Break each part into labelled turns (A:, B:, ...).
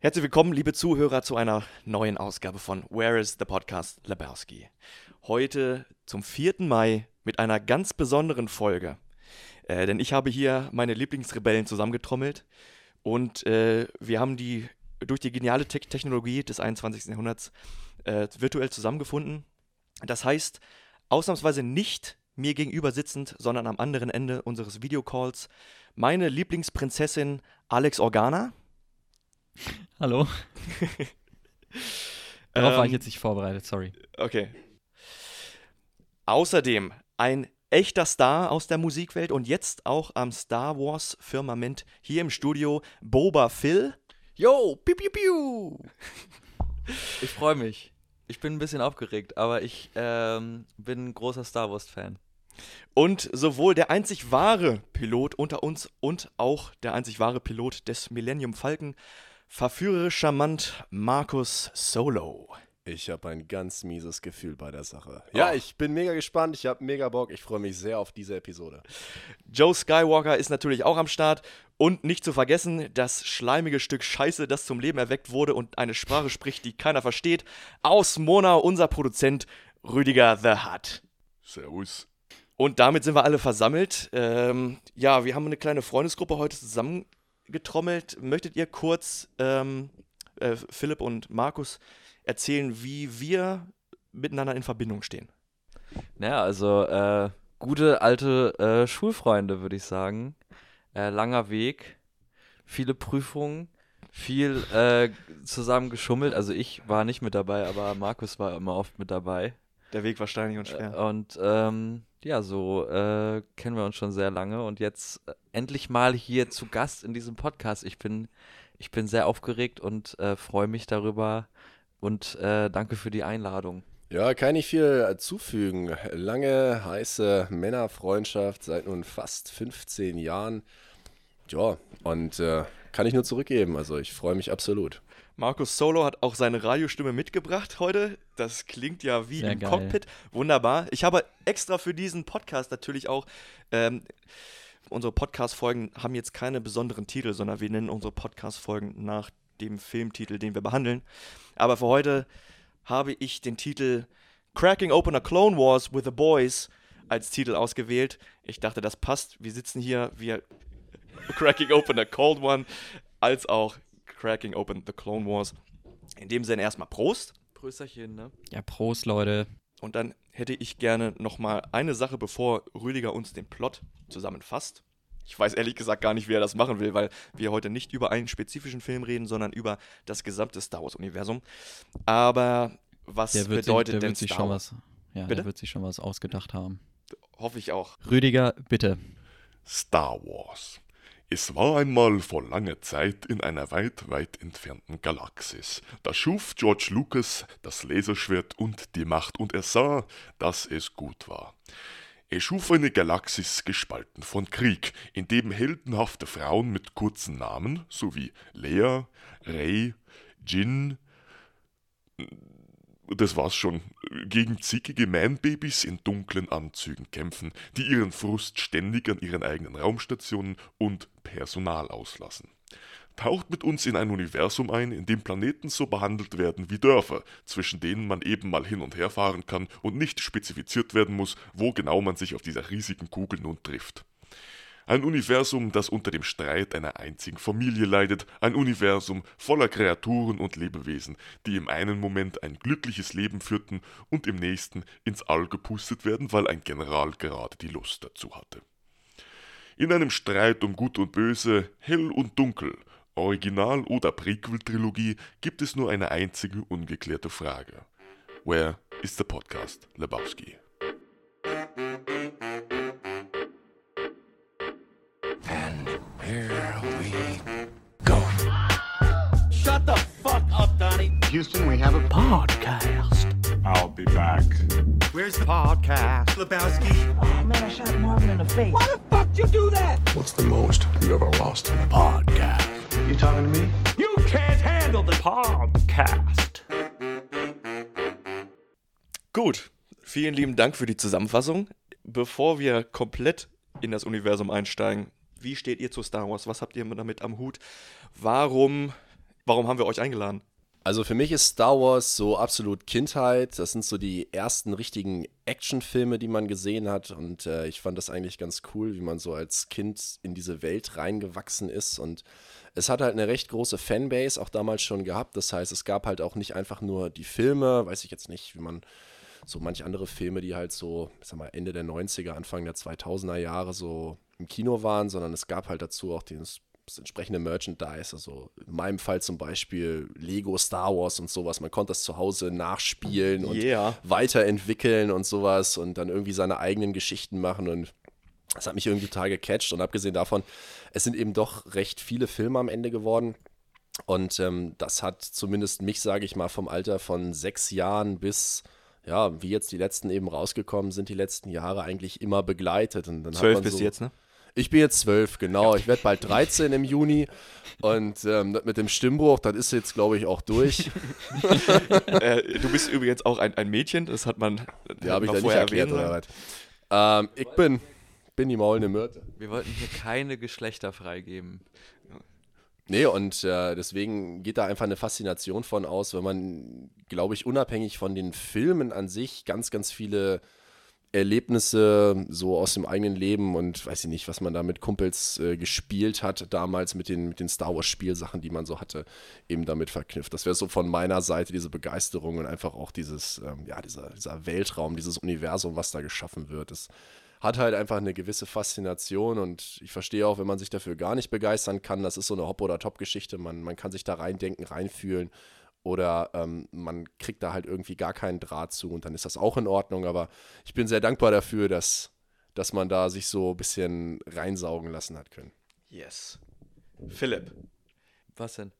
A: Herzlich willkommen, liebe Zuhörer, zu einer neuen Ausgabe von Where is the Podcast Lebowski. Heute zum 4. Mai mit einer ganz besonderen Folge. Äh, denn ich habe hier meine Lieblingsrebellen zusammengetrommelt und äh, wir haben die durch die geniale Te Technologie des 21. Jahrhunderts äh, virtuell zusammengefunden. Das heißt, ausnahmsweise nicht mir gegenüber sitzend, sondern am anderen Ende unseres Videocalls meine Lieblingsprinzessin Alex Organa.
B: Hallo. Darauf war ich jetzt nicht vorbereitet, sorry.
A: Okay. Außerdem ein echter Star aus der Musikwelt und jetzt auch am Star Wars Firmament hier im Studio Boba Phil.
C: Yo, piu piu piu. Ich freue mich. Ich bin ein bisschen aufgeregt, aber ich ähm, bin ein großer Star Wars Fan.
A: Und sowohl der einzig wahre Pilot unter uns und auch der einzig wahre Pilot des Millennium Falcon, verführerisch charmant Markus Solo.
D: Ich habe ein ganz mieses Gefühl bei der Sache. Ja,
A: Oh.
D: ich bin mega gespannt, ich habe mega Bock, ich freue mich sehr auf diese Episode.
A: Joe Skywalker ist natürlich auch am Start. Und nicht zu vergessen, das schleimige Stück Scheiße, das zum Leben erweckt wurde und eine Sprache spricht, die keiner versteht. Aus Monau unser Produzent Rüdiger The Hut.
D: Servus.
A: Und damit sind wir alle versammelt. Ähm, ja, wir haben eine kleine Freundesgruppe heute zusammengetrommelt. Möchtet ihr kurz, ähm, äh, Philipp und Markus, erzählen, wie wir miteinander in Verbindung stehen?
C: Naja, also äh, gute alte äh, Schulfreunde, würde ich sagen. Äh, langer Weg, viele Prüfungen, viel äh, zusammen geschummelt. Also ich war nicht mit dabei, aber Markus war immer oft mit dabei.
A: Der Weg war steinig und
C: Äh,
A: schwer.
C: Und ähm, ja, so äh, kennen wir uns schon sehr lange und jetzt äh, endlich mal hier zu Gast in diesem Podcast. Ich bin, ich bin sehr aufgeregt und äh, freue mich darüber und äh, danke für die Einladung.
D: Ja, kann ich viel äh, zufügen. Lange, heiße Männerfreundschaft seit nun fast 15 Jahren. Ja, und äh, kann ich nur zurückgeben. Also ich freue mich absolut.
A: Markus Solo hat auch seine Radiostimme mitgebracht heute. Das klingt ja wie
B: Sehr
A: im
B: geil.
A: Cockpit. Wunderbar. Ich habe extra für diesen Podcast natürlich auch. Ähm, unsere Podcast-Folgen haben jetzt keine besonderen Titel, sondern wir nennen unsere Podcast-Folgen nach dem Filmtitel, den wir behandeln. Aber für heute habe ich den Titel Cracking Open a Clone Wars with the Boys als Titel ausgewählt. Ich dachte, das passt. Wir sitzen hier, wir Cracking Open a Cold One, als auch Cracking Open the Clone Wars. In dem Sinne erstmal Prost.
C: Prösterchen, ne?
B: Ja, Prost, Leute.
A: Und dann hätte ich gerne nochmal eine Sache, bevor Rüdiger uns den Plot zusammenfasst. Ich weiß ehrlich gesagt gar nicht, wie er das machen will, weil wir heute nicht über einen spezifischen Film reden, sondern über das gesamte Star Wars-Universum. Aber was
B: Der wird,
A: bedeutet
B: sich, der
A: denn
B: wird sich
A: Star
B: schon
A: Wars?
B: was. Ja,
A: Bitte?
B: der wird sich schon was ausgedacht haben.
A: Hoffe ich auch.
B: Rüdiger, bitte.
E: Star Wars. Es war einmal vor langer Zeit in einer weit, weit entfernten Galaxis. Da schuf George Lucas das Laserschwert und die Macht und er sah, dass es gut war. Er schuf eine Galaxis gespalten von Krieg, in dem heldenhafte Frauen mit kurzen Namen sowie Leia, Rey, Jin, das war's schon, gegen zickige Man-Babys in dunklen Anzügen kämpfen, die ihren Frust ständig an ihren eigenen Raumstationen und Personal auslassen. Taucht mit uns in ein Universum ein, in dem Planeten so behandelt werden wie Dörfer, zwischen denen man eben mal hin und her fahren kann und nicht spezifiziert werden muss, wo genau man sich auf dieser riesigen Kugel nun trifft. Ein Universum, das unter dem Streit einer einzigen Familie leidet, ein Universum voller Kreaturen und Lebewesen, die im einen Moment ein glückliches Leben führten und im nächsten ins All gepustet werden, weil ein General gerade die Lust dazu hatte. In einem Streit um Gut und Böse, Hell und Dunkel, Original- oder Prequel-Trilogie gibt es nur eine einzige ungeklärte Frage. Where is the podcast Lebowski?
F: Houston, we have a podcast.
G: I'll be back.
F: Where's the podcast? Lebowski.
H: Oh man, I shot Marvin in the face. Why the fuck you do that?
G: What's the most you ever lost in a podcast?
F: You talking to me?
G: You can't handle the podcast.
A: Gut, vielen lieben Dank für die Zusammenfassung. Bevor wir komplett in das Universum einsteigen, wie steht ihr zu Star Wars? Was habt ihr damit am Hut? Warum Warum haben wir euch eingeladen?
D: Also für mich ist Star Wars so absolut Kindheit. Das sind so die ersten richtigen Actionfilme, die man gesehen hat. Und äh, ich fand das eigentlich ganz cool, wie man so als Kind in diese Welt reingewachsen ist. Und es hat halt eine recht große Fanbase, auch damals schon gehabt. Das heißt, es gab halt auch nicht einfach nur die Filme, weiß ich jetzt nicht, wie man so manche andere Filme, die halt so, ich sag mal, Ende der 90er, Anfang der 2000er Jahre so im Kino waren, sondern es gab halt dazu auch dieses das entsprechende Merchandise, also in meinem Fall zum Beispiel Lego Star Wars und sowas. Man konnte das zu Hause nachspielen und
A: Yeah.
D: weiterentwickeln und sowas und dann irgendwie seine eigenen Geschichten machen und das hat mich irgendwie total gecatcht und abgesehen davon, es sind eben doch recht viele Filme am Ende geworden. Und ähm, das hat zumindest mich, sage ich mal, vom Alter von sechs Jahren bis, ja, wie jetzt die letzten eben rausgekommen sind, die letzten Jahre eigentlich immer begleitet. Und dann hat
A: Zwölf
D: man
A: bist
D: so,
A: jetzt, ne?
D: Ich bin jetzt zwölf, genau. Ich werde bald 13 im Juni. Und ähm, mit dem Stimmbruch, das ist jetzt, glaube ich, auch durch.
A: äh, du bist übrigens auch ein, ein Mädchen, das hat man
D: Ja, habe ich da nicht
A: vorher
D: erklärt, oder
A: sollen.
D: was? Ähm, ich bin, bin die maulende Myrte.
C: Wir wollten hier keine Geschlechter freigeben.
D: Nee, und äh, deswegen geht da einfach eine Faszination von aus, wenn man, glaube ich, unabhängig von den Filmen an sich ganz, ganz viele Erlebnisse so aus dem eigenen Leben und weiß ich nicht, was man da mit Kumpels äh, gespielt hat, damals mit den, mit den Star Wars Spielsachen, die man so hatte, eben damit verknüpft. Das wäre so von meiner Seite diese Begeisterung und einfach auch dieses, ähm, ja, dieser, dieser Weltraum, dieses Universum, was da geschaffen wird. Das hat halt einfach eine gewisse Faszination und ich verstehe auch, wenn man sich dafür gar nicht begeistern kann, das ist so eine Hop- oder Top-Geschichte, man, man kann sich da reindenken, reinfühlen oder ähm, man kriegt da halt irgendwie gar keinen Draht zu und dann ist das auch in Ordnung, aber ich bin sehr dankbar dafür, dass, dass man da sich so ein bisschen reinsaugen lassen hat können.
A: Yes. Philipp.
C: Was denn?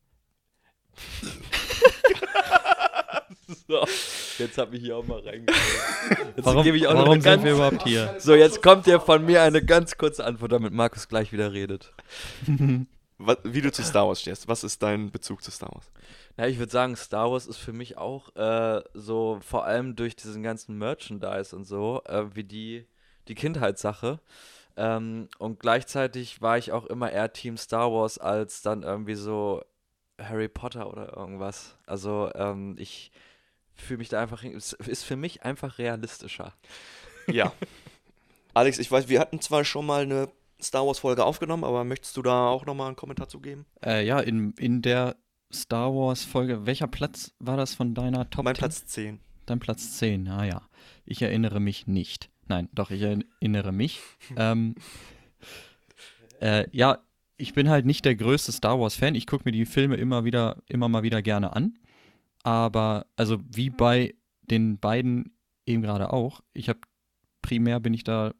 C: so, jetzt habe ich hier auch mal reingeholt. Jetzt
B: Warum,
C: gebe ich auch noch
B: warum
C: eine
B: sind
C: ganz,
B: wir überhaupt hier?
C: So, jetzt kommt hier von mir eine ganz kurze Antwort, damit Markus gleich wieder redet.
A: Wie du zu Star Wars stehst. Was ist dein Bezug zu Star Wars?
C: Ja, ich würde sagen, Star Wars ist für mich auch äh, so, vor allem durch diesen ganzen Merchandise und so, äh, wie die, die Kindheitssache. Ähm, und gleichzeitig war ich auch immer eher Team Star Wars als dann irgendwie so Harry Potter oder irgendwas. Also ähm, ich fühle mich da einfach, es ist für mich einfach realistischer.
A: Ja. Alex, ich weiß, wir hatten zwar schon mal eine Star Wars-Folge aufgenommen, aber möchtest du da auch nochmal einen Kommentar zu geben?
B: Äh, ja, in, in der Star Wars-Folge, welcher Platz war das von deiner Top
A: mein
B: 10?
A: Platz 10.
B: Dein Platz 10, ah ja. Ich erinnere mich nicht. Nein, doch, ich erinnere mich. ähm, äh, ja, ich bin halt nicht der größte Star Wars-Fan. Ich gucke mir die Filme immer wieder, immer mal wieder gerne an. Aber, also wie bei den beiden eben gerade auch, ich habe primär bin ich da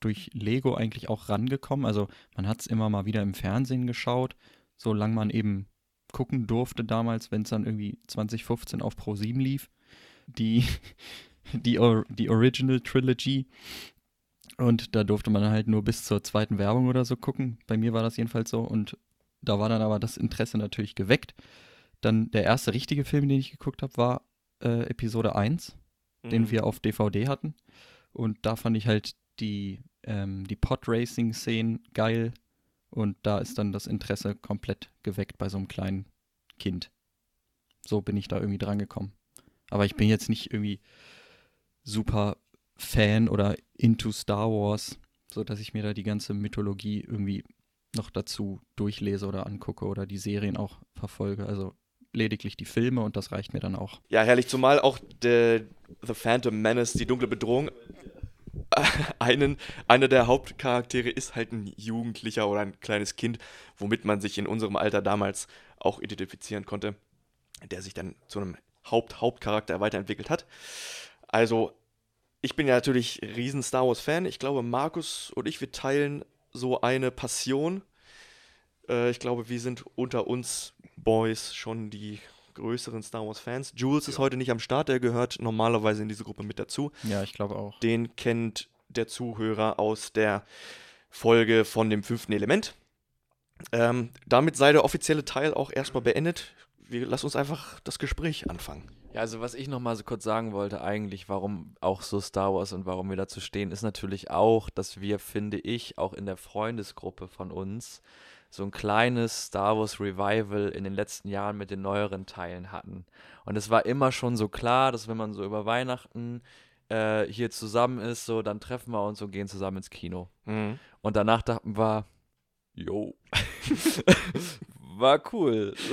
B: durch Lego eigentlich auch rangekommen. Also man hat es immer mal wieder im Fernsehen geschaut, solange man eben gucken durfte damals, wenn es dann irgendwie 2015 auf Pro 7 lief. Die, die, Or die Original Trilogy. Und da durfte man halt nur bis zur zweiten Werbung oder so gucken. Bei mir war das jedenfalls so. Und da war dann aber das Interesse natürlich geweckt. Dann der erste richtige Film, den ich geguckt habe, war äh, Episode 1, den
A: Mhm.
B: wir auf DVD hatten. Und da fand ich halt die, ähm, die Pod-Racing-Szenen geil. Und da ist dann das Interesse komplett geweckt bei so einem kleinen Kind. So bin ich da irgendwie dran gekommen. Aber ich bin jetzt nicht irgendwie super Fan oder into Star Wars, so dass ich mir da die ganze Mythologie irgendwie noch dazu durchlese oder angucke oder die Serien auch verfolge. Also lediglich die Filme und das reicht mir dann auch.
A: Ja, herrlich, zumal auch der The Phantom Menace, die dunkle Bedrohung, einen, einer der Hauptcharaktere ist halt ein Jugendlicher oder ein kleines Kind, womit man sich in unserem Alter damals auch identifizieren konnte, der sich dann zu einem Haupt-Hauptcharakter weiterentwickelt hat. Also, ich bin ja natürlich riesen Star Wars-Fan. Ich glaube, Markus und ich, wir teilen so eine Passion. Äh, ich glaube, wir sind unter uns Boys schon die größeren Star Wars-Fans. Jules ist heute nicht am Start, der gehört normalerweise in diese Gruppe mit dazu.
B: Ja, ich glaube auch.
A: Den kennt der Zuhörer aus der Folge von dem fünften Element. Ähm, damit sei der offizielle Teil auch erstmal beendet. Wir lass uns einfach das Gespräch anfangen.
C: Ja, also was ich noch mal so kurz sagen wollte, eigentlich, warum auch so Star Wars und warum wir dazu stehen, ist natürlich auch, dass wir, finde ich, auch in der Freundesgruppe von uns so ein kleines Star Wars Revival in den letzten Jahren mit den neueren Teilen hatten. Und es war immer schon so klar, dass wenn man so über Weihnachten äh, hier zusammen ist, so dann treffen wir uns und gehen zusammen ins Kino.
A: Mhm.
C: Und danach dachten wir, jo, war cool.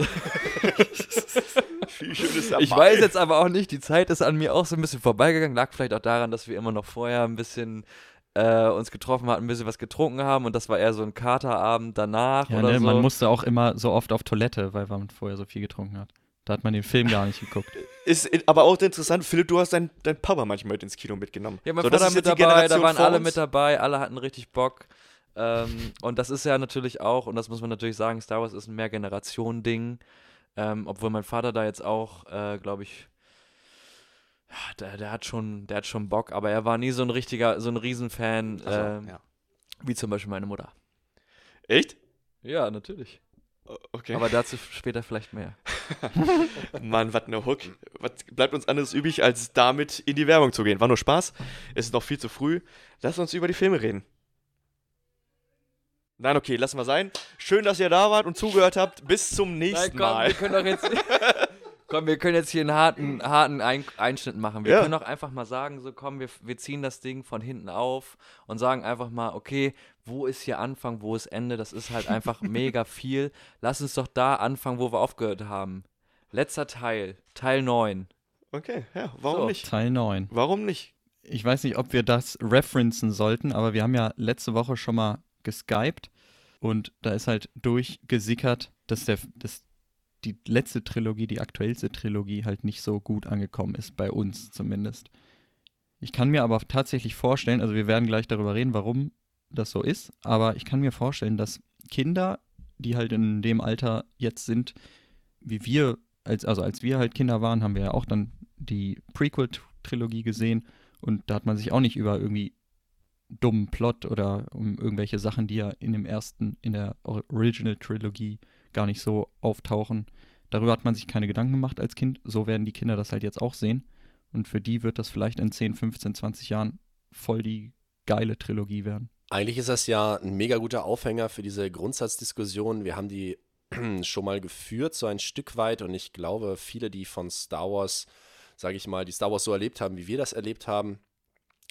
C: Ich weiß jetzt aber auch nicht, die Zeit ist an mir auch so ein bisschen vorbeigegangen. Lag vielleicht auch daran, dass wir immer noch vorher ein bisschen äh, uns getroffen hatten, ein bisschen was getrunken haben und das war eher so ein Katerabend danach
B: Ja,
C: oder
B: ne,
C: so.
B: man musste auch immer so oft auf Toilette, weil man vorher so viel getrunken hat. Da hat man den Film gar nicht geguckt.
A: Ist aber auch interessant, Philipp, du hast dein, dein Papa manchmal mit ins Kino mitgenommen.
C: ja, mein
A: So, das
C: Vater mit dabei, da waren alle
A: uns.
C: mit dabei, alle hatten richtig Bock. Ähm, und das ist ja natürlich auch, und das muss man natürlich sagen, Star Wars ist ein Mehrgenerationen-Ding. Ähm, obwohl mein Vater da jetzt auch, äh, glaube ich, der, der hat schon, der hat schon Bock, aber er war nie so ein richtiger, so ein Riesenfan,
A: Also,
C: ähm,
A: ja.
C: wie zum Beispiel meine Mutter.
A: Echt?
C: Ja, natürlich.
A: Okay.
C: Aber dazu später vielleicht mehr.
A: Mann, was ne Hook. Was bleibt uns anderes übrig, als damit in die Werbung zu gehen? War nur Spaß. Es ist noch viel zu früh. Lass uns über die Filme reden. Nein, okay, lassen wir sein. Schön, dass ihr da wart und zugehört habt. Bis zum nächsten
C: Nein, komm,
A: Mal.
C: wir können doch jetzt. komm, wir können jetzt hier einen harten, harten Ein Einschnitt machen. Wir
A: Ja.
C: können doch einfach mal sagen, so komm, wir, wir ziehen das Ding von hinten auf und sagen einfach mal, okay, wo ist hier Anfang, wo ist Ende? Das ist halt einfach mega viel. Lass uns doch da anfangen, wo wir aufgehört haben. Letzter Teil, Teil 9.
A: Okay, ja, warum
C: So.
A: nicht?
B: Teil 9.
A: Warum nicht?
B: Ich weiß nicht, ob wir das referenzen sollten, aber wir haben ja letzte Woche schon mal geskypt und da ist halt durchgesickert, dass, der, dass die letzte Trilogie, die aktuellste Trilogie halt nicht so gut angekommen ist, bei uns zumindest. Ich kann mir aber tatsächlich vorstellen, also wir werden gleich darüber reden, warum das so ist, aber ich kann mir vorstellen, dass Kinder, die halt in dem Alter jetzt sind, wie wir, als, also als wir halt Kinder waren, haben wir ja auch dann die Prequel-Trilogie gesehen und da hat man sich auch nicht über irgendwie dummen Plot oder um irgendwelche Sachen, die ja in dem ersten, in der Original-Trilogie gar nicht so auftauchen. Darüber hat man sich keine Gedanken gemacht als Kind. So werden die Kinder das halt jetzt auch sehen. Und für die wird das vielleicht in 10, 15, 20 Jahren voll die geile Trilogie werden.
D: Eigentlich ist das ja ein mega guter Aufhänger für diese Grundsatzdiskussion. Wir haben die schon mal geführt, so ein Stück weit. Und ich glaube, viele, die von Star Wars, sage ich mal, die Star Wars so erlebt haben, wie wir das erlebt haben,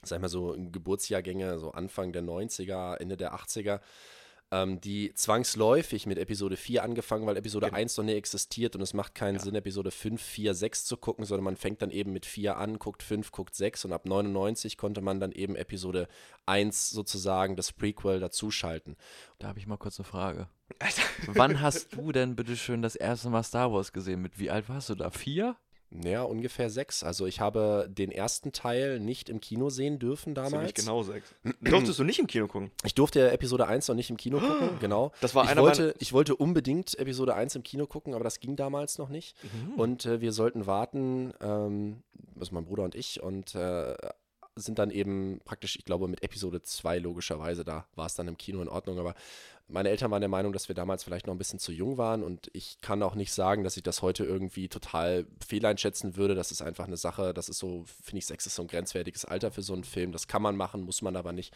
D: sag ich mal so Geburtsjahrgänge, so Anfang der 90er, Ende der 80er, ähm, die zwangsläufig mit Episode 4 angefangen, weil Episode
A: Genau.
D: 1 noch nie existiert und es macht keinen Sinn, Episode 5, 4, 6 zu gucken, sondern man fängt dann eben mit 4 an, guckt 5, guckt 6 und ab 99 konnte man dann eben Episode 1 sozusagen, das Prequel, dazuschalten.
C: Da habe ich mal kurz eine Frage. Wann hast du denn bitteschön das erste Mal Star Wars gesehen? Mit wie alt warst du da? Vier?
D: Ja, ungefähr 6. Also ich habe den ersten Teil nicht im Kino sehen dürfen damals.
A: Ziemlich genau sechs. Durftest du nicht im Kino gucken?
D: Ich durfte Episode 1 noch nicht im Kino gucken, genau.
A: Das war
D: ich
A: einer
D: wollte, ich wollte unbedingt Episode 1 im Kino gucken, aber das ging damals noch nicht.
A: Mhm.
D: Und äh, wir sollten warten, ähm, also mein Bruder und ich, und äh, sind dann eben praktisch, ich glaube, mit Episode 2 logischerweise, da war es dann im Kino in Ordnung, aber meine Eltern waren der Meinung, dass wir damals vielleicht noch ein bisschen zu jung waren und ich kann auch nicht sagen, dass ich das heute irgendwie total fehleinschätzen würde. Das ist einfach eine Sache, das ist so, finde ich, sechs ist so ein grenzwertiges Alter für so einen Film. Das kann man machen, muss man aber nicht.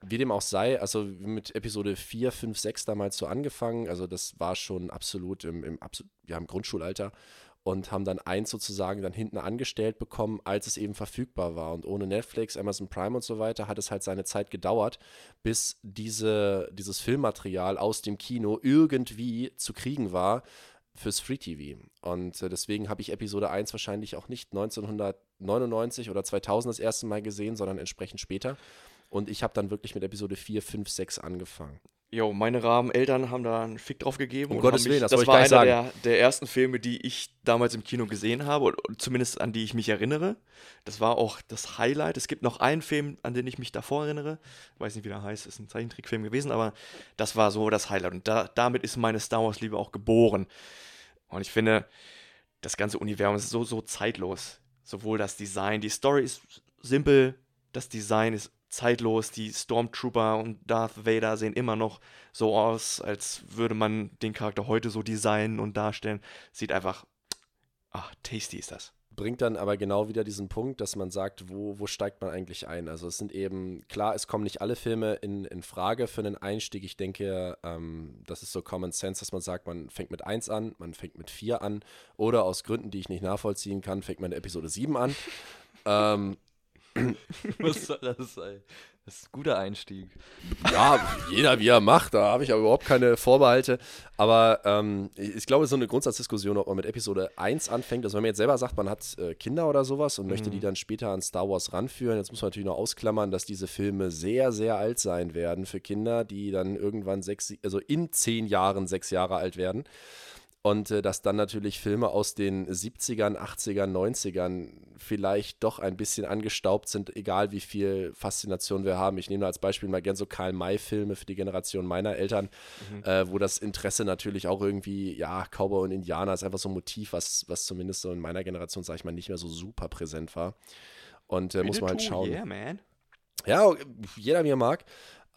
D: Wie dem auch sei, also mit Episode 4, 5, 6 damals so angefangen, also das war schon absolut im, im, ja, im Grundschulalter und haben dann eins sozusagen dann hinten angestellt bekommen, als es eben verfügbar war. Und ohne Netflix, Amazon Prime und so weiter hat es halt seine Zeit gedauert, bis diese, dieses Filmmaterial aus dem Kino irgendwie zu kriegen war fürs Free TV. Und äh, deswegen habe ich Episode 1 wahrscheinlich auch nicht 1999 oder 2000 das erste Mal gesehen, sondern entsprechend später. Und ich habe dann wirklich mit Episode 4, 5, 6 angefangen.
A: Jo, meine rahmen Eltern haben da einen Fick drauf gegeben.
D: Um
A: und
D: Gottes
A: haben mich,
D: Willen, das
A: das war einer
D: gleich
A: der, der ersten Filme, die ich damals im Kino gesehen habe, und zumindest an die ich mich erinnere. Das war auch das Highlight. Es gibt noch einen Film, an den ich mich davor erinnere. Ich weiß nicht, wie der heißt, ist ein Zeichentrickfilm gewesen, aber das war so das Highlight. Und da, damit ist meine Star Wars-Liebe auch geboren. Und ich finde, das ganze Universum ist so, so zeitlos. Sowohl das Design, die Story ist simpel, das Design ist zeitlos, die Stormtrooper und Darth Vader sehen immer noch so aus, als würde man den Charakter heute so designen und darstellen. Sieht einfach, ach, tasty ist das.
D: bringt dann aber genau wieder diesen Punkt, dass man sagt, wo, wo steigt man eigentlich ein? Also es sind eben, klar, es kommen nicht alle Filme in, in Frage für einen Einstieg. Ich denke, ähm, das ist so Common Sense, dass man sagt, man fängt mit 1 an, man fängt mit 4 an oder aus Gründen, die ich nicht nachvollziehen kann, fängt man in Episode 7 an. ähm,
C: Was soll das sein? Das ist ein guter Einstieg.
D: ja, jeder wie er macht, da habe ich aber überhaupt keine Vorbehalte. Aber ähm, ich glaube, so eine Grundsatzdiskussion, ob man mit Episode 1 anfängt, also wenn man jetzt selber sagt, man hat äh, Kinder oder sowas und möchte die dann später an Star Wars ranführen, jetzt muss man natürlich noch ausklammern, dass diese Filme sehr, sehr alt sein werden für Kinder, die dann irgendwann sechs, also in zehn Jahren sechs Jahre alt werden. Und äh, dass dann natürlich Filme aus den 70ern, 80ern, 90ern vielleicht doch ein bisschen angestaubt sind, egal wie viel Faszination wir haben. Ich nehme als Beispiel mal gern so Karl-May-Filme für die Generation meiner Eltern, äh, wo das Interesse natürlich auch irgendwie, ja, Cowboy und Indianer ist einfach so ein Motiv, was, was zumindest so in meiner Generation, sage ich mal, nicht mehr so super präsent war. Und äh, muss man halt schauen.
A: Yeah, man.
D: Ja, jeder wie er mag.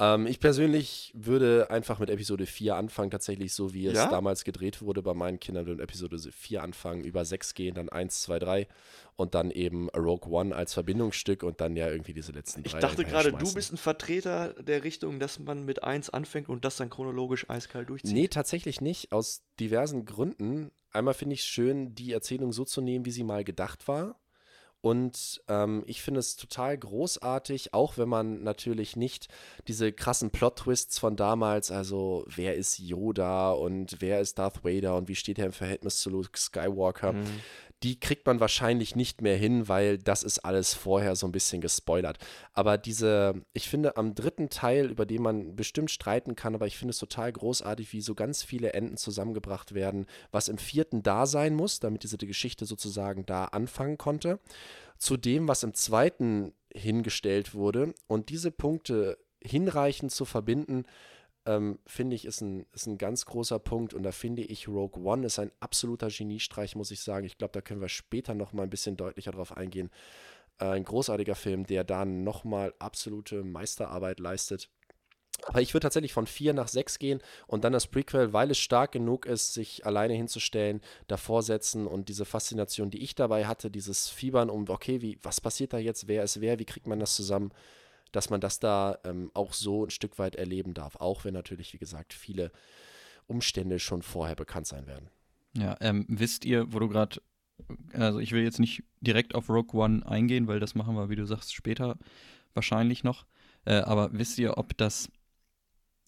D: Ähm, ich persönlich würde einfach mit Episode 4 anfangen, tatsächlich so wie es
A: Ja?
D: damals gedreht wurde bei meinen Kindern, würde mit Episode 4 anfangen, über 6 gehen, dann 1, 2, 3 und dann eben Rogue One als Verbindungsstück und dann ja irgendwie diese letzten
A: Ich
D: drei.
A: dachte
D: einfach
A: gerade, du bist ein Vertreter der Richtung, dass man mit 1 anfängt und das dann chronologisch eiskalt durchzieht.
D: Nee, tatsächlich nicht, aus diversen Gründen. Einmal finde ich es schön, die Erzählung so zu nehmen, wie sie mal gedacht war. Und ähm, ich finde es total großartig, auch wenn man natürlich nicht diese krassen Plot-Twists von damals, also wer ist Yoda und wer ist Darth Vader und wie steht er im Verhältnis zu Luke Skywalker, die kriegt man wahrscheinlich nicht mehr hin, weil das ist alles vorher so ein bisschen gespoilert. Aber diese, ich finde am dritten Teil, über den man bestimmt streiten kann, aber ich finde es total großartig, wie so ganz viele Enden zusammengebracht werden, was im vierten da sein muss, damit diese Geschichte sozusagen da anfangen konnte, zu dem, was im zweiten hingestellt wurde. Und diese Punkte hinreichend zu verbinden, ähm, finde ich, ist ein, ist ein ganz großer Punkt. Und da finde ich, Rogue One ist ein absoluter Geniestreich, muss ich sagen. Ich glaube, da können wir später noch mal ein bisschen deutlicher drauf eingehen. Äh, ein großartiger Film, der da noch mal absolute Meisterarbeit leistet. Aber ich würde tatsächlich von 4 nach 6 gehen und dann das Prequel, weil es stark genug ist, sich alleine hinzustellen, davor setzen und diese Faszination, die ich dabei hatte, dieses Fiebern um, okay, wie, was passiert da jetzt, wer ist wer, wie kriegt man das zusammen, dass man das da ähm, auch so ein Stück weit erleben darf, auch wenn natürlich, wie gesagt, viele Umstände schon vorher bekannt sein werden.
B: Ja, ähm, wisst ihr, wo du gerade, also ich will jetzt nicht direkt auf Rogue One eingehen, weil das machen wir, wie du sagst, später wahrscheinlich noch. Äh, aber wisst ihr, ob das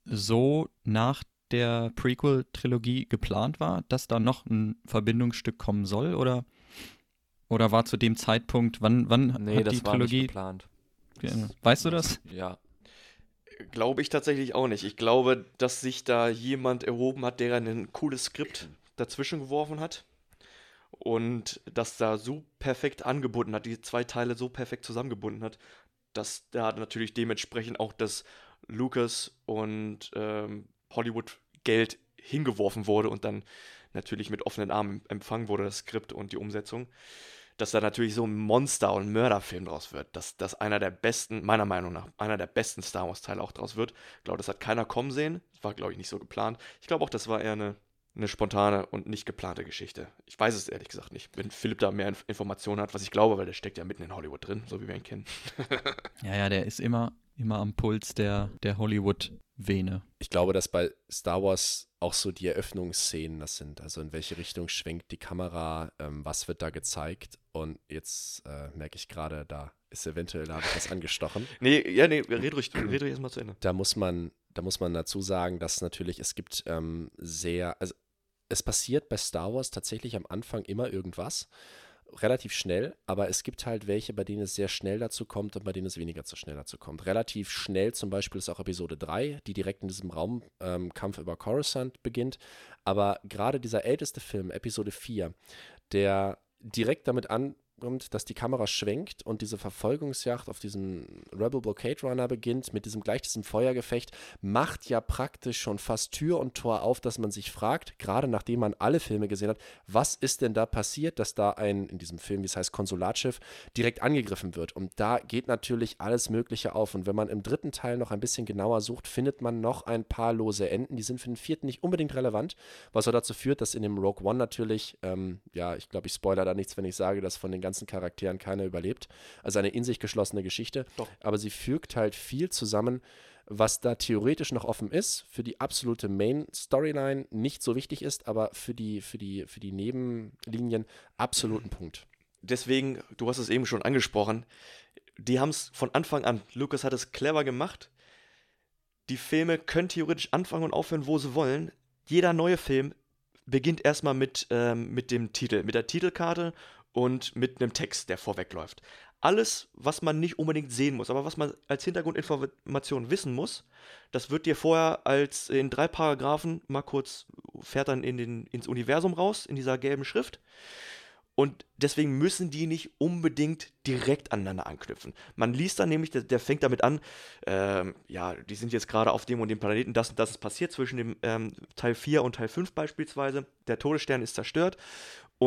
B: so nach der Prequel-Trilogie geplant war, dass da noch ein Verbindungsstück kommen soll? Oder, oder war zu dem Zeitpunkt, wann, wann
C: Nee,
B: hat
C: das
B: die
C: war nicht
B: Trilogie.
C: geplant.
B: Geändert? Weißt du das?
C: Ja.
A: Glaube ich tatsächlich auch nicht. Ich glaube, dass sich da jemand erhoben hat, der ein cooles Skript dazwischen geworfen hat und das da so perfekt angebunden hat, die zwei Teile so perfekt zusammengebunden hat, dass da natürlich dementsprechend auch das Lucas und ähm, Hollywood Geld hingeworfen wurde und dann natürlich mit offenen Armen empfangen wurde, das Skript und die Umsetzung dass da natürlich so ein Monster- und Mörderfilm draus wird, dass das einer der besten, meiner Meinung nach, einer der besten Star Wars-Teile auch draus wird. Ich glaube, das hat keiner kommen sehen. Das war, glaube ich, nicht so geplant. Ich glaube auch, das war eher eine, eine spontane und nicht geplante Geschichte. Ich weiß es ehrlich gesagt nicht. Wenn Philipp da mehr Inf Informationen hat, was ich glaube, weil der steckt ja mitten in Hollywood drin, so wie wir ihn kennen.
B: Ja, ja, der ist immer, immer am Puls der, der Hollywood-Vene.
D: Ich glaube, dass bei Star Wars auch so die Eröffnungsszenen das sind. Also in welche Richtung schwenkt die Kamera, ähm, was wird da gezeigt. Und jetzt äh, merke ich gerade, da ist eventuell, da habe ich was angestochen.
A: Nee, ja, nee, red ruhig, red ruhig erstmal zu Ende.
D: Da muss man, da muss man dazu sagen, dass natürlich, es gibt ähm, sehr, also es passiert bei Star Wars tatsächlich am Anfang immer irgendwas. Relativ schnell, aber es gibt halt welche, bei denen es sehr schnell dazu kommt und bei denen es weniger zu schnell dazu kommt. Relativ schnell zum Beispiel ist auch Episode 3, die direkt in diesem Raumkampf ähm, über Coruscant beginnt. Aber gerade dieser älteste Film, Episode 4, der direkt damit ankommt, dass die Kamera schwenkt und diese Verfolgungsjagd auf diesen Rebel Blockade Runner beginnt, mit diesem gleich diesem Feuergefecht, macht ja praktisch schon fast Tür und Tor auf, dass man sich fragt, gerade nachdem man alle Filme gesehen hat, was ist denn da passiert, dass da ein, in diesem Film, wie es heißt, Konsulatschiff direkt angegriffen wird. Und da geht natürlich alles Mögliche auf. Und wenn man im dritten Teil noch ein bisschen genauer sucht, findet man noch ein paar lose Enden. Die sind für den vierten nicht unbedingt relevant, was auch dazu führt, dass in dem Rogue One natürlich, ähm, ja, ich glaube, ich spoiler da nichts, wenn ich sage, dass von den ganzen Charakteren keiner überlebt. Also eine in sich geschlossene Geschichte.
A: Doch.
D: Aber sie fügt halt viel zusammen, was da theoretisch noch offen ist, für die absolute Main-Storyline nicht so wichtig ist, aber für die, für die, für die Nebenlinien absoluten Punkt.
A: Deswegen, du hast es eben schon angesprochen, die haben es von Anfang an, Lucas hat es clever gemacht. Die Filme können theoretisch anfangen und aufhören, wo sie wollen. Jeder neue Film beginnt erstmal mit, ähm, mit dem Titel, mit der Titelkarte und mit einem Text, der vorwegläuft. Alles, was man nicht unbedingt sehen muss, aber was man als Hintergrundinformation wissen muss, das wird dir vorher als in drei Paragraphen mal kurz, fährt dann in den, ins Universum raus, in dieser gelben Schrift. Und deswegen müssen die nicht unbedingt direkt aneinander anknüpfen. Man liest dann nämlich, der, der fängt damit an, ähm, ja, die sind jetzt gerade auf dem und dem Planeten, das und das ist passiert zwischen dem ähm, Teil 4 und Teil 5 beispielsweise. Der Todesstern ist zerstört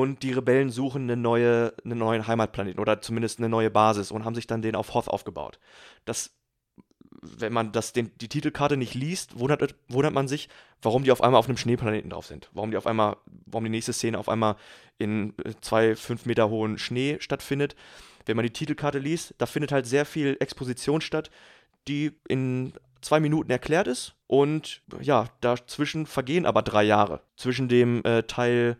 A: und die Rebellen suchen eine neue, einen neuen Heimatplaneten oder zumindest eine neue Basis und haben sich dann den auf Hoth aufgebaut. Das wenn man das den, die Titelkarte nicht liest, wundert, wundert man sich, warum die auf einmal auf einem Schneeplaneten drauf sind. Warum die auf einmal, warum die nächste Szene auf einmal in äh, zwei, fünf Meter hohen Schnee stattfindet. Wenn man die Titelkarte liest, da findet halt sehr viel Exposition statt, die in zwei Minuten erklärt ist. Und ja, dazwischen vergehen aber drei Jahre. Zwischen dem äh, Teil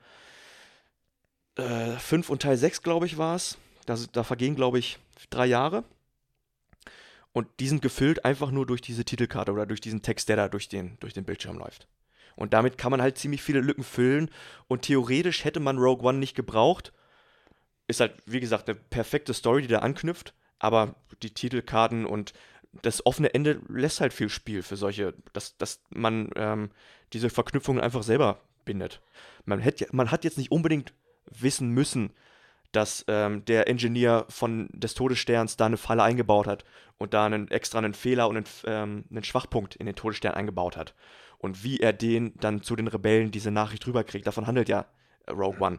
A: 5 äh, und Teil 6, glaube ich, war es. Da, da vergehen, glaube ich, drei Jahre. Und die sind gefüllt einfach nur durch diese Titelkarte oder durch diesen Text, der da durch den, durch den Bildschirm läuft. Und damit kann man halt ziemlich viele Lücken füllen. Und theoretisch hätte man Rogue One nicht gebraucht. Ist halt, wie gesagt, eine perfekte Story, die da anknüpft. Aber die Titelkarten und das offene Ende lässt halt viel Spiel für solche, dass, dass man ähm, diese Verknüpfungen einfach selber bindet. Man, hätte, man hat jetzt nicht unbedingt wissen müssen, dass ähm, der Ingenieur von des Todessterns da eine Falle eingebaut hat und da einen extra einen Fehler und einen, ähm, einen Schwachpunkt in den Todesstern eingebaut hat. Und wie er den dann zu den Rebellen diese Nachricht rüberkriegt, davon handelt ja Rogue One.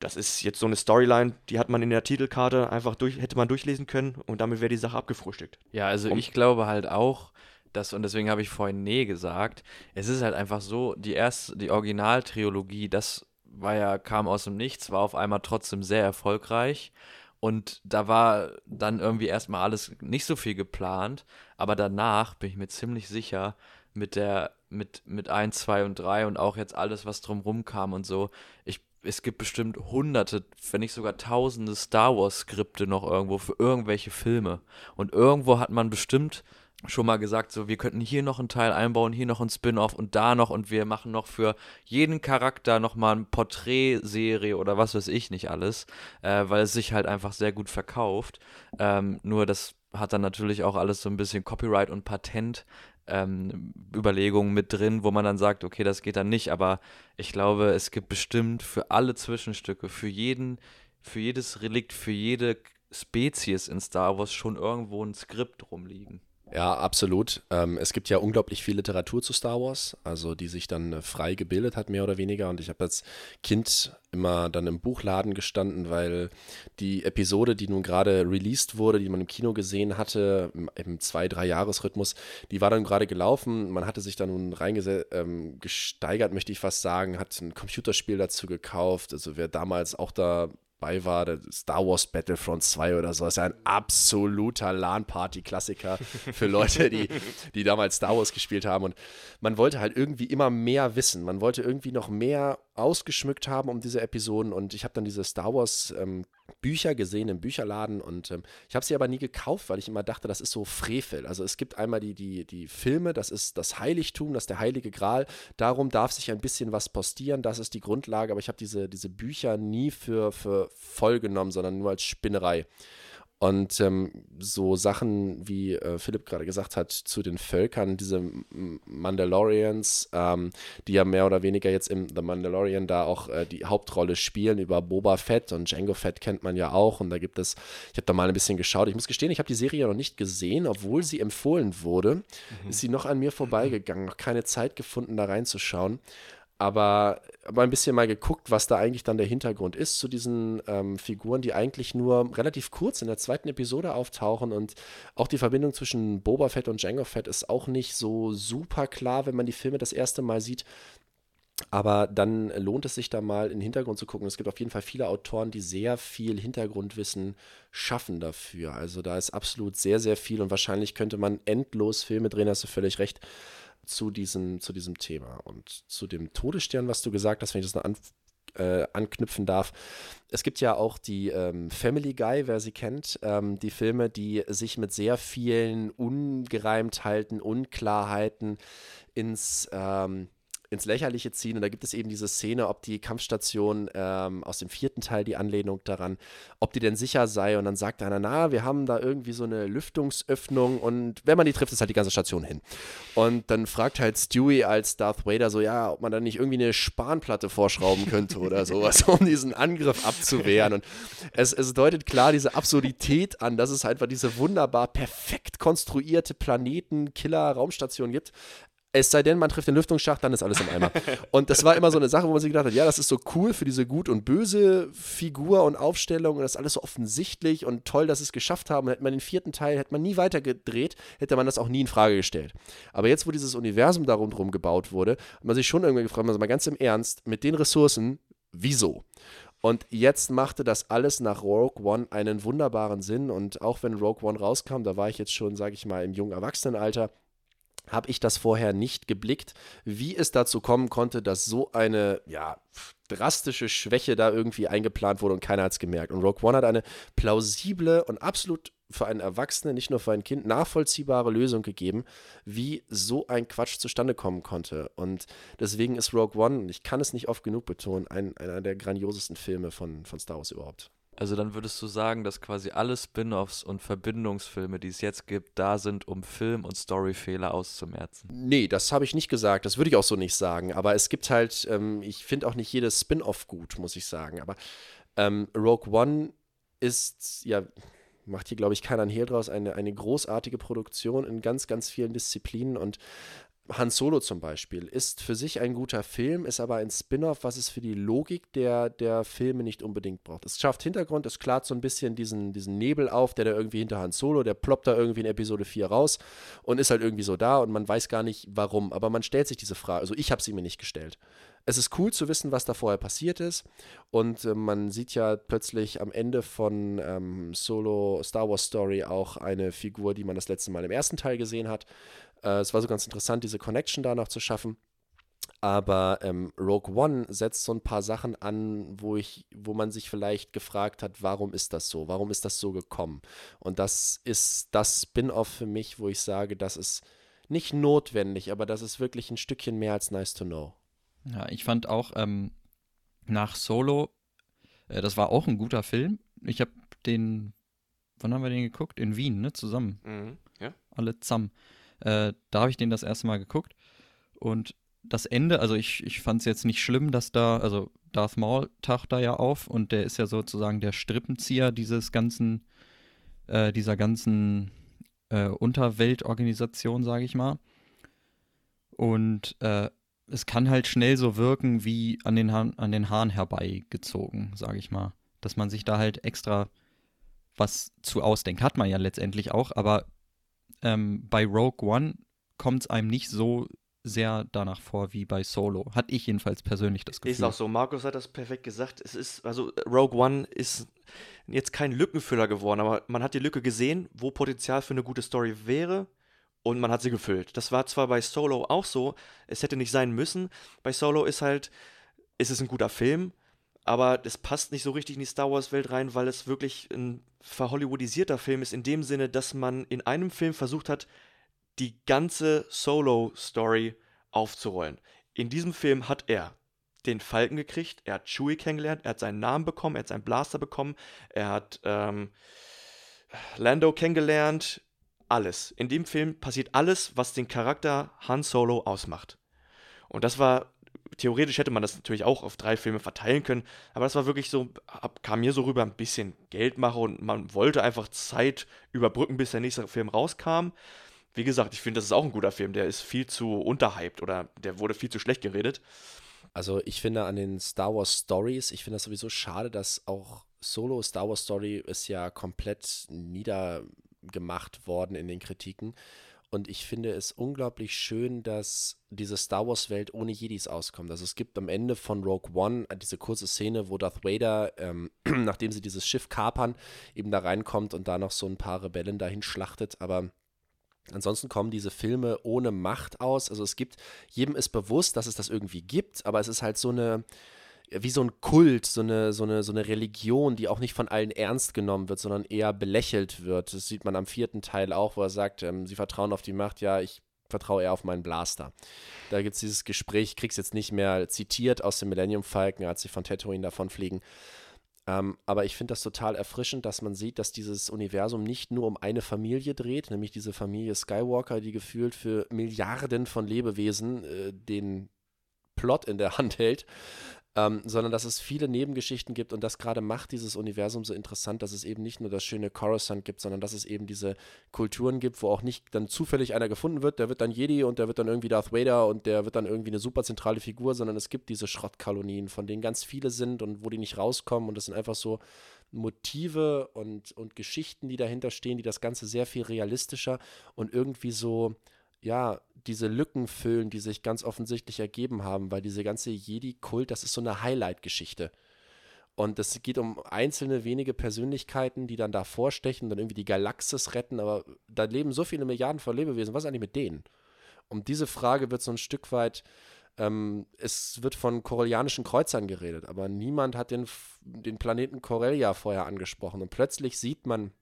A: Das ist jetzt so eine Storyline, die hat man in der Titelkarte einfach durch, hätte man durchlesen können und damit wäre die Sache abgefrühstückt.
C: Ja, also
A: Und-
C: ich glaube halt auch, dass, und deswegen habe ich vorhin Nee gesagt, es ist halt einfach so, die erste, die Originaltrilogie, das war ja, kam aus dem Nichts, war auf einmal trotzdem sehr erfolgreich. Und da war dann irgendwie erstmal alles nicht so viel geplant, aber danach bin ich mir ziemlich sicher, mit der, mit, mit 1, 2 und 3 und auch jetzt alles, was drumrum kam und so, ich, es gibt bestimmt hunderte, wenn nicht sogar tausende Star Wars-Skripte noch irgendwo für irgendwelche Filme. Und irgendwo hat man bestimmt schon mal gesagt, so wir könnten hier noch einen Teil einbauen, hier noch ein Spin-off und da noch und wir machen noch für jeden Charakter noch mal eine Porträtserie oder was weiß ich nicht alles, äh, weil es sich halt einfach sehr gut verkauft. Ähm, nur das hat dann natürlich auch alles so ein bisschen Copyright und Patent ähm, Überlegungen mit drin, wo man dann sagt, okay, das geht dann nicht, aber ich glaube, es gibt bestimmt für alle Zwischenstücke, für jeden, für jedes Relikt, für jede Spezies in Star Wars schon irgendwo ein Skript rumliegen.
D: Ja, absolut. Ähm, es gibt ja unglaublich viel Literatur zu Star Wars, also die sich dann äh, frei gebildet hat, mehr oder weniger. Und ich habe als Kind immer dann im Buchladen gestanden, weil die Episode, die nun gerade released wurde, die man im Kino gesehen hatte, im, im zwei-, drei-Jahres-Rhythmus, die war dann gerade gelaufen. Man hatte sich da nun reingesteigert, ähm, möchte ich fast sagen, hat ein Computerspiel dazu gekauft. Also wer damals auch da bei war, der Star Wars Battlefront 2 oder so, ist ja ein absoluter LAN-Party-Klassiker für Leute, die, die damals Star Wars gespielt haben. Und man wollte halt irgendwie immer mehr wissen. Man wollte irgendwie noch mehr ausgeschmückt haben um diese Episoden. Und ich habe dann diese Star Wars ähm, Bücher gesehen im Bücherladen und ähm, ich habe sie aber nie gekauft, weil ich immer dachte, das ist so Frevel. Also es gibt einmal die, die, die Filme, das ist das Heiligtum, das ist der heilige Gral. Darum darf sich ein bisschen was postieren, das ist die Grundlage, aber ich habe diese, diese Bücher nie für, für voll genommen, sondern nur als Spinnerei. Und ähm, so Sachen, wie äh, Philipp gerade gesagt hat, zu den Völkern, diese Mandalorians, ähm, die ja mehr oder weniger jetzt im The Mandalorian da auch äh, die Hauptrolle spielen, über Boba Fett und Django Fett kennt man ja auch. Und da gibt es, ich habe da mal ein bisschen geschaut. Ich muss gestehen, ich habe die Serie noch nicht gesehen, obwohl sie empfohlen wurde. Ist sie noch an mir vorbeigegangen, noch keine Zeit gefunden, da reinzuschauen aber, aber ein bisschen mal geguckt, was da eigentlich dann der Hintergrund ist zu diesen ähm, Figuren, die eigentlich nur relativ kurz in der zweiten Episode auftauchen und auch die Verbindung zwischen Boba Fett und Jango Fett ist auch nicht so super klar, wenn man die Filme das erste Mal sieht. Aber dann lohnt es sich da mal in den Hintergrund zu gucken. Es gibt auf jeden Fall viele Autoren, die sehr viel Hintergrundwissen schaffen dafür. Also da ist absolut sehr, sehr viel und wahrscheinlich könnte man endlos Filme drehen, hast du völlig recht, zu diesem, zu diesem Thema. Und zu dem Todesstern, was du gesagt hast, wenn ich das noch an, äh, anknüpfen darf. Es gibt ja auch die ähm, Family Guy, wer sie kennt, ähm, die Filme, die sich mit sehr vielen Ungereimtheiten, Unklarheiten ins ähm, ins Lächerliche ziehen. Und da gibt es eben diese Szene, ob die Kampfstation ähm, aus dem vierten Teil, die Anlehnung daran, ob die denn sicher sei. Und dann sagt einer, na, wir haben da irgendwie so eine Lüftungsöffnung und wenn man die trifft, ist halt die ganze Station hin. Und dann fragt halt Stewie als Darth Vader so, ja, ob man da nicht irgendwie eine Spanplatte vorschrauben könnte oder sowas, um diesen Angriff abzuwehren. Und es, es deutet klar diese Absurdität an, dass es einfach diese wunderbar perfekt konstruierte Planeten-Killer-Raumstation gibt, es sei denn, man trifft den Lüftungsschacht, dann ist alles im Eimer. Und das war immer so eine Sache, wo man sich gedacht hat, ja, das ist so cool für diese gut und böse Figur und Aufstellung und das ist alles so offensichtlich und toll, dass sie es geschafft haben. Hätte man den vierten Teil, hätte man nie weitergedreht, hätte man das auch nie in Frage gestellt. Aber jetzt, wo dieses Universum darum drum gebaut wurde, hat man sich schon irgendwie gefragt, also mal ganz im Ernst, mit den Ressourcen, wieso? Und jetzt machte das alles nach Rogue One einen wunderbaren Sinn. Und auch wenn Rogue One rauskam, da war ich jetzt schon, sage ich mal, im jungen Erwachsenenalter, habe ich das vorher nicht geblickt, wie es dazu kommen konnte, dass so eine ja, drastische Schwäche da irgendwie eingeplant wurde und keiner hat es gemerkt. Und Rogue One hat eine plausible und absolut für einen Erwachsenen, nicht nur für ein Kind, nachvollziehbare Lösung gegeben, wie so ein Quatsch zustande kommen konnte. Und deswegen ist Rogue One, ich kann es nicht oft genug betonen, ein, einer der grandiosesten Filme von, von Star Wars überhaupt.
C: Also dann würdest du sagen, dass quasi alle Spin-offs und Verbindungsfilme, die es jetzt gibt, da sind, um Film- und Storyfehler auszumerzen.
D: Nee, das habe ich nicht gesagt. Das würde ich auch so nicht sagen. Aber es gibt halt, ähm, ich finde auch nicht jedes Spin-off gut, muss ich sagen. Aber ähm, Rogue One ist, ja, macht hier, glaube ich, keiner ein Hehl draus, eine, eine großartige Produktion in ganz, ganz vielen Disziplinen und Han Solo zum Beispiel ist für sich ein guter Film, ist aber ein Spin-off, was es für die Logik der, der Filme nicht unbedingt braucht. Es schafft Hintergrund, es klart so ein bisschen diesen, diesen Nebel auf, der da irgendwie hinter Han Solo, der ploppt da irgendwie in Episode 4 raus und ist halt irgendwie so da und man weiß gar nicht warum. Aber man stellt sich diese Frage, also ich habe sie mir nicht gestellt. Es ist cool zu wissen, was da vorher passiert ist und äh, man sieht ja plötzlich am Ende von ähm, Solo Star Wars Story auch eine Figur, die man das letzte Mal im ersten Teil gesehen hat. Äh, es war so ganz interessant, diese Connection da noch zu schaffen. Aber ähm, Rogue One setzt so ein paar Sachen an, wo ich, wo man sich vielleicht gefragt hat, warum ist das so? Warum ist das so gekommen? Und das ist das Spin-off für mich, wo ich sage, das ist nicht notwendig, aber das ist wirklich ein Stückchen mehr als nice to know.
B: Ja, ich fand auch ähm, nach Solo, äh, das war auch ein guter Film. Ich habe den, wann haben wir den geguckt? In Wien, ne? Zusammen.
A: Mhm, ja.
B: Alle zusammen. Äh, da habe ich den das erste Mal geguckt. Und das Ende, also ich, ich fand es jetzt nicht schlimm, dass da, also Darth Maul taucht da ja auf und der ist ja sozusagen der Strippenzieher dieses ganzen, äh, dieser ganzen äh, Unterweltorganisation, sage ich mal. Und äh, es kann halt schnell so wirken wie an den, Haaren, an den Haaren herbeigezogen, sage ich mal. Dass man sich da halt extra was zu ausdenkt. Hat man ja letztendlich auch, aber ähm, bei Rogue One kommt es einem nicht so sehr danach vor wie bei Solo. Hatte ich jedenfalls persönlich das Gefühl.
A: Ist auch so. Markus hat das perfekt gesagt. Es ist, also Rogue One ist jetzt kein Lückenfüller geworden, aber man hat die Lücke gesehen, wo Potenzial für eine gute Story wäre und man hat sie gefüllt. Das war zwar bei Solo auch so, es hätte nicht sein müssen. Bei Solo ist halt, ist es ein guter Film, aber es passt nicht so richtig in die Star Wars-Welt rein, weil es wirklich ein verhollywoodisierter Film ist, in dem Sinne, dass man in einem Film versucht hat, die ganze Solo-Story aufzurollen. In diesem Film hat er den Falken gekriegt, er hat Chewie kennengelernt, er hat seinen Namen bekommen, er hat seinen Blaster bekommen, er hat ähm, Lando kennengelernt, alles. In dem Film passiert alles, was den Charakter Han Solo ausmacht. Und das war, theoretisch hätte man das natürlich auch auf drei Filme verteilen können, aber das war wirklich so, kam mir so rüber ein bisschen Geldmache und man wollte einfach Zeit überbrücken, bis der nächste Film rauskam. Wie gesagt, ich finde, das ist auch ein guter Film, der ist viel zu unterhyped oder der wurde viel zu schlecht geredet.
D: Also ich finde an den Star Wars Stories, ich finde das sowieso schade, dass auch Solo Star Wars Story ist ja komplett nieder gemacht worden in den Kritiken. Und ich finde es unglaublich schön, dass diese Star Wars-Welt ohne Jedis auskommt. Also es gibt am Ende von Rogue One diese kurze Szene, wo Darth Vader, ähm, nachdem sie dieses Schiff kapern, eben da reinkommt und da noch so ein paar Rebellen dahin schlachtet. Aber Ansonsten kommen diese Filme ohne Macht aus. Also es gibt, jedem ist bewusst, dass es das irgendwie gibt, aber es ist halt so eine, wie so ein Kult, so eine, so, eine, so eine Religion, die auch nicht von allen ernst genommen wird, sondern eher belächelt wird. Das sieht man am vierten Teil auch, wo er sagt, ähm, sie vertrauen auf die Macht, ja, ich vertraue eher auf meinen Blaster. Da gibt es dieses Gespräch, ich krieg's jetzt nicht mehr zitiert aus dem Millennium Falcon, als sie von Tatooine davonfliegen. Ähm, aber ich finde das total erfrischend, dass man sieht, dass dieses Universum nicht nur um eine Familie dreht, nämlich diese Familie Skywalker, die gefühlt für Milliarden von Lebewesen äh, den Plot in der Hand hält, ähm, sondern dass es viele Nebengeschichten gibt und das gerade macht dieses Universum so interessant, dass es eben nicht nur das schöne Coruscant gibt, sondern dass es eben diese Kulturen gibt, wo auch nicht dann zufällig einer gefunden wird, der wird dann Jedi und der wird dann irgendwie Darth Vader und der wird dann irgendwie eine super zentrale Figur, sondern es gibt diese Schrottkolonien, von denen ganz viele sind und wo die nicht rauskommen. Und das sind einfach so Motive und, und Geschichten, die dahinter stehen, die das Ganze sehr viel realistischer und irgendwie so, ja, diese Lücken füllen, die sich ganz offensichtlich ergeben haben, weil diese ganze Jedi-Kult, das ist so eine Highlight-Geschichte. Und es geht um einzelne wenige Persönlichkeiten, die dann da vorstechen, dann irgendwie die Galaxis retten, aber da leben so viele Milliarden von Lebewesen, was ist eigentlich mit denen? Um diese Frage wird so ein Stück weit, ähm, es wird von korellianischen Kreuzern geredet, aber niemand hat den, den Planeten Corellia vorher angesprochen. Und plötzlich sieht man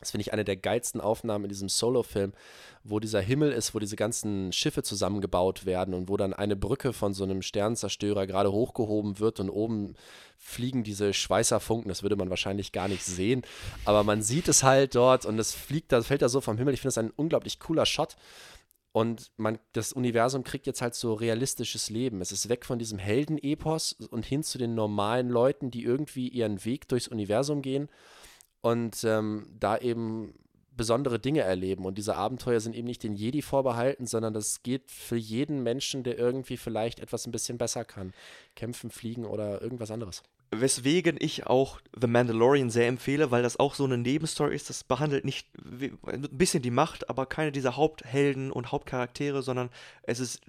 D: das finde ich eine der geilsten Aufnahmen in diesem Solo-Film, wo dieser Himmel ist, wo diese ganzen Schiffe zusammengebaut werden und wo dann eine Brücke von so einem Sternenzerstörer gerade hochgehoben wird und oben fliegen diese Schweißerfunken. Das würde man wahrscheinlich gar nicht sehen, aber man sieht es halt dort und es fliegt, das fällt da so vom Himmel. Ich finde das ein unglaublich cooler Shot. Und man, das Universum kriegt jetzt halt so realistisches Leben. Es ist weg von diesem Heldenepos und hin zu den normalen Leuten, die irgendwie ihren Weg durchs Universum gehen und ähm, da eben besondere Dinge erleben. Und diese Abenteuer sind eben nicht den Jedi vorbehalten, sondern das geht für jeden Menschen, der irgendwie vielleicht etwas ein bisschen besser kann. Kämpfen, fliegen oder irgendwas anderes.
A: Weswegen ich auch The Mandalorian sehr empfehle, weil das auch so eine Nebenstory ist. Das behandelt nicht ein bisschen die Macht, aber keine dieser Haupthelden und Hauptcharaktere, sondern es ist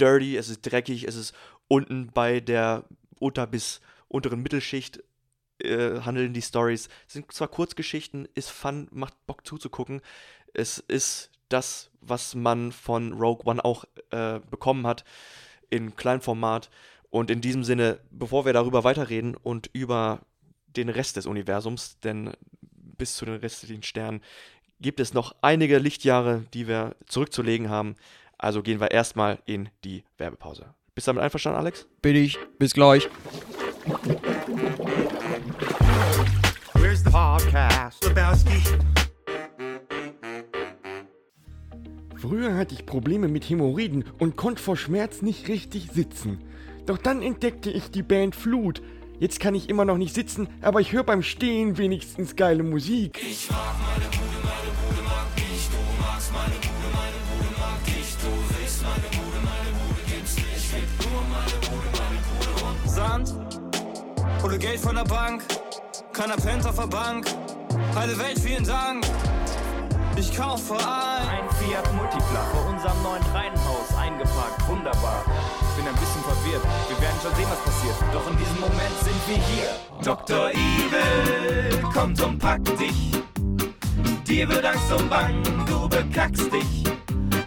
A: dirty, es ist dreckig, es ist unten bei der unter bis unteren Mittelschicht äh, handeln die Stories. Sind zwar Kurzgeschichten, ist fun, macht Bock zuzugucken. Es ist das, was man von Rogue One auch äh, bekommen hat in Kleinformat. Und in diesem Sinne, bevor wir darüber weiterreden und über den Rest des Universums, denn bis zu den restlichen Sternen gibt es noch einige Lichtjahre, die wir zurückzulegen haben. Also gehen wir erstmal in die Werbepause. Bist du damit einverstanden, Alex?
B: Bin ich. Bis gleich.
F: Where's the podcast? Lebowski.
I: Früher hatte ich Probleme mit Hämorrhoiden und konnte vor Schmerz nicht richtig sitzen. Doch dann entdeckte ich die Band Flut. Jetzt kann ich immer noch nicht sitzen, aber ich höre beim Stehen wenigstens geile Musik. Ich mag meine Bude, meine Bude mag dich. Du magst meine Bude, meine Bude mag dich. Du willst meine Bude, meine Bude gibt's nicht. Ich will nur meine Bude, meine Bude und
J: Sand oder Geld von der Bank. Keiner pennt auf der Bank. Heile Welt, vielen Dank. Ich kaufe ein.
K: Ein Fiat Multipla vor unserem neuen Reihenhaus eingepackt. Wunderbar. Ich bin ein bisschen verwirrt. Wir werden schon sehen, was passiert. Doch in diesem Moment sind wir hier. Dr. Evil kommt und packt dich. Dir wird Angst und Bang, du bekackst dich.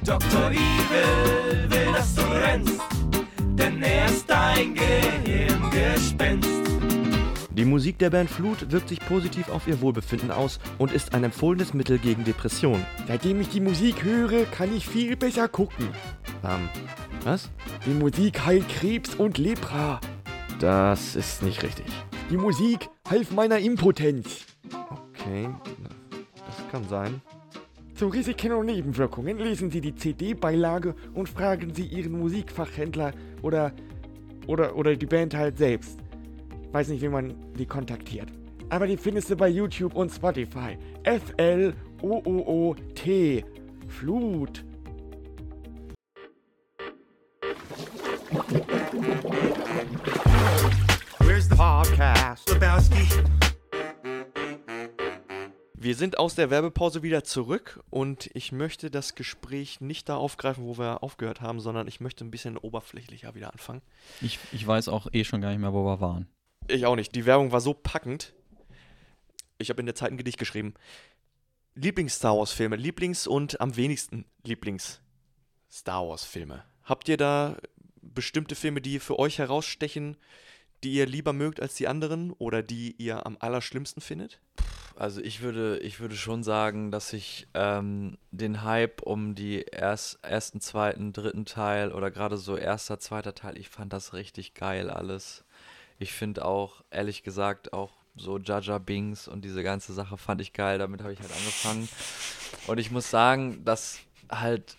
K: Dr. Evil will, dass du rennst. Denn er ist dein Gehirngespenst.
A: Die Musik der Band Flut wirkt sich positiv auf ihr Wohlbefinden aus und ist ein empfohlenes Mittel gegen Depressionen.
I: Seitdem ich die Musik höre, kann ich viel besser gucken.
A: Ähm, was?
I: Die Musik heilt Krebs und Lepra.
A: Das ist nicht richtig.
I: Die Musik half meiner Impotenz.
A: Okay, das kann sein.
I: Zu Risiken und Nebenwirkungen lesen Sie die CD-Beilage und fragen Sie Ihren Musikfachhändler oder, oder, oder die Band halt selbst. Weiß nicht, wie man die kontaktiert. Aber die findest du bei YouTube und Spotify. F-L-O-O-O-T. Flut.
F: Where's the podcast? Lebowski.
A: Wir sind aus der Werbepause wieder zurück und ich möchte das Gespräch nicht da aufgreifen, wo wir aufgehört haben, sondern ich möchte ein bisschen oberflächlicher wieder anfangen.
B: Ich, ich weiß auch eh schon gar nicht mehr, wo wir waren.
A: Ich auch nicht. Die Werbung war so packend. Ich habe in der Zeit ein Gedicht geschrieben. Lieblings-Star Wars-Filme, Lieblings- und am wenigsten Lieblings-Star Wars-Filme. Habt ihr da bestimmte Filme, die für euch herausstechen, die ihr lieber mögt als die anderen oder die ihr am allerschlimmsten findet?
C: Also ich würde, ich würde schon sagen, dass ich ähm, den Hype um die erst, ersten, zweiten, dritten Teil oder gerade so erster, zweiter Teil, ich fand das richtig geil alles. Ich finde auch, ehrlich gesagt, auch so Jaja Bings und diese ganze Sache fand ich geil, damit habe ich halt angefangen. Und ich muss sagen, dass halt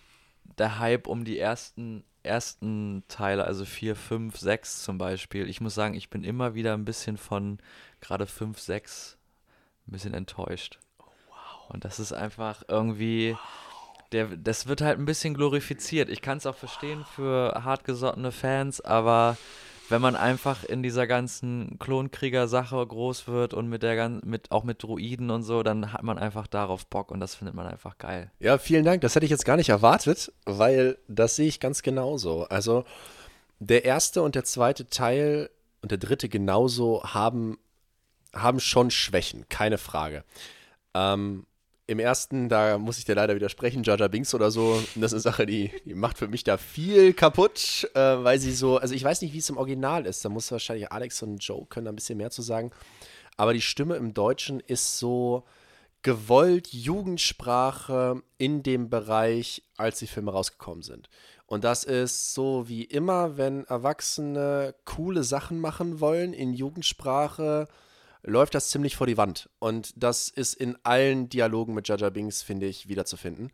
C: der Hype um die ersten, ersten Teile, also 4, 5, 6 zum Beispiel, ich muss sagen, ich bin immer wieder ein bisschen von gerade 5, 6 ein bisschen enttäuscht. Und das ist einfach irgendwie, der, das wird halt ein bisschen glorifiziert. Ich kann es auch verstehen für hartgesottene Fans, aber wenn man einfach in dieser ganzen Klonkrieger-Sache groß wird und mit der gan- mit auch mit Druiden und so, dann hat man einfach darauf Bock und das findet man einfach geil.
D: Ja, vielen Dank. Das hätte ich jetzt gar nicht erwartet, weil das sehe ich ganz genauso. Also der erste und der zweite Teil und der dritte genauso haben, haben schon Schwächen, keine Frage. Ähm, Im ersten, da muss ich dir leider widersprechen, Jaja Binks oder so, das ist eine Sache, die, die macht für mich da viel kaputt, äh, weil sie so, also ich weiß nicht, wie es im Original ist, da muss wahrscheinlich Alex und Joe können ein bisschen mehr zu sagen, aber die Stimme im Deutschen ist so gewollt Jugendsprache in dem Bereich, als die Filme rausgekommen sind. Und das ist so wie immer, wenn Erwachsene coole Sachen machen wollen in Jugendsprache, läuft das ziemlich vor die Wand. Und das ist in allen Dialogen mit Jaja Binks, finde ich, wiederzufinden.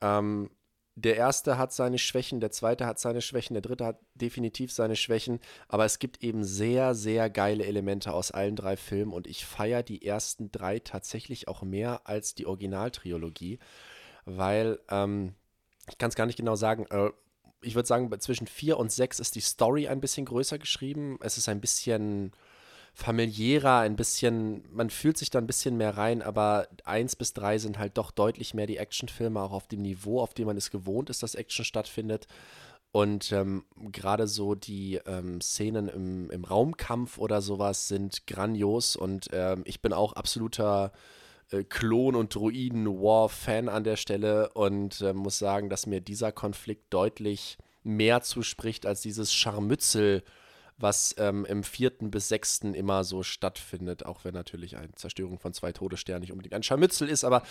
D: Ähm, der erste hat seine Schwächen, der zweite hat seine Schwächen, der dritte hat definitiv seine Schwächen, aber es gibt eben sehr, sehr geile Elemente aus allen drei Filmen und ich feiere die ersten drei tatsächlich auch mehr als die Originaltrilogie, weil ähm, ich kann es gar nicht genau sagen, äh, ich würde sagen, zwischen vier und sechs ist die Story ein bisschen größer geschrieben, es ist ein bisschen familiärer, ein bisschen, man fühlt sich da ein bisschen mehr rein, aber eins bis drei sind halt doch deutlich mehr die Actionfilme, auch auf dem Niveau, auf dem man es gewohnt ist, dass Action stattfindet. Und ähm, gerade so die ähm, Szenen im, im Raumkampf oder sowas sind grandios und ähm, ich bin auch absoluter äh, Klon- und Druiden-War-Fan an der Stelle und äh, muss sagen, dass mir dieser Konflikt deutlich mehr zuspricht als dieses Scharmützel, was ähm, im vierten bis sechsten immer so stattfindet, auch wenn natürlich eine Zerstörung von zwei Todessternen nicht unbedingt ein Scharmützel ist, aber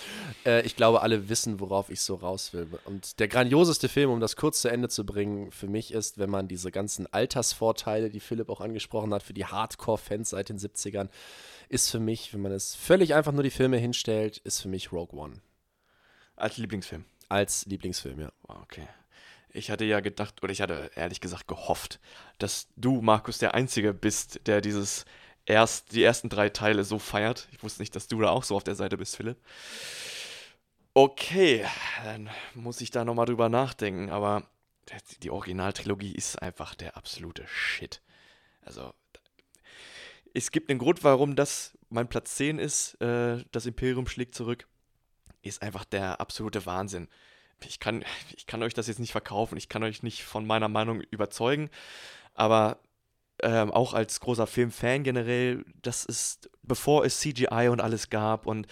D: äh, ich glaube, alle wissen, worauf ich so raus will. Und der grandioseste Film, um das kurz zu Ende zu bringen, für mich ist, wenn man diese ganzen Altersvorteile, die Philipp auch angesprochen hat, für die Hardcore-Fans seit den 70ern, ist für mich, wenn man es völlig einfach nur die Filme hinstellt, ist für mich Rogue One.
A: Als Lieblingsfilm.
D: Als Lieblingsfilm, ja.
A: Okay. Ich hatte ja gedacht, oder ich hatte ehrlich gesagt gehofft, dass du, Markus, der Einzige bist, der dieses erst, die ersten drei Teile so feiert. Ich wusste nicht, dass du da auch so auf der Seite bist, Philipp. Okay, dann muss ich da nochmal drüber nachdenken, aber die Originaltrilogie ist einfach der absolute Shit. Also, es gibt einen Grund, warum das mein Platz 10 ist, äh, das Imperium schlägt zurück, ist einfach der absolute Wahnsinn ich kann, ich kann euch das jetzt nicht verkaufen, ich kann euch nicht von meiner Meinung überzeugen, aber ähm, auch als großer Filmfan generell, das ist, bevor es CGI und alles gab und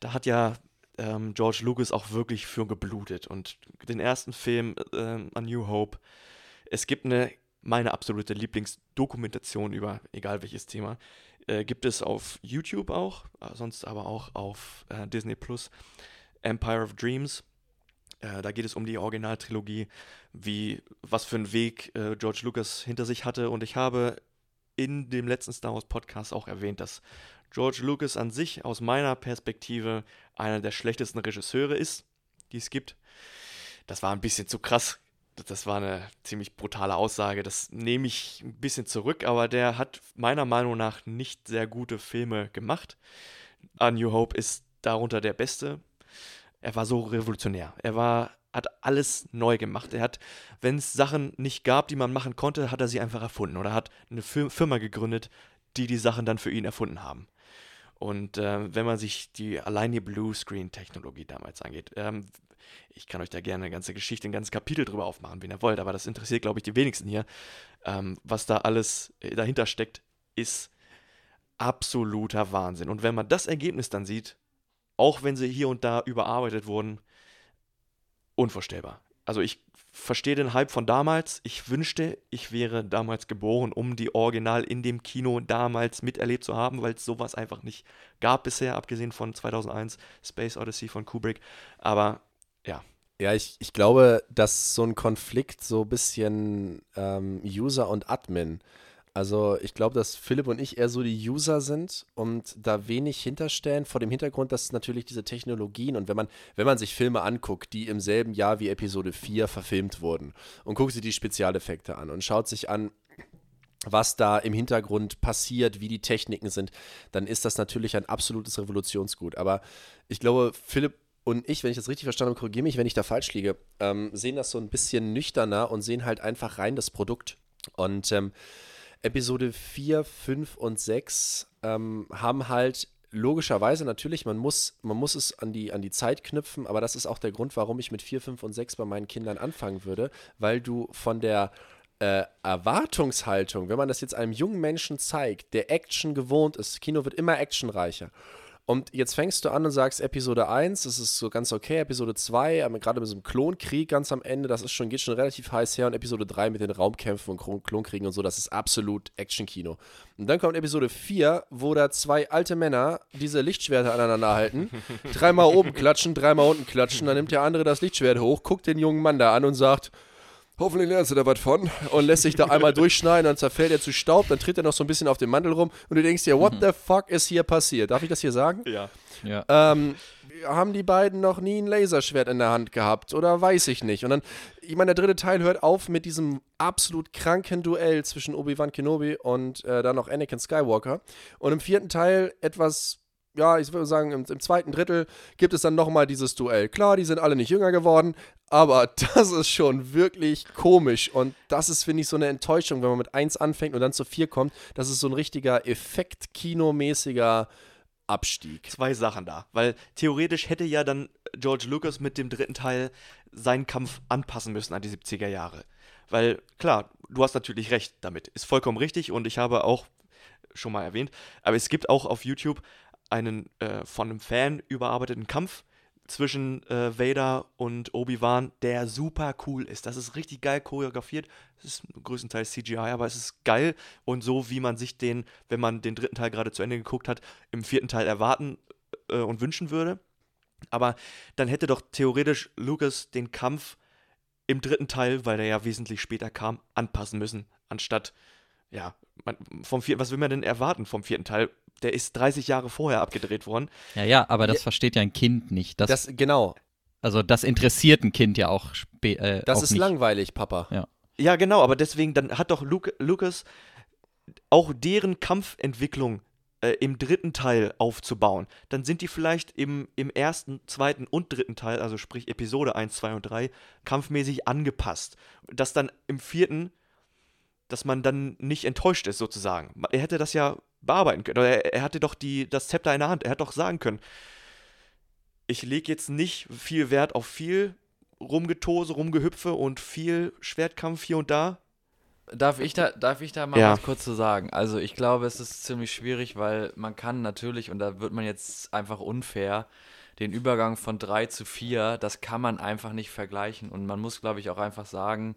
A: da hat ja ähm, George Lucas auch wirklich für geblutet und den ersten Film, ähm, A New Hope, es gibt eine, meine absolute Lieblingsdokumentation über egal welches Thema, äh, gibt es auf YouTube auch, sonst aber auch auf äh, Disney Plus, Empire of Dreams, äh, da geht es um die Originaltrilogie, wie, was für einen Weg äh, George Lucas hinter sich hatte. Und ich habe in dem letzten Star Wars Podcast auch erwähnt, dass George Lucas an sich aus meiner Perspektive einer der schlechtesten Regisseure ist, die es gibt. Das war ein bisschen zu krass. Das war eine ziemlich brutale Aussage. Das nehme ich ein bisschen zurück, aber der hat meiner Meinung nach nicht sehr gute Filme gemacht. A New Hope ist darunter der beste er war so revolutionär. Er war, hat alles neu gemacht. Er hat, wenn es Sachen nicht gab, die man machen konnte, hat er sie einfach erfunden oder hat eine Firma gegründet, die die Sachen dann für ihn erfunden haben. Und äh, wenn man sich die allein die Bluescreen-Technologie damals angeht, ähm, ich kann euch da gerne eine ganze Geschichte, ein ganzes Kapitel drüber aufmachen, wenn ihr wollt, aber das interessiert, glaube ich, die wenigsten hier. Ähm, was da alles äh, dahinter steckt, ist absoluter Wahnsinn. Und wenn man das Ergebnis dann sieht, auch wenn sie hier und da überarbeitet wurden, unvorstellbar. Also ich verstehe den Hype von damals. Ich wünschte, ich wäre damals geboren, um die Original in dem Kino damals miterlebt zu haben, weil es sowas einfach nicht gab bisher, abgesehen von 2001 Space Odyssey von Kubrick. Aber ja.
D: Ja, ich, ich glaube, dass so ein Konflikt so ein bisschen ähm, User und Admin also ich glaube, dass Philipp und ich eher so die User sind und da wenig hinterstellen, vor dem Hintergrund, dass natürlich diese Technologien und wenn man, wenn man sich Filme anguckt, die im selben Jahr wie Episode 4 verfilmt wurden und guckt sich die Spezialeffekte an und schaut sich an, was da im Hintergrund passiert, wie die Techniken sind, dann ist das natürlich ein absolutes Revolutionsgut. Aber ich glaube, Philipp und ich, wenn ich das richtig verstanden habe, korrigiere mich, wenn ich da falsch liege, ähm, sehen das so ein bisschen nüchterner und sehen halt einfach rein das Produkt. Und ähm, Episode 4, 5 und 6 ähm, haben halt logischerweise natürlich, man muss, man muss es an die, an die Zeit knüpfen, aber das ist auch der Grund, warum ich mit 4, 5 und 6 bei meinen Kindern anfangen würde, weil du von der äh, Erwartungshaltung, wenn man das jetzt einem jungen Menschen zeigt, der Action gewohnt ist, Kino wird immer actionreicher und jetzt fängst du an und sagst Episode 1, das ist so ganz okay, Episode 2, gerade mit so einem Klonkrieg ganz am Ende, das ist schon, geht schon relativ heiß her und Episode 3 mit den Raumkämpfen und Klonkriegen und so, das ist absolut Action-Kino. Und dann kommt Episode 4, wo da zwei alte Männer diese Lichtschwerter aneinander halten, dreimal oben klatschen, dreimal unten klatschen, dann nimmt der andere das Lichtschwert hoch, guckt den jungen Mann da an und sagt, hoffentlich lernst du da was von und lässt sich da einmal durchschneiden, dann zerfällt er zu Staub, dann tritt er noch so ein bisschen auf den Mantel rum und du denkst dir, what mhm. the fuck ist hier passiert? Darf ich das hier sagen?
A: Ja.
B: ja.
D: Ähm, haben die beiden noch nie ein Laserschwert in der Hand gehabt oder weiß ich nicht. Und dann, ich meine, der dritte Teil hört auf mit diesem absolut kranken Duell zwischen Obi-Wan Kenobi und äh, dann noch Anakin Skywalker. Und im vierten Teil etwas ja, ich würde sagen, im, im, zweiten Drittel gibt es dann nochmal dieses Duell. Klar, die sind alle nicht jünger geworden, aber das ist schon wirklich komisch. Und das ist, finde ich, so eine Enttäuschung, wenn man mit 1 anfängt und dann zu 4 kommt. Das ist so ein richtiger Effekt-Kinomäßiger Abstieg.
A: Zwei Sachen da. Weil theoretisch hätte ja dann George Lucas mit dem dritten Teil seinen Kampf anpassen müssen an die 70er Jahre. Weil, klar, du hast natürlich recht damit. Ist vollkommen richtig und ich habe auch schon mal erwähnt, aber es gibt auch auf YouTube einen äh, von einem Fan überarbeiteten Kampf zwischen äh, Vader und Obi-Wan, der super cool ist. Das ist richtig geil choreografiert. Es ist größtenteils CGI, aber es ist geil und so, wie man sich den, wenn man den dritten Teil gerade zu Ende geguckt hat, im vierten Teil erwarten äh, und wünschen würde. Aber dann hätte doch theoretisch Lucas den Kampf im dritten Teil, weil der ja wesentlich später kam, anpassen müssen, anstatt ja, man, vom vierten, was will man denn erwarten vom vierten Teil? Der ist 30 Jahre vorher abgedreht worden.
B: Ja, ja, aber das ja, versteht ja ein Kind nicht. Das,
D: das, genau.
B: Also das interessiert ein Kind ja auch. Äh,
D: das
B: auch
D: ist
B: nicht.
D: langweilig, Papa.
B: Ja.
A: ja, genau, aber deswegen, dann hat doch Luke, Lucas auch deren Kampfentwicklung äh, im dritten Teil aufzubauen. Dann sind die vielleicht im, im ersten, zweiten und dritten Teil, also sprich Episode 1, 2 und 3, kampfmäßig angepasst. Dass dann im vierten dass man dann nicht enttäuscht ist, sozusagen. Er hätte das ja bearbeiten können. Er, er hatte doch die, das Zepter in der Hand. Er hätte doch sagen können, ich lege jetzt nicht viel Wert auf viel Rumgetose, Rumgehüpfe und viel Schwertkampf hier und da.
C: Darf ich da, darf ich da mal ja. was kurz zu sagen? Also ich glaube, es ist ziemlich schwierig, weil man kann natürlich, und da wird man jetzt einfach unfair, den Übergang von 3 zu 4, das kann man einfach nicht vergleichen. Und man muss, glaube ich, auch einfach sagen,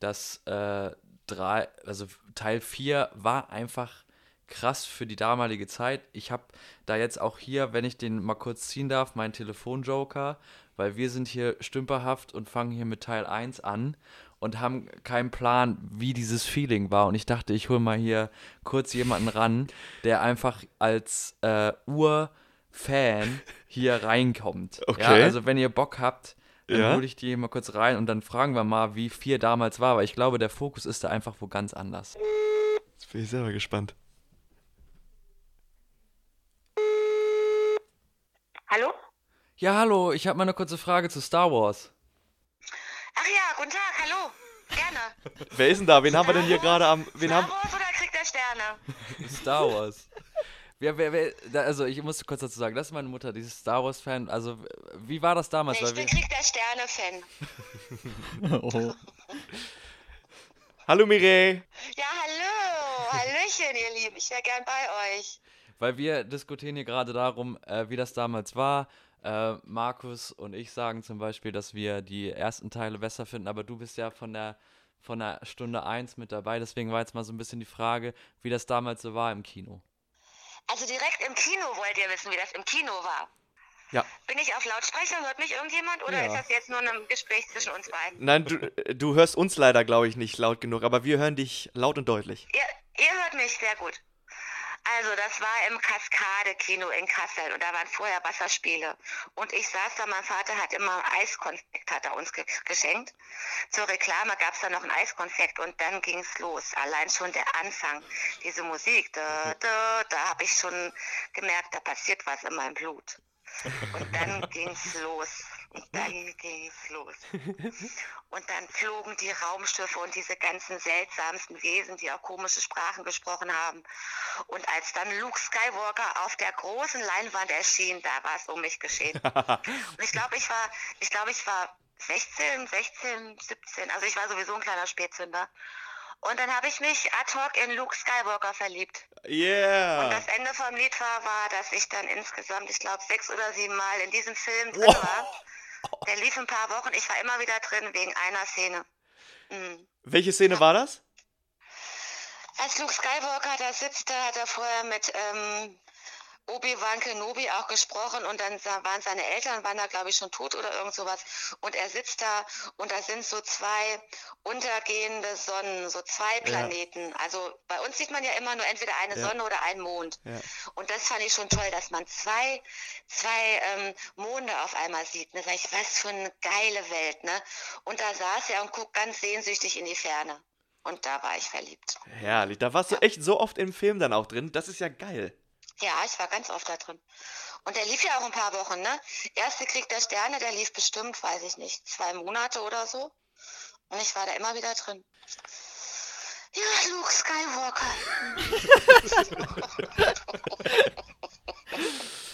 C: dass äh, drei, also Teil 4 war einfach krass für die damalige Zeit. Ich habe da jetzt auch hier, wenn ich den mal kurz ziehen darf, meinen Telefonjoker, weil wir sind hier stümperhaft und fangen hier mit Teil 1 an und haben keinen Plan, wie dieses Feeling war. Und ich dachte, ich hole mal hier kurz jemanden ran, der einfach als äh, Ur-Fan hier reinkommt.
A: Okay.
C: Ja, also wenn ihr Bock habt, dann ja? hole ich die mal kurz rein und dann fragen wir mal, wie vier damals war. Aber ich glaube, der Fokus ist da einfach wo ganz anders.
A: Jetzt bin ich selber gespannt.
L: Hallo?
C: Ja, hallo, ich habe mal eine kurze Frage zu Star Wars.
L: Ach ja, guten Tag, hallo. Gerne.
A: Wer ist denn da? Wen Star haben wir denn hier gerade am. Wen
L: Star
A: haben...
L: Wars oder Krieg der Sterne?
C: Star Wars. Wer, wer, wer, da, also ich muss kurz dazu sagen, das ist meine Mutter, die ist Star Wars Fan. Also wie war das damals?
L: Nee, ich bin Krieg der Sterne-Fan.
B: oh.
A: Hallo Mireille.
L: Ja, hallo. Hallöchen, ihr Lieben. Ich wäre gern bei euch.
C: Weil wir diskutieren hier gerade darum, äh, wie das damals war. Äh, Markus und ich sagen zum Beispiel, dass wir die ersten Teile besser finden, aber du bist ja von der von der Stunde 1 mit dabei, deswegen war jetzt mal so ein bisschen die Frage, wie das damals so war im Kino.
L: Also direkt im Kino wollt ihr wissen, wie das im Kino war.
A: Ja.
L: Bin ich auf Lautsprecher? Hört mich irgendjemand? Oder
A: Ja.
L: ist das jetzt nur ein Gespräch zwischen uns beiden?
A: Nein, du, du hörst uns leider, glaube ich, nicht laut genug, aber wir hören dich laut und deutlich.
L: Ihr, ihr hört mich sehr gut. Also, das war im Kaskade-Kino in Kassel und da waren vorher Wasserspiele. Und ich saß da, mein Vater hat immer Eiskonfekt, hat er uns ge geschenkt. Zur Reklame gab es da noch ein Eiskonfekt und dann ging's los. Allein schon der Anfang, diese Musik, da, da, da habe ich schon gemerkt, da passiert was in meinem Blut. Und dann ging's los. Und dann ging's los. Und dann flogen die Raumschiffe und diese ganzen seltsamsten Wesen, die auch komische Sprachen gesprochen haben. Und als dann Luke Skywalker auf der großen Leinwand erschien, da war es um mich geschehen. Und ich glaube, ich war, ich glaube, ich war 16, 16, 17. Also ich war sowieso ein kleiner Spätzünder. Und dann habe ich mich ad hoc in Luke Skywalker verliebt. Und
A: Yeah.
L: das Ende vom Lied war, war, dass ich dann insgesamt, ich glaube, sechs oder sieben Mal in diesem Film drin war. Der lief ein paar Wochen. Ich war immer wieder drin wegen einer Szene. Mhm.
A: Welche Szene war das?
L: Als Luke Skywalker da sitzt, da hat er vorher mit ähm, Obi-Wan Kenobi auch gesprochen und dann waren seine Eltern, waren da glaube ich schon tot oder irgend sowas und er sitzt da und da sind so zwei untergehende Sonnen, so zwei
M: Ja.
L: Planeten. Also bei uns sieht man ja immer nur entweder eine
M: Ja.
L: Sonne oder einen Mond.
M: Ja.
L: Und das fand ich schon toll, dass man zwei, zwei ähm, Monde auf einmal sieht. Ne? Ich, was für eine geile Welt, ne? Und da saß er und guckt ganz sehnsüchtig in die Ferne. Und da war ich verliebt.
A: Herrlich. Da warst du echt so oft im Film dann auch drin. Das ist ja geil.
L: Ja, ich war ganz oft da drin. Und der lief ja auch ein paar Wochen, ne? Erste Krieg der Sterne, der lief bestimmt, weiß ich nicht, zwei Monate oder so. Und ich war da immer wieder drin. Ja, Luke Skywalker.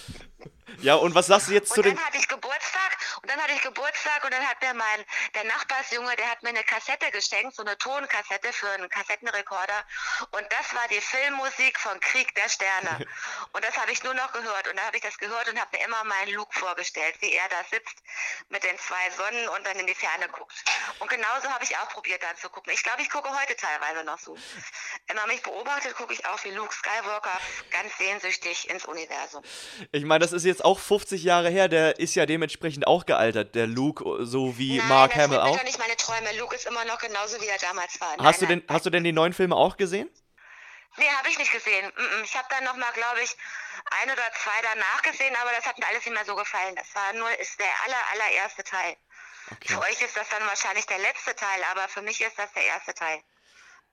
A: Ja, und was sagst du jetzt zu
L: Und
A: den.
L: dann hatte ich Geburtstag und dann hatte ich Geburtstag und dann hat mir mein, der Nachbarsjunge, der hat mir eine Kassette geschenkt, so eine Tonkassette für einen Kassettenrekorder. Und das war die Filmmusik von Krieg der Sterne. Und das habe ich nur noch gehört. Und da habe ich das gehört und habe mir immer meinen Luke vorgestellt, wie er da sitzt mit den zwei Sonnen und dann in die Ferne guckt. Und genauso habe ich auch probiert, da zu gucken. Ich glaube, ich gucke heute teilweise noch so. Wenn man mich beobachtet, gucke ich auch wie Luke Skywalker ganz sehnsüchtig ins Universum.
A: Ich meine, das ist jetzt auch 50 Jahre her. Der ist ja dementsprechend auch gealtert. Der Luke, so wie Mark
L: Nein,
A: Hamill
L: das sind
A: auch.
L: doch nicht meine Träume. Luke ist immer noch genauso, wie er damals war. Nein,
A: Hast du,
L: nein.
A: denn, hast du denn die neuen Filme auch gesehen?
L: Nee, habe ich nicht gesehen. Ich habe dann noch mal, glaube ich, ein oder zwei danach gesehen, aber das hat mir alles nicht mehr so gefallen. Das war nur ist der aller, allererste Teil. Für euch ist das dann wahrscheinlich der letzte Teil, aber für mich ist das der erste Teil.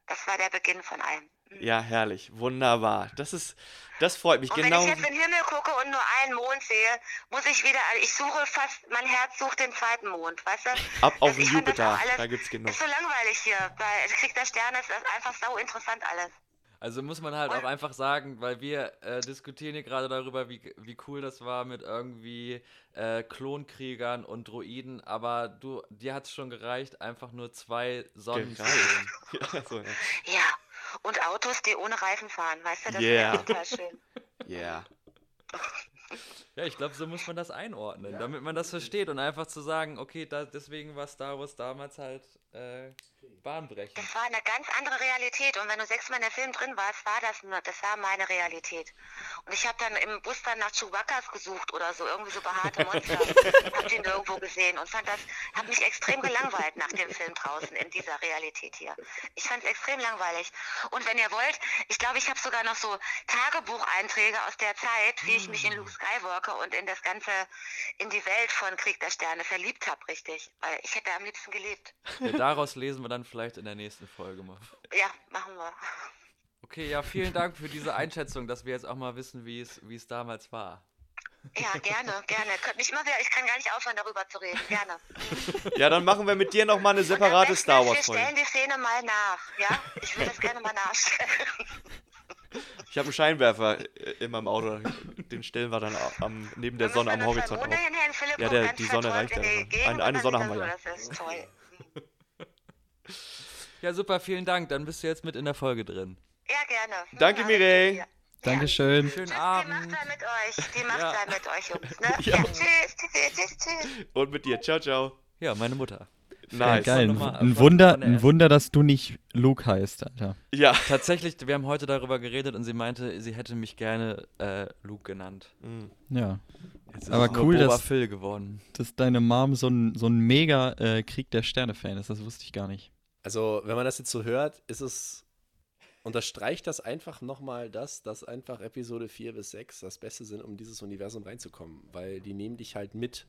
L: Das war der Beginn von allem.
A: Ja, herrlich. Wunderbar. Das ist. Das freut mich.
L: Und
A: genau.
L: wenn ich jetzt in den Himmel gucke und nur einen Mond sehe, muss ich wieder, also ich suche fast, mein Herz sucht den zweiten Mond, weißt du?
A: Ab auf
L: Das-
A: den Jupiter. Da gibt's genug.
L: Ist so langweilig hier. Bei Krieg der Sterne ist das einfach sau interessant alles.
C: Also muss man halt auch einfach sagen, weil wir äh, diskutieren hier gerade darüber, wie, wie cool das war mit irgendwie äh, Klonkriegern und Droiden, aber du, dir hat es schon gereicht, einfach nur zwei Sonnen zu
A: Gereicht.
C: sehen.
A: Ja, so, ja.
L: Ja, und Autos, die ohne Reifen fahren, weißt du, das
C: Yeah.
L: wäre total schön.
A: Yeah.
C: Ja, ich glaube, so muss man das einordnen, damit man das versteht und einfach zu sagen, okay, da, deswegen war Star Wars damals halt äh, bahnbrechend.
L: Das war eine ganz andere Realität und wenn du sechsmal in der Film drin warst, war das nur, das war meine Realität. Und ich habe dann im Bus dann nach Chewbacca's gesucht oder so, irgendwie so behaarte Monster, hab den nirgendwo gesehen und fand das, hab mich extrem gelangweilt nach dem Film draußen in dieser Realität hier. Ich fand es extrem langweilig. Und wenn ihr wollt, ich glaube, ich habe sogar noch so Tagebucheinträge aus der Zeit, wie ich mich in Luke Skywalker und in das ganze, in die Welt von Krieg der Sterne verliebt habe, richtig. Weil ich hätte am liebsten gelebt.
C: Ja, daraus lesen wir dann vielleicht in der nächsten Folge mal.
L: Ja, machen wir.
C: Okay, ja, vielen Dank für diese Einschätzung, dass wir jetzt auch mal wissen, wie es, wie es damals war.
L: Ja, gerne, gerne. Könnt mich immer wieder, ich kann gar nicht aufhören, darüber zu reden. Gerne.
A: Ja, dann machen wir mit dir nochmal eine separate Star
L: Wir
A: Wars-Folge.
L: stellen die Szene mal nach, ja? Ich will das gerne mal nachstellen.
A: Ich habe einen Scheinwerfer äh, in meinem Auto. Den stellen wir dann a- am, neben der Sonne am Horizont auf. Ja, der, die Sonne reicht ja.
L: die
A: Eine, eine Sonne haben wir ja.
C: Ja, super, vielen Dank. Dann bist du jetzt mit in der Folge drin.
L: Ja, gerne.
A: Danke, Mireille.
B: Dankeschön.
C: Schönen
L: Die
C: Abend.
L: macht da mit euch. Die macht
C: Ja.
L: da mit euch, Jungs. Ne?
A: Ja.
L: Ja. Tschüss, tschüss, tschüss, tschüss.
A: Und mit dir. Ciao, ciao.
C: Ja, meine Mutter.
A: Nice.
B: Geil. Ein, Wunder, ein. Wunder, dass du nicht Luke heißt, Alter.
A: Ja.
C: Tatsächlich, wir haben heute darüber geredet und sie meinte, sie hätte mich gerne äh, Luke genannt.
A: Mhm.
B: Ja.
C: Jetzt ist
B: Aber cool, dass-
C: Phil geworden.
B: Dass deine Mom so ein, so ein mega äh, Krieg der Sterne-Fan ist, das wusste ich gar nicht.
D: Also, wenn man das jetzt so hört, ist es, unterstreicht das einfach nochmal das, dass einfach Episode 4 bis 6 das Beste sind, um dieses Universum reinzukommen. Weil die nehmen dich halt mit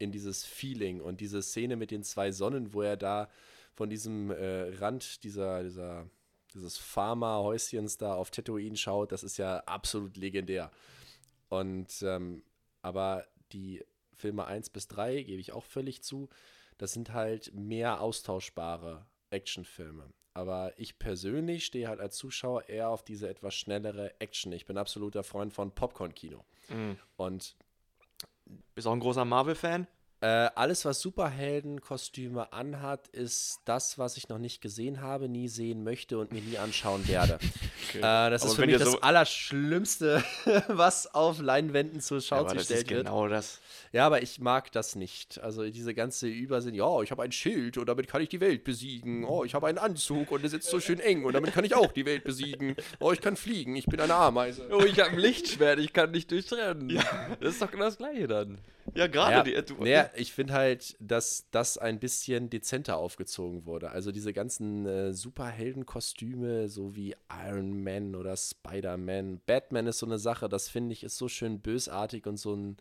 D: in dieses Feeling und diese Szene mit den zwei Sonnen, wo er da von diesem äh, Rand dieser, dieser, dieses Pharma-Häuschens da auf Tatooine schaut, das ist ja absolut legendär. Und ähm, aber die Filme 1 bis 3, gebe ich auch völlig zu, das sind halt mehr austauschbare Actionfilme. Aber ich persönlich stehe halt als Zuschauer eher auf diese etwas schnellere Action. Ich bin absoluter Freund von Popcorn-Kino.
A: Mhm.
D: Und
A: Bist auch ein großer Marvel-Fan?
D: Äh, alles, was Superheldenkostüme anhat, ist das, was ich noch nicht gesehen habe, nie sehen möchte und mir nie anschauen werde. Äh, das
A: Aber
D: ist für mich das
A: so-
D: Allerschlimmste, was auf Leinwänden zur Schau
A: Ja, aber
D: zu
A: das ist
D: wird.
A: genau das.
D: Ja, aber ich mag das nicht. Also diese ganze Übersinn, ja, ich habe ein Schild und damit kann ich die Welt besiegen. Oh, ich habe einen Anzug und der sitzt so schön eng und damit kann ich auch die Welt besiegen. Oh, ich kann fliegen, ich bin eine Ameise.
C: Oh, ich habe ein Lichtschwert, ich kann nicht durchtrennen. Das ist doch genau das Gleiche dann.
A: Ja, gerade
D: Ja,
A: die. Du,
D: naja, ich finde halt, dass das ein bisschen dezenter aufgezogen wurde. Also diese ganzen äh, Superheldenkostüme, so wie Iron Man oder Spider-Man. Batman ist so eine Sache, das finde ich, ist so schön bösartig und so ein,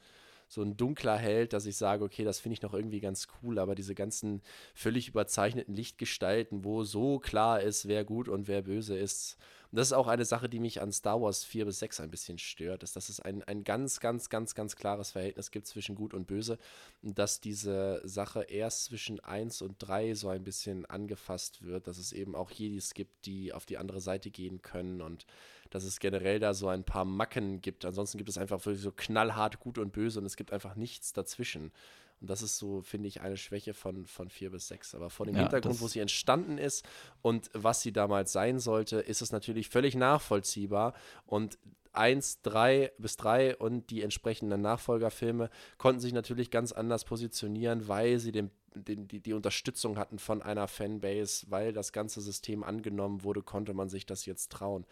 D: so ein dunkler Held, dass ich sage, okay, das finde ich noch irgendwie ganz cool, aber diese ganzen völlig überzeichneten Lichtgestalten, wo so klar ist, wer gut und wer böse ist. Und das ist auch eine Sache, die mich an Star Wars 4 bis 6 ein bisschen stört, ist, dass es ein, ein ganz, ganz, ganz, ganz klares Verhältnis gibt zwischen Gut und Böse und dass diese Sache erst zwischen 1 und 3 so ein bisschen angefasst wird, dass es eben auch Jedis gibt, die auf die andere Seite gehen können und dass es generell da so ein paar Macken gibt. Ansonsten gibt es einfach wirklich so knallhart Gut und Böse und es gibt einfach nichts dazwischen. Und das ist so, finde ich, eine Schwäche von, von 4 bis 6. Aber vor dem
B: Ja,
D: Hintergrund, wo sie entstanden ist und was sie damals sein sollte, ist es natürlich völlig nachvollziehbar. Und 1, 3 bis 3 und die entsprechenden Nachfolgerfilme konnten sich natürlich ganz anders positionieren, weil sie den, den, die, die Unterstützung hatten von einer Fanbase, weil das ganze System angenommen wurde, konnte man sich das jetzt trauen.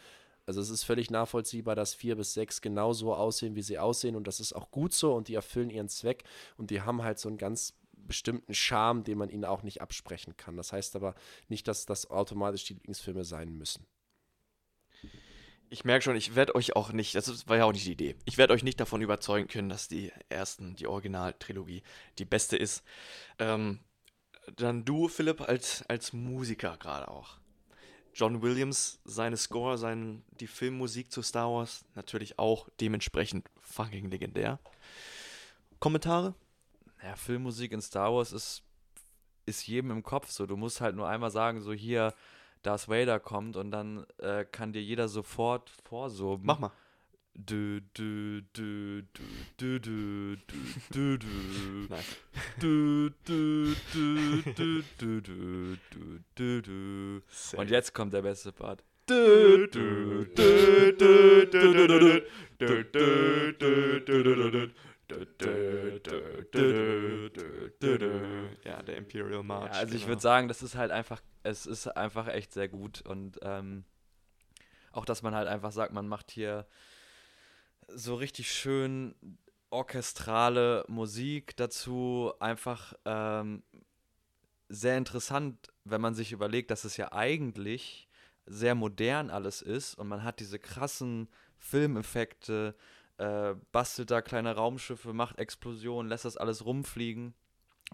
D: Also es ist völlig nachvollziehbar, dass 4 bis 6 genauso aussehen, wie sie aussehen und das ist auch gut so und die erfüllen ihren Zweck und die haben halt so einen ganz bestimmten Charme, den man ihnen auch nicht absprechen kann. Das heißt aber nicht, dass das automatisch die Lieblingsfilme sein müssen.
A: Ich merke schon, ich werde euch auch nicht, das war ja auch nicht die Idee, ich werde euch nicht davon überzeugen können, dass die ersten, die Originaltrilogie, die beste ist. Ähm, dann du, Philipp, als, als Musiker gerade auch. John Williams, seine Score, sein, die Filmmusik zu Star Wars, natürlich auch dementsprechend fucking legendär. Kommentare?
C: Ja, Filmmusik in Star Wars ist, ist jedem im Kopf so. Du musst halt nur einmal sagen, so hier, Darth Vader kommt und dann äh, kann dir jeder sofort vorsummen.
A: Mach mal.
C: Und jetzt kommt der beste Part.
A: Ja, der Imperial March.
C: Ja, also ich
A: genau.
C: würde sagen, das ist halt einfach, es ist einfach echt sehr gut und ähm, auch, dass man halt einfach sagt, man macht hier so richtig schön orchestrale Musik dazu, einfach ähm, sehr interessant, wenn man sich überlegt, dass es ja eigentlich sehr modern alles ist und man hat diese krassen Filmeffekte, äh, bastelt da kleine Raumschiffe, macht Explosionen, lässt das alles rumfliegen.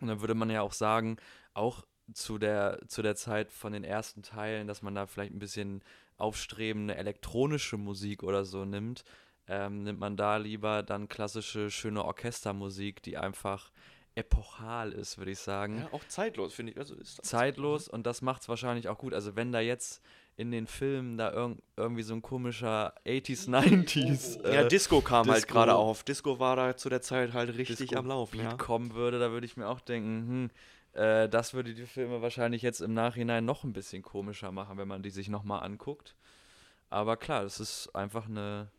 C: Und dann würde man ja auch sagen, auch zu der, zu der Zeit von den ersten Teilen, dass man da vielleicht ein bisschen aufstrebende elektronische Musik oder so nimmt, ähm, nimmt man da lieber dann klassische, schöne Orchestermusik, die einfach epochal ist, würde ich sagen
A: Ja, auch zeitlos, finde ich. Also ist
C: zeitlos und das macht es wahrscheinlich auch gut. Also wenn da jetzt in den Filmen da irg irgendwie so ein komischer 80s, 90s.
A: ja,
C: äh,
A: Disco kam halt
C: Disco-
A: gerade auf. Disco war da zu der Zeit halt richtig
C: Disco
A: am Laufen. Ja.
C: kommen würde, da würde ich mir auch denken, hm, äh, das würde die Filme wahrscheinlich jetzt im Nachhinein noch ein bisschen komischer machen, wenn man die sich nochmal anguckt. Aber klar, das ist einfach eine,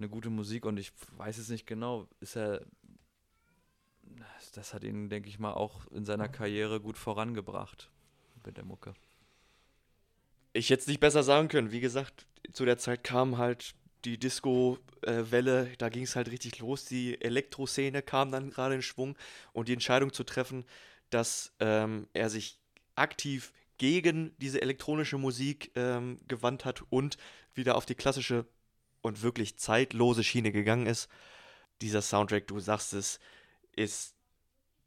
C: eine gute Musik und ich weiß es nicht genau, ist er. Das hat ihn, denke ich mal, auch in seiner Karriere gut vorangebracht mit der Mucke.
A: Ich hätte es nicht besser sagen können. Wie gesagt, zu der Zeit kam halt die Disco-Welle, da ging es halt richtig los. Die Elektroszene kam dann gerade in Schwung und die Entscheidung zu treffen, dass ähm, er sich aktiv gegen diese elektronische Musik ähm, gewandt hat und wieder auf die klassische und wirklich zeitlose Schiene gegangen ist. Dieser Soundtrack, du sagst es, ist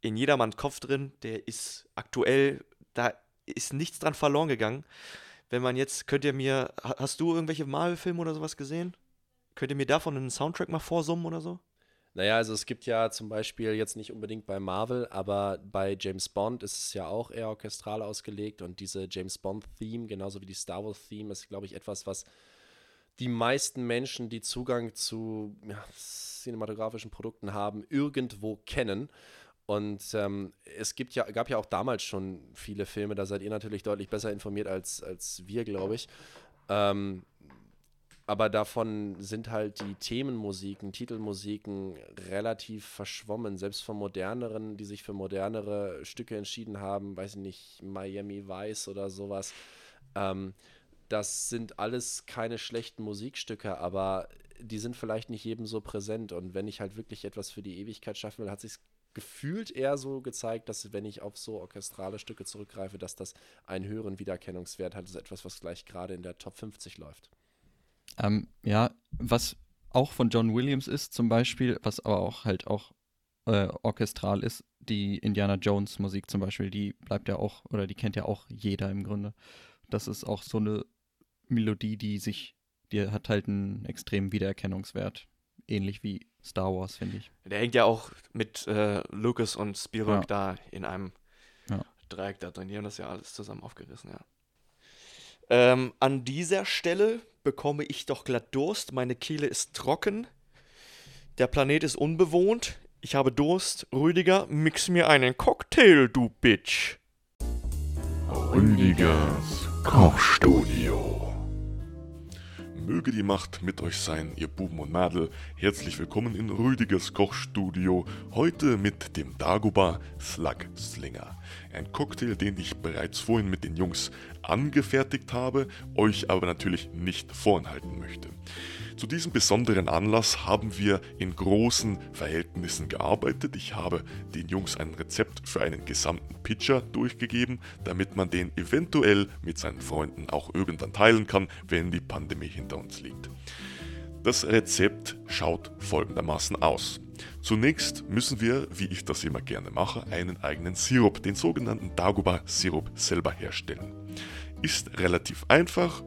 A: in jedermanns Kopf drin. Der ist aktuell, da ist nichts dran verloren gegangen. Wenn man jetzt, könnt ihr mir, ha- hast du irgendwelche Marvel-Filme oder sowas gesehen? Könnt ihr mir davon einen Soundtrack mal vorsummen oder so?
D: Naja, also es gibt ja zum Beispiel jetzt nicht unbedingt bei Marvel, aber bei James Bond ist es ja auch eher orchestral ausgelegt und diese James Bond-Theme, genauso wie die Star Wars-Theme, ist, glaube ich, etwas, was die meisten Menschen, die Zugang zu ja, cinematografischen Produkten haben, irgendwo kennen. Und ähm, es gibt ja, gab ja auch damals schon viele Filme, da seid ihr natürlich deutlich besser informiert als, als wir, glaube ich. Ähm, aber davon sind halt die Themenmusiken, Titelmusiken relativ verschwommen. Selbst von moderneren, die sich für modernere Stücke entschieden haben, weiß ich nicht, Miami Vice oder sowas. Ähm, das sind alles keine schlechten Musikstücke, aber die sind vielleicht nicht jedem so präsent. Und wenn ich halt wirklich etwas für die Ewigkeit schaffen will, hat sich gefühlt eher so gezeigt, dass wenn ich auf so orchestrale Stücke zurückgreife, dass das einen höheren Wiedererkennungswert hat. Das ist etwas, was gleich gerade in der Top 50 läuft.
B: Ähm, ja, was auch von John Williams ist zum Beispiel, was aber auch halt auch äh, orchestral ist, die Indiana Jones Musik zum Beispiel, die bleibt ja auch, oder die kennt ja auch jeder im Grunde. Das ist auch so eine Melodie, die sich, die hat halt einen extremen Wiedererkennungswert. Ähnlich wie Star Wars, finde ich.
A: Der hängt ja auch mit äh, Lucas und Spielberg
B: Ja.
A: da in einem
B: Ja.
A: Dreieck da drin. Die haben das ja alles zusammen aufgerissen, ja. Ähm, an dieser Stelle bekomme ich doch glatt Durst. Meine Kehle ist trocken. Der Planet ist unbewohnt. Ich habe Durst. Rüdiger, mix mir einen Cocktail, du Bitch.
E: Rüdigers Kochstudio. Möge die Macht mit euch sein, ihr Buben und Mädel. Herzlich willkommen in Rüdigers Kochstudio. Heute mit dem Dagobah Slug Slinger. Ein Cocktail, den ich bereits vorhin mit den Jungs angefertigt habe, euch aber natürlich nicht vorenthalten möchte. Zu diesem besonderen Anlass haben wir in großen Verhältnissen gearbeitet. Ich habe den Jungs ein Rezept für einen gesamten Pitcher durchgegeben, damit man den eventuell mit seinen Freunden auch irgendwann teilen kann, wenn die Pandemie hinter uns liegt. Das Rezept schaut folgendermaßen aus. Zunächst müssen wir, wie ich das immer gerne mache, einen eigenen Sirup, den sogenannten Dagobah-Sirup, selber herstellen. Ist relativ einfach.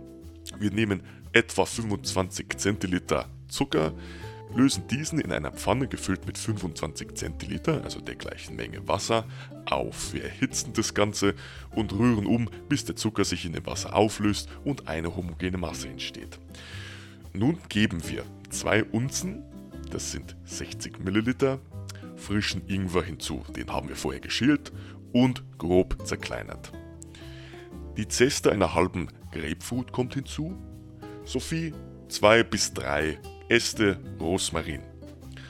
E: Wir nehmen etwa 25 Zentiliter Zucker, lösen diesen in einer Pfanne gefüllt mit 25 Zentiliter, also der gleichen Menge Wasser, auf. Wir erhitzen das Ganze und rühren um, bis der Zucker sich in dem Wasser auflöst und eine homogene Masse entsteht. Nun geben wir zwei Unzen, das sind 60 Milliliter, frischen Ingwer hinzu, den haben wir vorher geschält und grob zerkleinert. Die Zeste einer halben Grapefruit kommt hinzu, sowie zwei bis drei Äste Rosmarin.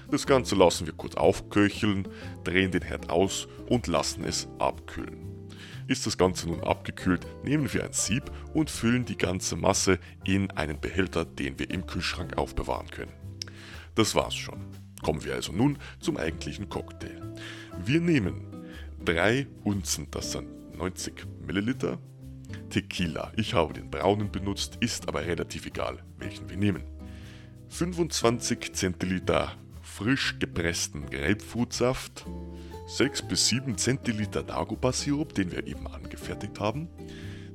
E: Das Ganze lassen wir kurz aufköcheln, drehen den Herd aus und lassen es abkühlen. Ist das Ganze nun abgekühlt, nehmen wir ein Sieb und füllen die ganze Masse in einen Behälter, den wir im Kühlschrank aufbewahren können. Das war's schon. Kommen wir also nun zum eigentlichen Cocktail. Wir nehmen drei Unzen, das sind 90 Milliliter, Tequila. Ich habe den braunen benutzt, ist aber relativ egal, welchen wir nehmen. 25 Zentiliter frisch gepressten Grapefruitsaft, 6 bis 7 Zentiliter Dagobah-Sirup, den wir eben angefertigt haben,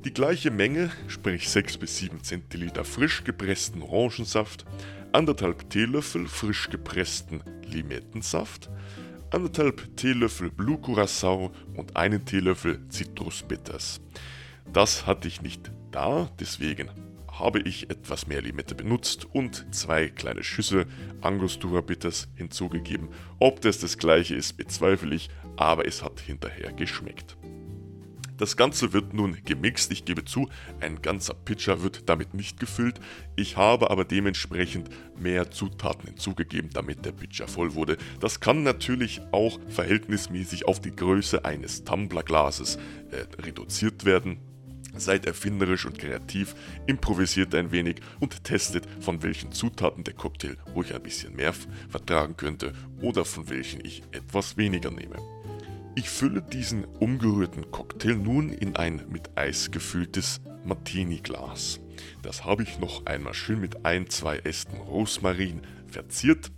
E: die gleiche Menge, sprich 6 bis 7 Zentiliter frisch gepressten Orangensaft, anderthalb Teelöffel frisch gepressten Limettensaft, anderthalb Teelöffel Blue Curacao und einen Teelöffel Citrus Bitters. Das hatte ich nicht da, deswegen habe ich etwas mehr Limette benutzt und zwei kleine Schüsse Angostura Bitters hinzugegeben. Ob das das gleiche ist, bezweifle ich, aber es hat hinterher geschmeckt. Das Ganze wird nun gemixt. Ich gebe zu, ein ganzer Pitcher wird damit nicht gefüllt. Ich habe aber dementsprechend mehr Zutaten hinzugegeben, damit der Pitcher voll wurde. Das kann natürlich auch verhältnismäßig auf die Größe eines Tumblerglases äh, reduziert werden. Seid erfinderisch und kreativ, improvisiert ein wenig und testet, von welchen Zutaten der Cocktail ruhig ein bisschen mehr vertragen könnte oder von welchen ich etwas weniger nehme. Ich fülle diesen umgerührten Cocktail nun in ein mit Eis gefülltes Martini-Glas. Das habe ich noch einmal schön mit ein, zwei Ästen Rosmarin verziert,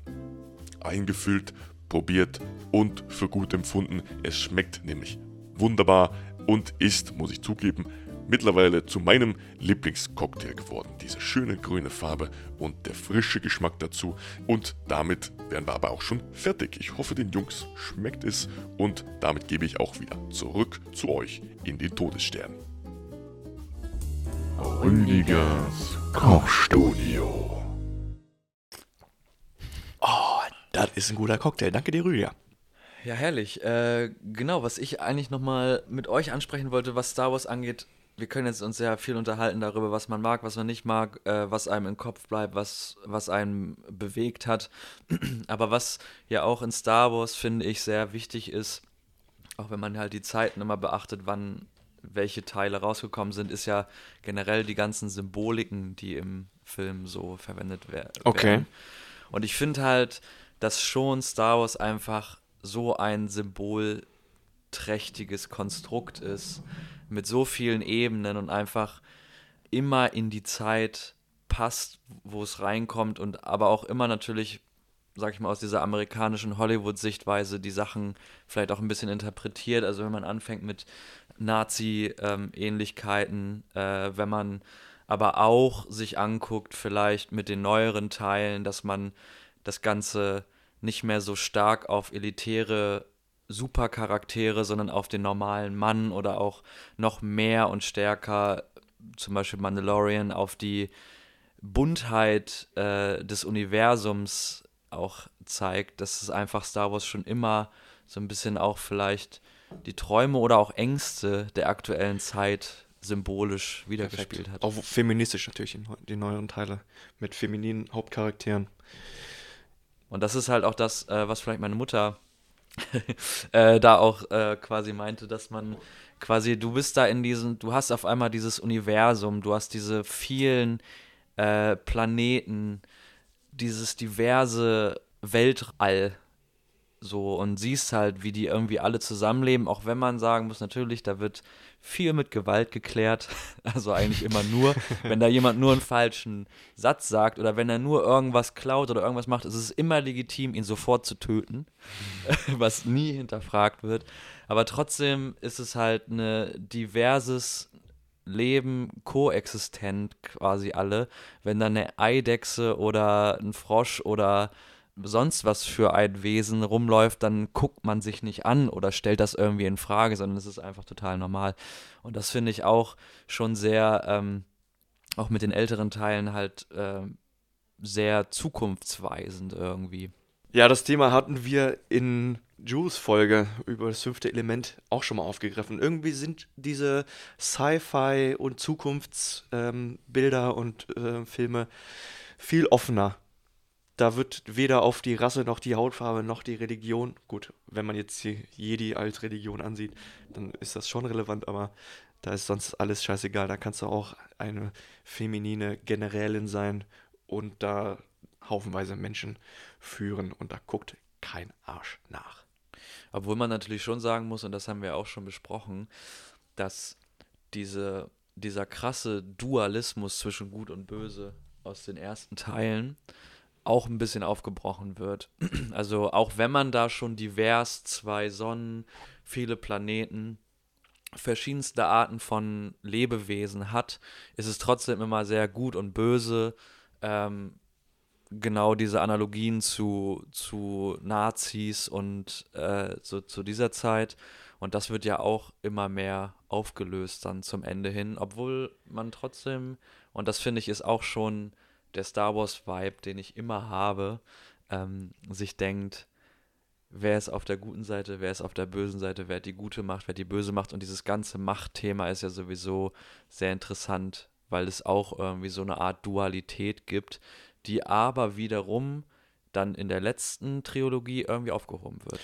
E: eingefüllt, probiert und für gut empfunden. Es schmeckt nämlich wunderbar und ist, muss ich zugeben, mittlerweile zu meinem Lieblingscocktail geworden. Diese schöne grüne Farbe und der frische Geschmack dazu. Und damit wären wir aber auch schon fertig. Ich hoffe, den Jungs schmeckt es und damit gebe ich auch wieder zurück zu euch in den Todesstern.
G: Rüdigers Kochstudio.
A: Oh, das ist ein guter Cocktail. Danke dir, Rüdiger.
C: Ja, herrlich. Äh, genau, was ich eigentlich nochmal mit euch ansprechen wollte, was Star Wars angeht, wir können jetzt uns sehr viel unterhalten darüber, was man mag, was man nicht mag, äh, was einem im Kopf bleibt, was, was einen bewegt hat. Aber was ja auch in Star Wars, finde ich, sehr wichtig ist, auch wenn man halt die Zeiten immer beachtet, wann welche Teile rausgekommen sind, ist ja generell die ganzen Symboliken, die im Film so verwendet wer
A: okay.
C: werden. Und ich finde halt, dass schon Star Wars einfach so ein symbolträchtiges Konstrukt ist, mit so vielen Ebenen und einfach immer in die Zeit passt, wo es reinkommt und aber auch immer natürlich, sag ich mal, aus dieser amerikanischen Hollywood-Sichtweise die Sachen vielleicht auch ein bisschen interpretiert. Also wenn man anfängt mit Nazi-Ähnlichkeiten, äh, wenn man aber auch sich anguckt, vielleicht mit den neueren Teilen, dass man das Ganze nicht mehr so stark auf elitäre Supercharaktere, sondern auf den normalen Mann oder auch noch mehr und stärker, zum Beispiel Mandalorian, auf die Buntheit äh, des Universums auch zeigt, dass es einfach Star Wars schon immer so ein bisschen auch vielleicht die Träume oder auch Ängste der aktuellen Zeit symbolisch wiedergespielt hat.
A: Auch feministisch natürlich, die neueren Teile mit femininen Hauptcharakteren.
C: Und das ist halt auch das, äh, was vielleicht meine Mutter äh, da auch äh, quasi meinte, dass man quasi, du bist da in diesem, du hast auf einmal dieses Universum, du hast diese vielen äh, Planeten, dieses diverse Weltall so und siehst halt, wie die irgendwie alle zusammenleben, auch wenn man sagen muss, natürlich, da wird viel mit Gewalt geklärt, also eigentlich immer nur, wenn da jemand nur einen falschen Satz sagt oder wenn er nur irgendwas klaut oder irgendwas macht, ist es immer legitim, ihn sofort zu töten, was nie hinterfragt wird, aber trotzdem ist es halt ein diverses Leben koexistent quasi alle, wenn dann eine Eidechse oder ein Frosch oder sonst was für ein Wesen rumläuft, dann guckt man sich nicht an oder stellt das irgendwie in Frage, sondern es ist einfach total normal. Und das finde ich auch schon sehr, ähm, auch mit den älteren Teilen halt äh, sehr zukunftsweisend irgendwie.
A: Ja, das Thema hatten wir in Jules Folge über das fünfte Element auch schon mal aufgegriffen. Irgendwie sind diese Sci-Fi und Zukunftsbilder ähm, und äh, Filme viel offener da wird weder auf die Rasse noch die Hautfarbe noch die Religion, gut, wenn man jetzt Jedi als Religion ansieht, dann ist das schon relevant, aber da ist sonst alles scheißegal. Da kannst du auch eine feminine Generälin sein und da haufenweise Menschen führen und da guckt kein Arsch nach.
C: Obwohl man natürlich schon sagen muss, und das haben wir auch schon besprochen, dass diese, dieser krasse Dualismus zwischen Gut und Böse aus den ersten Teilen auch ein bisschen aufgebrochen wird. Also auch wenn man da schon divers zwei Sonnen, viele Planeten, verschiedenste Arten von Lebewesen hat, ist es trotzdem immer sehr gut und böse. Ähm, genau diese Analogien zu, zu Nazis und äh, so, zu dieser Zeit. Und das wird ja auch immer mehr aufgelöst dann zum Ende hin, obwohl man trotzdem, und das finde ich ist auch schon der Star Wars-Vibe, den ich immer habe, ähm, sich denkt, wer ist auf der guten Seite, wer ist auf der bösen Seite, wer hat die gute Macht, wer die böse Macht. Und dieses ganze Machtthema ist ja sowieso sehr interessant, weil es auch irgendwie so eine Art Dualität gibt, die aber wiederum dann in der letzten Trilogie irgendwie aufgehoben wird.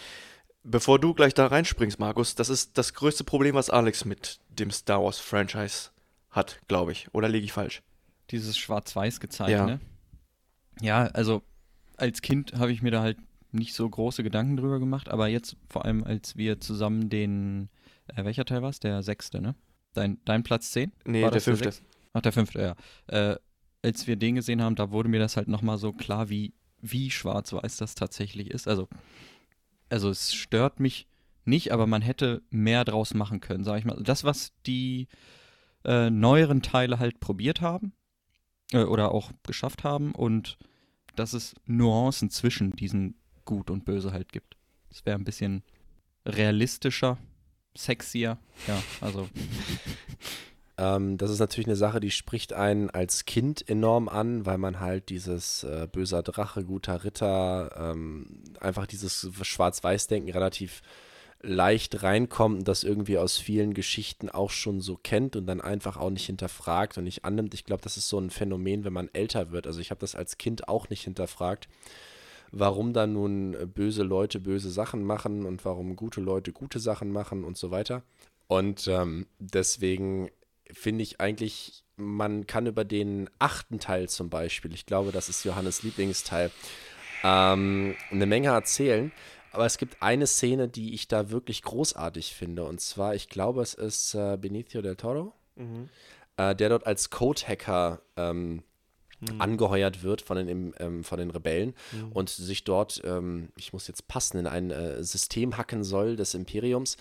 A: Bevor du gleich da reinspringst, Markus, das ist das größte Problem, was Alex mit dem Star Wars Franchise hat, glaube ich. Oder liege ich falsch?
B: Dieses Schwarz-Weiß gezeigt,
A: Ja.
B: ne? Ja, also als Kind habe ich mir da halt nicht so große Gedanken drüber gemacht, aber jetzt vor allem, als wir zusammen den, äh, welcher Teil war es? Der sechste, ne? Dein, dein Platz 10?
A: Nee,
B: War
A: der fünfte.
B: sechste? Ach, der fünfte, ja. Äh, als wir den gesehen haben, da wurde mir das halt nochmal so klar, wie, wie schwarz-weiß das tatsächlich ist. Also, also es stört mich nicht, aber man hätte mehr draus machen können, sag ich mal. Das, was die äh, neueren Teile halt probiert haben äh, oder auch geschafft haben und dass es Nuancen zwischen diesen Gut und Böse halt gibt. Es wäre ein bisschen realistischer, sexier, ja, also
D: Ähm, das ist natürlich eine Sache, die spricht einen als Kind enorm an, weil man halt dieses äh, böser Drache, guter Ritter, ähm, einfach dieses Schwarz-Weiß-Denken relativ leicht reinkommt und das irgendwie aus vielen Geschichten auch schon so kennt und dann einfach auch nicht hinterfragt und nicht annimmt. Ich glaube, das ist so ein Phänomen, wenn man älter wird. Also ich habe das als Kind auch nicht hinterfragt, warum dann nun äh, böse Leute böse Sachen machen und warum gute Leute gute Sachen machen und so weiter. Und ähm, deswegen finde ich eigentlich, man kann über den achten Teil zum Beispiel, ich glaube, das ist Johannes Lieblingsteil, ähm, eine Menge erzählen. Aber es gibt eine Szene, die ich da wirklich großartig finde. Und zwar, ich glaube, es ist äh, Benicio del Toro,
A: Mhm.
D: äh, der dort als Code-Hacker ähm,
A: Mhm.
D: angeheuert wird von den, ähm, von den Rebellen
A: Mhm.
D: und sich dort, ähm, ich muss jetzt passen, in ein äh, System hacken soll des Imperiums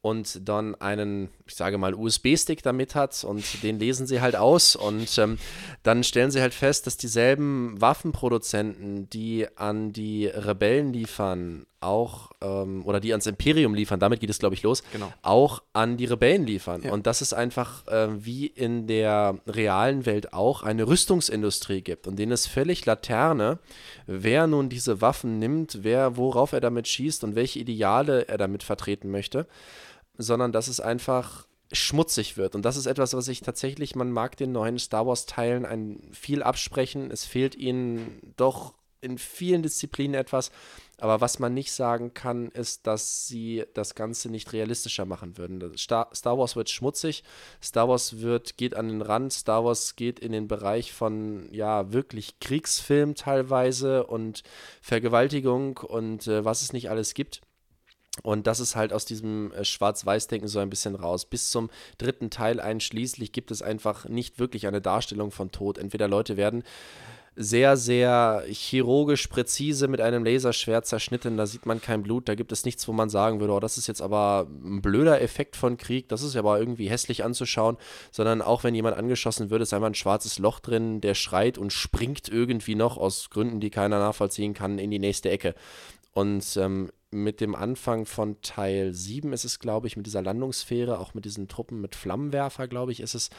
D: und dann einen, ich sage mal, USB-Stick damit hat und den lesen sie halt aus und ähm, dann stellen sie halt fest, dass dieselben Waffenproduzenten, die an die Rebellen liefern, auch, ähm, oder die ans Imperium liefern, damit geht es, glaube ich, los,
A: Genau.
D: auch an die Rebellen liefern.
A: Ja.
D: Und dass es einfach äh, wie in der realen Welt auch eine Rüstungsindustrie gibt und denen ist völlig Laterne, wer nun diese Waffen nimmt, wer worauf er damit schießt und welche Ideale er damit vertreten möchte, sondern dass es einfach schmutzig wird. Und das ist etwas, was ich tatsächlich, man mag den neuen Star Wars-Teilen ein viel absprechen. Es fehlt ihnen doch in vielen Disziplinen etwas. Aber was man nicht sagen kann, ist, dass sie das Ganze nicht realistischer machen würden. Star, Star Wars wird schmutzig, Star Wars wird, geht an den Rand, Star Wars geht in den Bereich von, ja, wirklich Kriegsfilm teilweise und Vergewaltigung und äh, was es nicht alles gibt. Und das ist halt aus diesem äh, Schwarz-Weiß-Denken so ein bisschen raus. Bis zum dritten Teil einschließlich gibt es einfach nicht wirklich eine Darstellung von Tod. Entweder Leute werden sehr, sehr chirurgisch präzise mit einem Laserschwert zerschnitten, da sieht man kein Blut, da gibt es nichts, wo man sagen würde, oh, das ist jetzt aber ein blöder Effekt von Krieg, das ist aber irgendwie hässlich anzuschauen, sondern auch wenn jemand angeschossen wird, ist einfach ein schwarzes Loch drin, der schreit und springt irgendwie noch aus Gründen, die keiner nachvollziehen kann, in die nächste Ecke. Und ähm, mit dem Anfang von Teil 7 ist es, glaube ich, mit dieser Landungssphäre, auch mit diesen Truppen mit Flammenwerfer, glaube ich, ist es,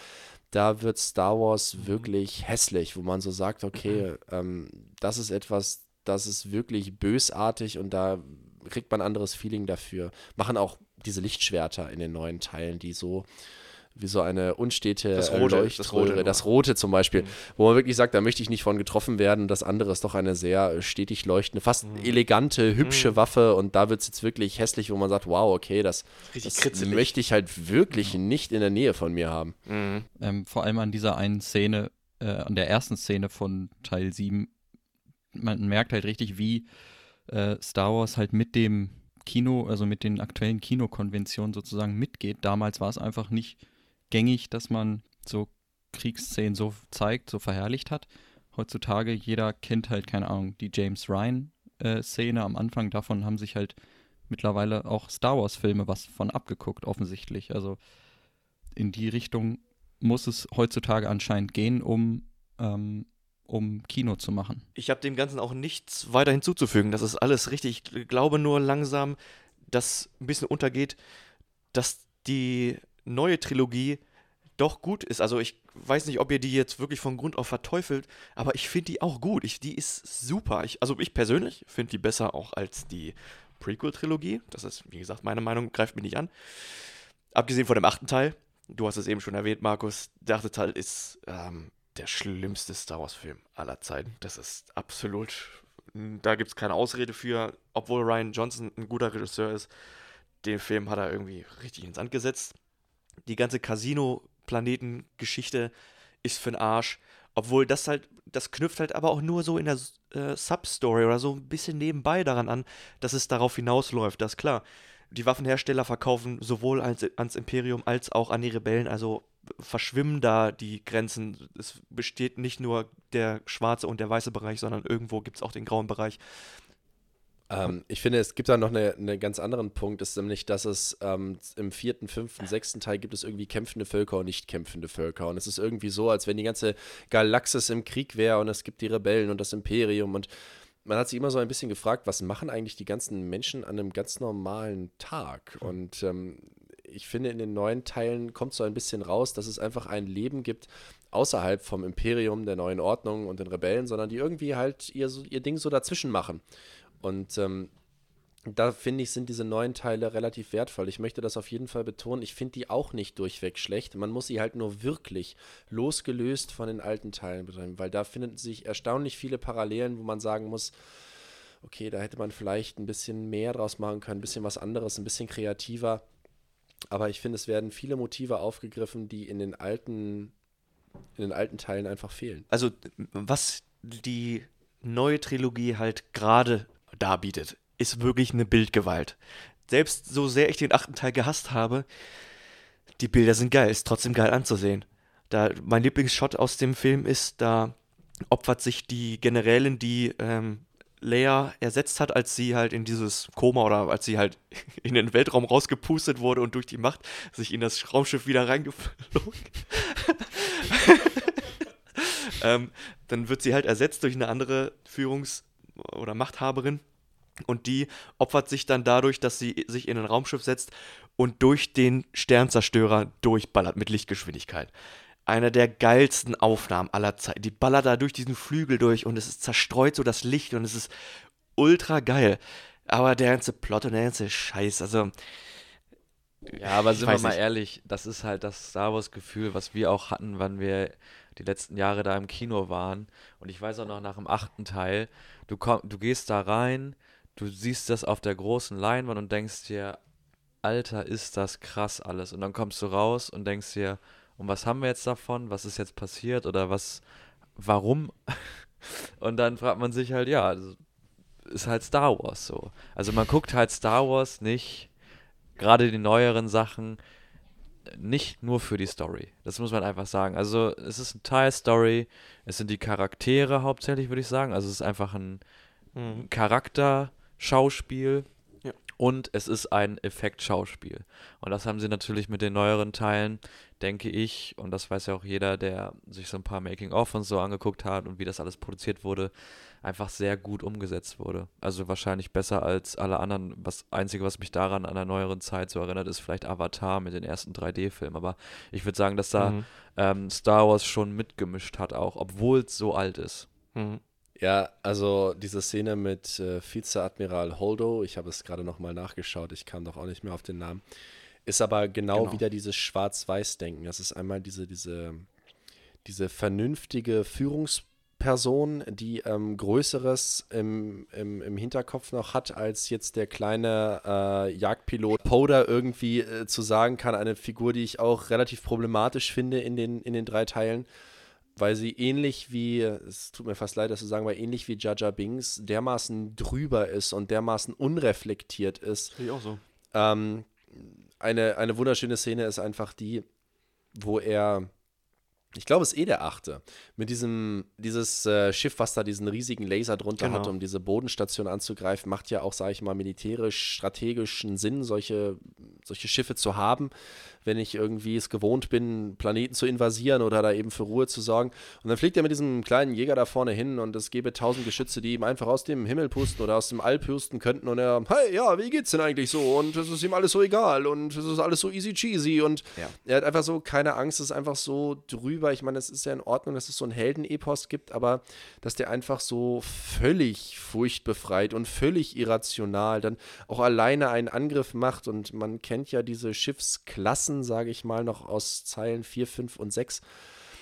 D: da wird Star Wars wirklich hässlich, wo man so sagt, okay, ähm, das ist etwas, das ist wirklich bösartig und da kriegt man ein anderes Feeling dafür. Machen auch diese Lichtschwerter in den neuen Teilen, die so wie so eine unstete
A: Das Rote, das
D: Leuchtröhre,
A: Rote nur.
D: das Rote zum Beispiel,
A: Mhm.
D: wo man wirklich sagt, da möchte ich nicht von getroffen werden. Das andere ist doch eine sehr äh, stetig leuchtende, fast elegante, hübsche
A: Mhm.
D: Waffe und da wird es jetzt wirklich hässlich, wo man sagt, wow, okay, das, das möchte ich halt wirklich nicht in der Nähe von mir haben.
A: Mhm.
B: Ähm, vor allem an dieser einen Szene, äh, an der ersten Szene von Teil 7, man merkt halt richtig, wie äh, Star Wars halt mit dem Kino, also mit den aktuellen Kinokonventionen sozusagen mitgeht. Damals war es einfach nicht gängig, dass man so Kriegsszenen so zeigt, so verherrlicht hat. Heutzutage, jeder kennt halt, keine Ahnung, die James Ryan-Szene am Anfang. Davon haben sich halt mittlerweile auch Star Wars-Filme was von abgeguckt, offensichtlich. Also in die Richtung muss es heutzutage anscheinend gehen, um, ähm, um Kino zu machen.
A: Ich habe dem Ganzen auch nichts weiter hinzuzufügen. Das ist alles richtig. Ich glaube nur langsam, dass ein bisschen untergeht, dass die neue Trilogie doch gut ist. Also ich weiß nicht, ob ihr die jetzt wirklich von Grund auf verteufelt, aber ich finde die auch gut. Ich, die ist super. Ich, also ich persönlich finde die besser auch als die Prequel-Trilogie. Das ist, wie gesagt, meine Meinung, greift mich nicht an. Abgesehen von dem achten Teil, du hast es eben schon erwähnt, Markus, der achte Teil ist ähm, der schlimmste Star Wars-Film aller Zeiten. Das ist absolut, da gibt es keine Ausrede für, obwohl Ryan Johnson ein guter Regisseur ist. Den Film hat er irgendwie richtig ins Sand gesetzt. Die ganze Casino-Planeten-Geschichte ist für den Arsch. Obwohl das halt, das knüpft halt aber auch nur so in der äh, Substory oder so ein bisschen nebenbei daran an, dass es darauf hinausläuft. Das ist klar. Die Waffenhersteller verkaufen sowohl ans, ans Imperium als auch an die Rebellen, also verschwimmen da die Grenzen. Es besteht nicht nur der schwarze und der weiße Bereich, sondern irgendwo gibt es auch den grauen Bereich.
D: Ähm, ich finde, es gibt da noch einen eine ganz anderen Punkt, ist nämlich, dass es ähm, im vierten, fünften, sechsten Teil gibt es irgendwie kämpfende Völker und nicht kämpfende Völker. Und es ist irgendwie so, als wenn die ganze Galaxis im Krieg wäre und es gibt die Rebellen und das Imperium und man hat sich immer so ein bisschen gefragt, was machen eigentlich die ganzen Menschen an einem ganz normalen Tag? Und ähm, ich finde, in den neuen Teilen kommt so ein bisschen raus, dass es einfach ein Leben gibt außerhalb vom Imperium, der neuen Ordnung und den Rebellen, sondern die irgendwie halt ihr, ihr Ding so dazwischen machen. Und ähm, da finde ich, sind diese neuen Teile relativ wertvoll. Ich möchte das auf jeden Fall betonen. Ich finde die auch nicht durchweg schlecht. Man muss sie halt nur wirklich losgelöst von den alten Teilen betreiben, weil da finden sich erstaunlich viele Parallelen, wo man sagen muss, okay, da hätte man vielleicht ein bisschen mehr draus machen können, ein bisschen was anderes, ein bisschen kreativer. Aber ich finde, es werden viele Motive aufgegriffen, die in den alten, in den alten Teilen einfach fehlen.
A: Also, was die neue Trilogie halt gerade darbietet, ist wirklich eine Bildgewalt. Selbst so sehr ich den achten Teil gehasst habe, die Bilder sind geil, ist trotzdem geil anzusehen. Da, mein Lieblingsshot aus dem Film ist, da opfert sich die Generälin, die ähm, Leia ersetzt hat, als sie halt in dieses Koma oder als sie halt in den Weltraum rausgepustet wurde und durch die Macht sich in das Raumschiff wieder reingeflogen. ähm, dann wird sie halt ersetzt durch eine andere Führungs- oder Machthaberin. Und die opfert sich dann dadurch, dass sie sich in ein Raumschiff setzt und durch den Sternzerstörer durchballert mit Lichtgeschwindigkeit. Eine der geilsten Aufnahmen aller Zeiten. Die ballert da durch diesen Flügel durch und es ist zerstreut so das Licht und es ist ultra geil. Aber der ganze Plot und der ganze Scheiß, also.
C: Ja, aber sind wir mal nicht. ehrlich, das ist halt das Star Wars-Gefühl, was wir auch hatten, wann wir die letzten Jahre da im Kino waren. Und ich weiß auch noch nach dem achten Teil, du, komm, du gehst da rein, du siehst das auf der großen Leinwand und denkst dir, Alter, ist das krass alles. Und dann kommst du raus und denkst dir, und was haben wir jetzt davon? Was ist jetzt passiert? Oder was, warum? und dann fragt man sich halt, ja, also, ist halt Star Wars so. Also man guckt halt Star Wars nicht, gerade die neueren Sachen, nicht nur für die Story. Das muss man einfach sagen. Also es ist ein Teil Story, es sind die Charaktere hauptsächlich, würde ich sagen. Also es ist einfach ein mhm. Charakterschauspiel ja. und es ist ein Effektschauspiel. Und das haben sie natürlich mit den neueren Teilen, denke ich, und das weiß ja auch jeder, der sich so ein paar Making-of und so angeguckt hat und wie das alles produziert wurde, einfach sehr gut umgesetzt wurde. Also wahrscheinlich besser als alle anderen. Das Einzige, was mich daran an der neueren Zeit so erinnert, ist vielleicht Avatar mit den ersten 3D-Filmen. Aber ich würde sagen, dass da mhm. ähm, Star Wars schon mitgemischt hat, auch, obwohl es so alt ist.
D: Mhm. Ja, also diese Szene mit äh, Vizeadmiral Holdo, ich habe es gerade nochmal nachgeschaut, ich kam doch auch nicht mehr auf den Namen, ist aber genau, genau. wieder dieses Schwarz-Weiß-Denken. Das ist einmal diese, diese, diese vernünftige Führungs- Person, die ähm, Größeres im, im, im Hinterkopf noch hat, als jetzt der kleine äh, Jagdpilot Poder irgendwie äh, zu sagen kann. Eine Figur, die ich auch relativ problematisch finde in den, in den drei Teilen, weil sie ähnlich wie, es tut mir fast leid, das zu sagen, weil ähnlich wie Jaja Bings dermaßen drüber ist und dermaßen unreflektiert ist.
A: Ich auch so.
D: Ähm, eine, eine wunderschöne Szene ist einfach die, wo er ich glaube, es ist eh der achte. Mit diesem, dieses äh, Schiff, was da diesen riesigen Laser drunter genau. hat, um diese Bodenstation anzugreifen, macht ja auch, sage ich mal, militärisch, strategischen Sinn, solche solche Schiffe zu haben, wenn ich irgendwie es gewohnt bin, Planeten zu invasieren oder da eben für Ruhe zu sorgen. Und dann fliegt er mit diesem kleinen Jäger da vorne hin und es gäbe tausend Geschütze, die ihm einfach aus dem Himmel pusten oder aus dem All pusten könnten und er, hey, ja, wie geht's denn eigentlich so? Und es ist ihm alles so egal und es ist alles so easy cheesy und
A: Ja.
D: er hat einfach so keine Angst, es ist einfach so drüber. Ich meine, es ist ja in Ordnung, dass es so ein Heldenepos gibt, aber dass der einfach so völlig furchtbefreit und völlig irrational dann auch alleine einen Angriff macht und man kennt ja diese Schiffsklassen, sage ich mal, noch aus Zeilen 4, 5 und 6,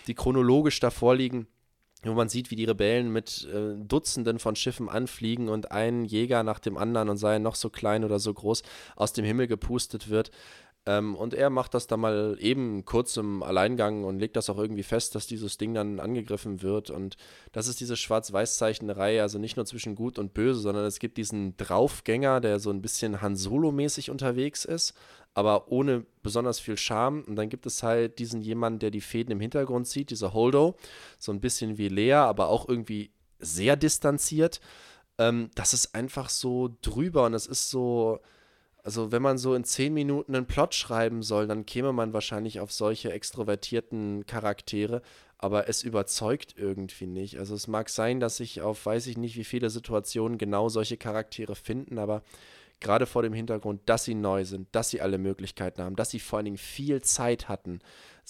D: die chronologisch davor liegen wo man sieht, wie die Rebellen mit äh, Dutzenden von Schiffen anfliegen und ein Jäger nach dem anderen und sei noch so klein oder so groß aus dem Himmel gepustet wird. Ähm, und er macht das dann mal eben kurz im Alleingang und legt das auch irgendwie fest, dass dieses Ding dann angegriffen wird. Und das ist diese Schwarz-Weiß-Zeichnerei, also nicht nur zwischen Gut und Böse, sondern es gibt diesen Draufgänger, der so ein bisschen Han Solo-mäßig unterwegs ist, aber ohne besonders viel Charme. Und dann gibt es halt diesen jemanden, der die Fäden im Hintergrund sieht, dieser Holdo, so ein bisschen wie Lea, aber auch irgendwie sehr distanziert. Ähm, das ist einfach so drüber und es ist so, also wenn man so in zehn Minuten einen Plot schreiben soll, dann käme man wahrscheinlich auf solche extrovertierten Charaktere, aber es überzeugt irgendwie nicht. Also es mag sein, dass sich auf weiß ich nicht wie viele Situationen genau solche Charaktere finden, aber gerade vor dem Hintergrund, dass sie neu sind, dass sie alle Möglichkeiten haben, dass sie vor allen Dingen viel Zeit hatten,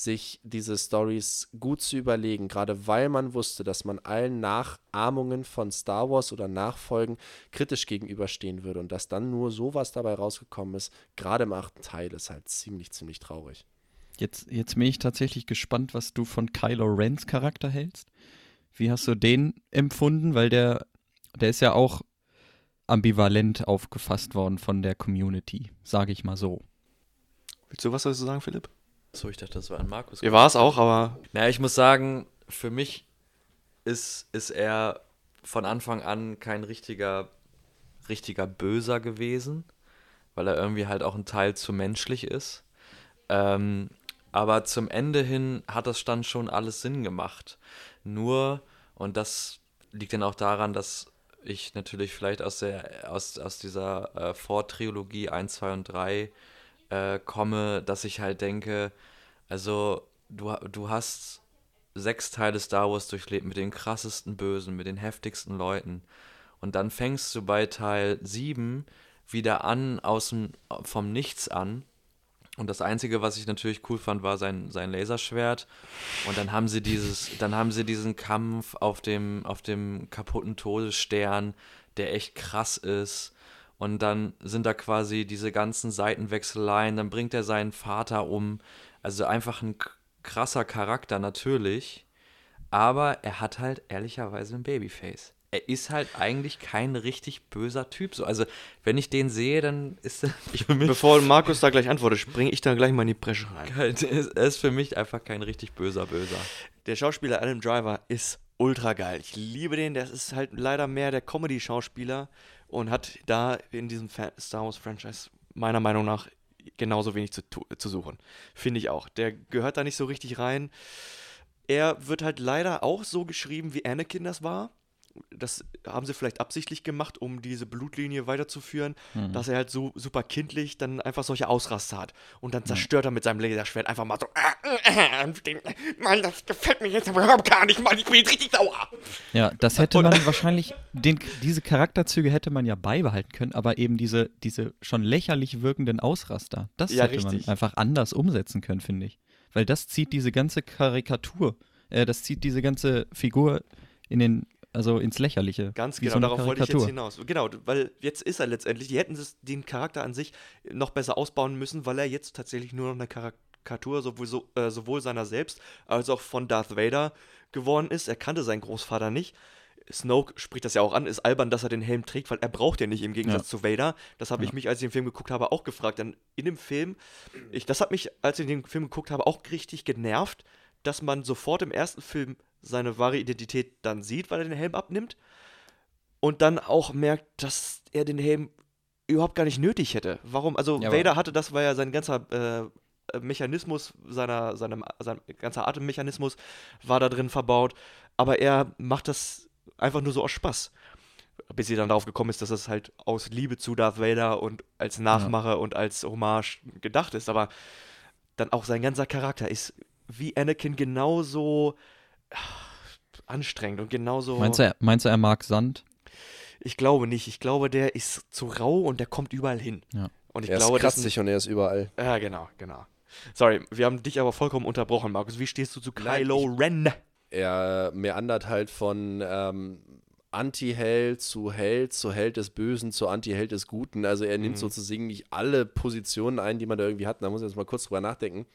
D: sich diese Stories gut zu überlegen, gerade weil man wusste, dass man allen Nachahmungen von Star Wars oder Nachfolgen kritisch gegenüberstehen würde und dass dann nur sowas dabei rausgekommen ist, gerade im achten Teil, ist halt ziemlich, ziemlich traurig.
B: Jetzt, jetzt bin ich tatsächlich gespannt, was du von Kylo Rens Charakter hältst. Wie hast du den empfunden? Weil der, der ist ja auch ambivalent aufgefasst worden von der Community, sage ich mal so.
A: Willst du was dazu sagen, Philipp?
C: So, ich dachte, das war an Markus.
A: Ihr war es auch, aber.
C: Naja, ich muss sagen, für mich ist, ist er von Anfang an kein richtiger, richtiger Böser gewesen, weil er irgendwie halt auch ein Teil zu menschlich ist. Ähm, aber zum Ende hin hat das dann schon alles Sinn gemacht. Nur, und das liegt dann auch daran, dass ich natürlich vielleicht aus der aus, aus dieser äh, Vortrilogie 1, 2 und 3 äh, komme, dass ich halt denke, also du, du hast sechs Teile Star Wars durchlebt mit den krassesten Bösen, mit den heftigsten Leuten. Und dann fängst du bei Teil 7 wieder an, aus dem, vom Nichts an. Und das Einzige, was ich natürlich cool fand, war sein, sein Laserschwert. Und dann haben sie dieses, dann haben sie diesen Kampf auf dem, auf dem kaputten Todesstern, der echt krass ist. Und dann sind da quasi diese ganzen Seitenwechseleien. Dann bringt er seinen Vater um. Also einfach ein krasser Charakter natürlich. Aber er hat halt ehrlicherweise ein Babyface. Er ist halt eigentlich kein richtig böser Typ. So, also wenn ich den sehe, dann ist er
A: Bevor Markus da gleich antwortet, springe ich da gleich mal in die Bresche rein.
C: kein, er ist für mich einfach kein richtig böser Böser.
A: Der Schauspieler Adam Driver ist ultra geil. Ich liebe den. Der ist halt leider mehr der Comedy-Schauspieler und hat da in diesem Star Wars-Franchise meiner Meinung nach genauso wenig zu, zu suchen. Finde ich auch. Der gehört da nicht so richtig rein. Er wird halt leider auch so geschrieben, wie Anakin das war. Das haben sie vielleicht absichtlich gemacht, um diese Blutlinie weiterzuführen,
B: Mhm.
A: dass er halt so super kindlich dann einfach solche Ausraster hat. Und dann zerstört er mit seinem Laserschwert einfach mal so. "Ah, Mann, das gefällt mir jetzt überhaupt gar nicht, Mann. Ich bin jetzt richtig sauer.
B: Ja, das hätte man wahrscheinlich, den, diese Charakterzüge hätte man ja beibehalten können, aber eben diese, diese schon lächerlich wirkenden Ausraster, das
A: Ja,
B: hätte
A: richtig.
B: man einfach anders umsetzen können, finde ich. Weil das zieht diese ganze Karikatur, äh, das zieht diese ganze Figur in den, also ins Lächerliche.
A: Ganz genau,
B: so
A: darauf wollte ich jetzt
B: Karikatur.
A: hinaus. Genau, weil jetzt ist er letztendlich, die hätten den Charakter an sich noch besser ausbauen müssen, weil er jetzt tatsächlich nur noch eine Karikatur sowohl, so, äh, sowohl seiner selbst als auch von Darth Vader geworden ist. Er kannte seinen Großvater nicht. Snoke spricht das ja auch an, ist albern, dass er den Helm trägt, weil er braucht den nicht im Gegensatz
B: Ja.
A: zu Vader. Das habe ich
B: Ja.
A: mich, als ich den Film geguckt habe, auch gefragt. Denn in dem Film, ich, das hat mich, als ich den Film geguckt habe, auch richtig genervt, dass man sofort im ersten Film seine wahre Identität dann sieht, weil er den Helm abnimmt und dann auch merkt, dass er den Helm überhaupt gar nicht nötig hätte. Warum? Also
B: Ja,
A: Vader hatte das, weil ja sein ganzer äh, Mechanismus, seiner, seinem, sein ganzer Atemmechanismus war da drin verbaut, aber er macht das einfach nur so aus Spaß. bis sie dann darauf gekommen ist, dass das halt aus Liebe zu Darth Vader und als Nachmacher und als Hommage gedacht ist. Aber dann auch sein ganzer Charakter ist wie Anakin genauso ah, anstrengend und genauso.
B: Meinst du, er, meinst du, er mag Sand?
A: Ich glaube nicht. Ich glaube, der ist zu rau und der kommt überall hin.
B: Ja.
A: Und ich
D: er
A: glaube,
D: ist kratzig und er ist überall.
A: Ja, genau, genau. Sorry, wir haben dich aber vollkommen unterbrochen, Markus. Wie stehst du zu
D: Nein,
A: Kylo Ren?
D: Er meandert halt von ähm, Anti-Held zu Held, zu Held des Bösen, zu Anti-Held des Guten. Also er nimmt
A: Mhm.
D: sozusagen nicht alle Positionen ein, die man da irgendwie hat. Da muss ich jetzt mal kurz drüber nachdenken.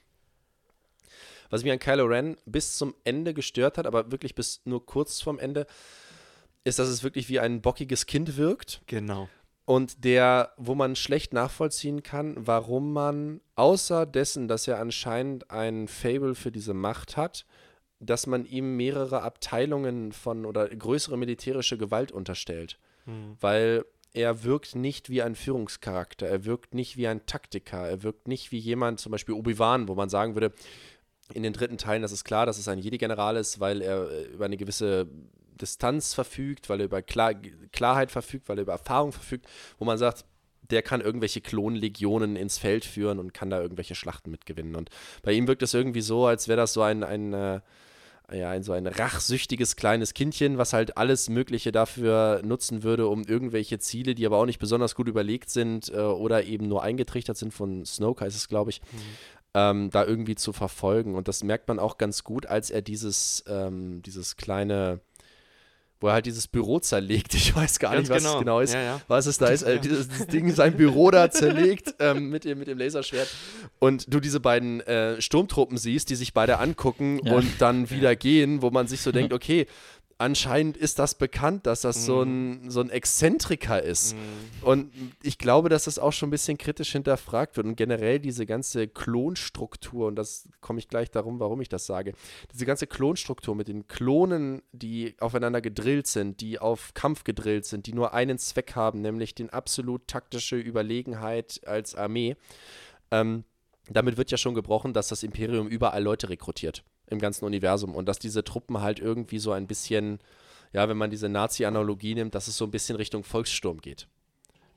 D: Was mich an Kylo Ren bis zum Ende gestört hat, aber wirklich bis nur kurz vorm Ende, ist, dass es wirklich wie ein bockiges Kind wirkt.
A: Genau.
D: Und der, wo man schlecht nachvollziehen kann, warum man, außer dessen, dass er anscheinend ein Fable für diese Macht hat, dass man ihm mehrere Abteilungen von oder größere militärische Gewalt unterstellt.
A: Mhm.
D: Weil er wirkt nicht wie ein Führungscharakter, er wirkt nicht wie ein Taktiker, er wirkt nicht wie jemand, zum Beispiel Obi-Wan, wo man sagen würde, in den dritten Teilen, das ist klar, dass es ein Jedi-General ist, weil er äh, über eine gewisse Distanz verfügt, weil er über Klar Klarheit verfügt, weil er über Erfahrung verfügt, wo man sagt, der kann irgendwelche Klonlegionen ins Feld führen und kann da irgendwelche Schlachten mitgewinnen. Und bei ihm wirkt es irgendwie so, als wäre das so ein, ein, äh, ja, ein so ein rachsüchtiges kleines Kindchen, was halt alles Mögliche dafür nutzen würde, um irgendwelche Ziele, die aber auch nicht besonders gut überlegt sind äh, oder eben nur eingetrichtert sind von Snoke, heißt es, glaube ich, ähm, da irgendwie zu verfolgen. Und das merkt man auch ganz gut, als er dieses, ähm, dieses kleine wo er halt dieses Büro zerlegt. Ich weiß gar
A: Ganz
D: nicht, was
A: genau.
D: es genau ist.
A: Ja, ja.
D: Was es da ist.
A: Ja.
D: dieses, dieses Ding, sein Büro da zerlegt ähm, mit, dem, mit dem Laserschwert. Und du diese beiden äh, Sturmtruppen siehst, die sich beide angucken
B: Ja.
D: und dann wieder gehen, wo man sich so denkt, okay, anscheinend ist das bekannt, dass das so, ein, so ein Exzentriker ist. Und ich glaube, dass das auch schon ein bisschen kritisch hinterfragt wird. Und generell diese ganze Klonstruktur, und das komme ich gleich darum, warum ich das sage, diese ganze Klonstruktur mit den Klonen, die aufeinander gedrillt sind, die auf Kampf gedrillt sind, die nur einen Zweck haben, nämlich den absolut taktische Überlegenheit als Armee. Ähm, damit wird ja schon gebrochen, dass das Imperium überall Leute rekrutiert im ganzen Universum und dass diese Truppen halt irgendwie so ein bisschen, ja, wenn man diese Nazi-Analogie nimmt, dass es so ein bisschen Richtung Volkssturm geht.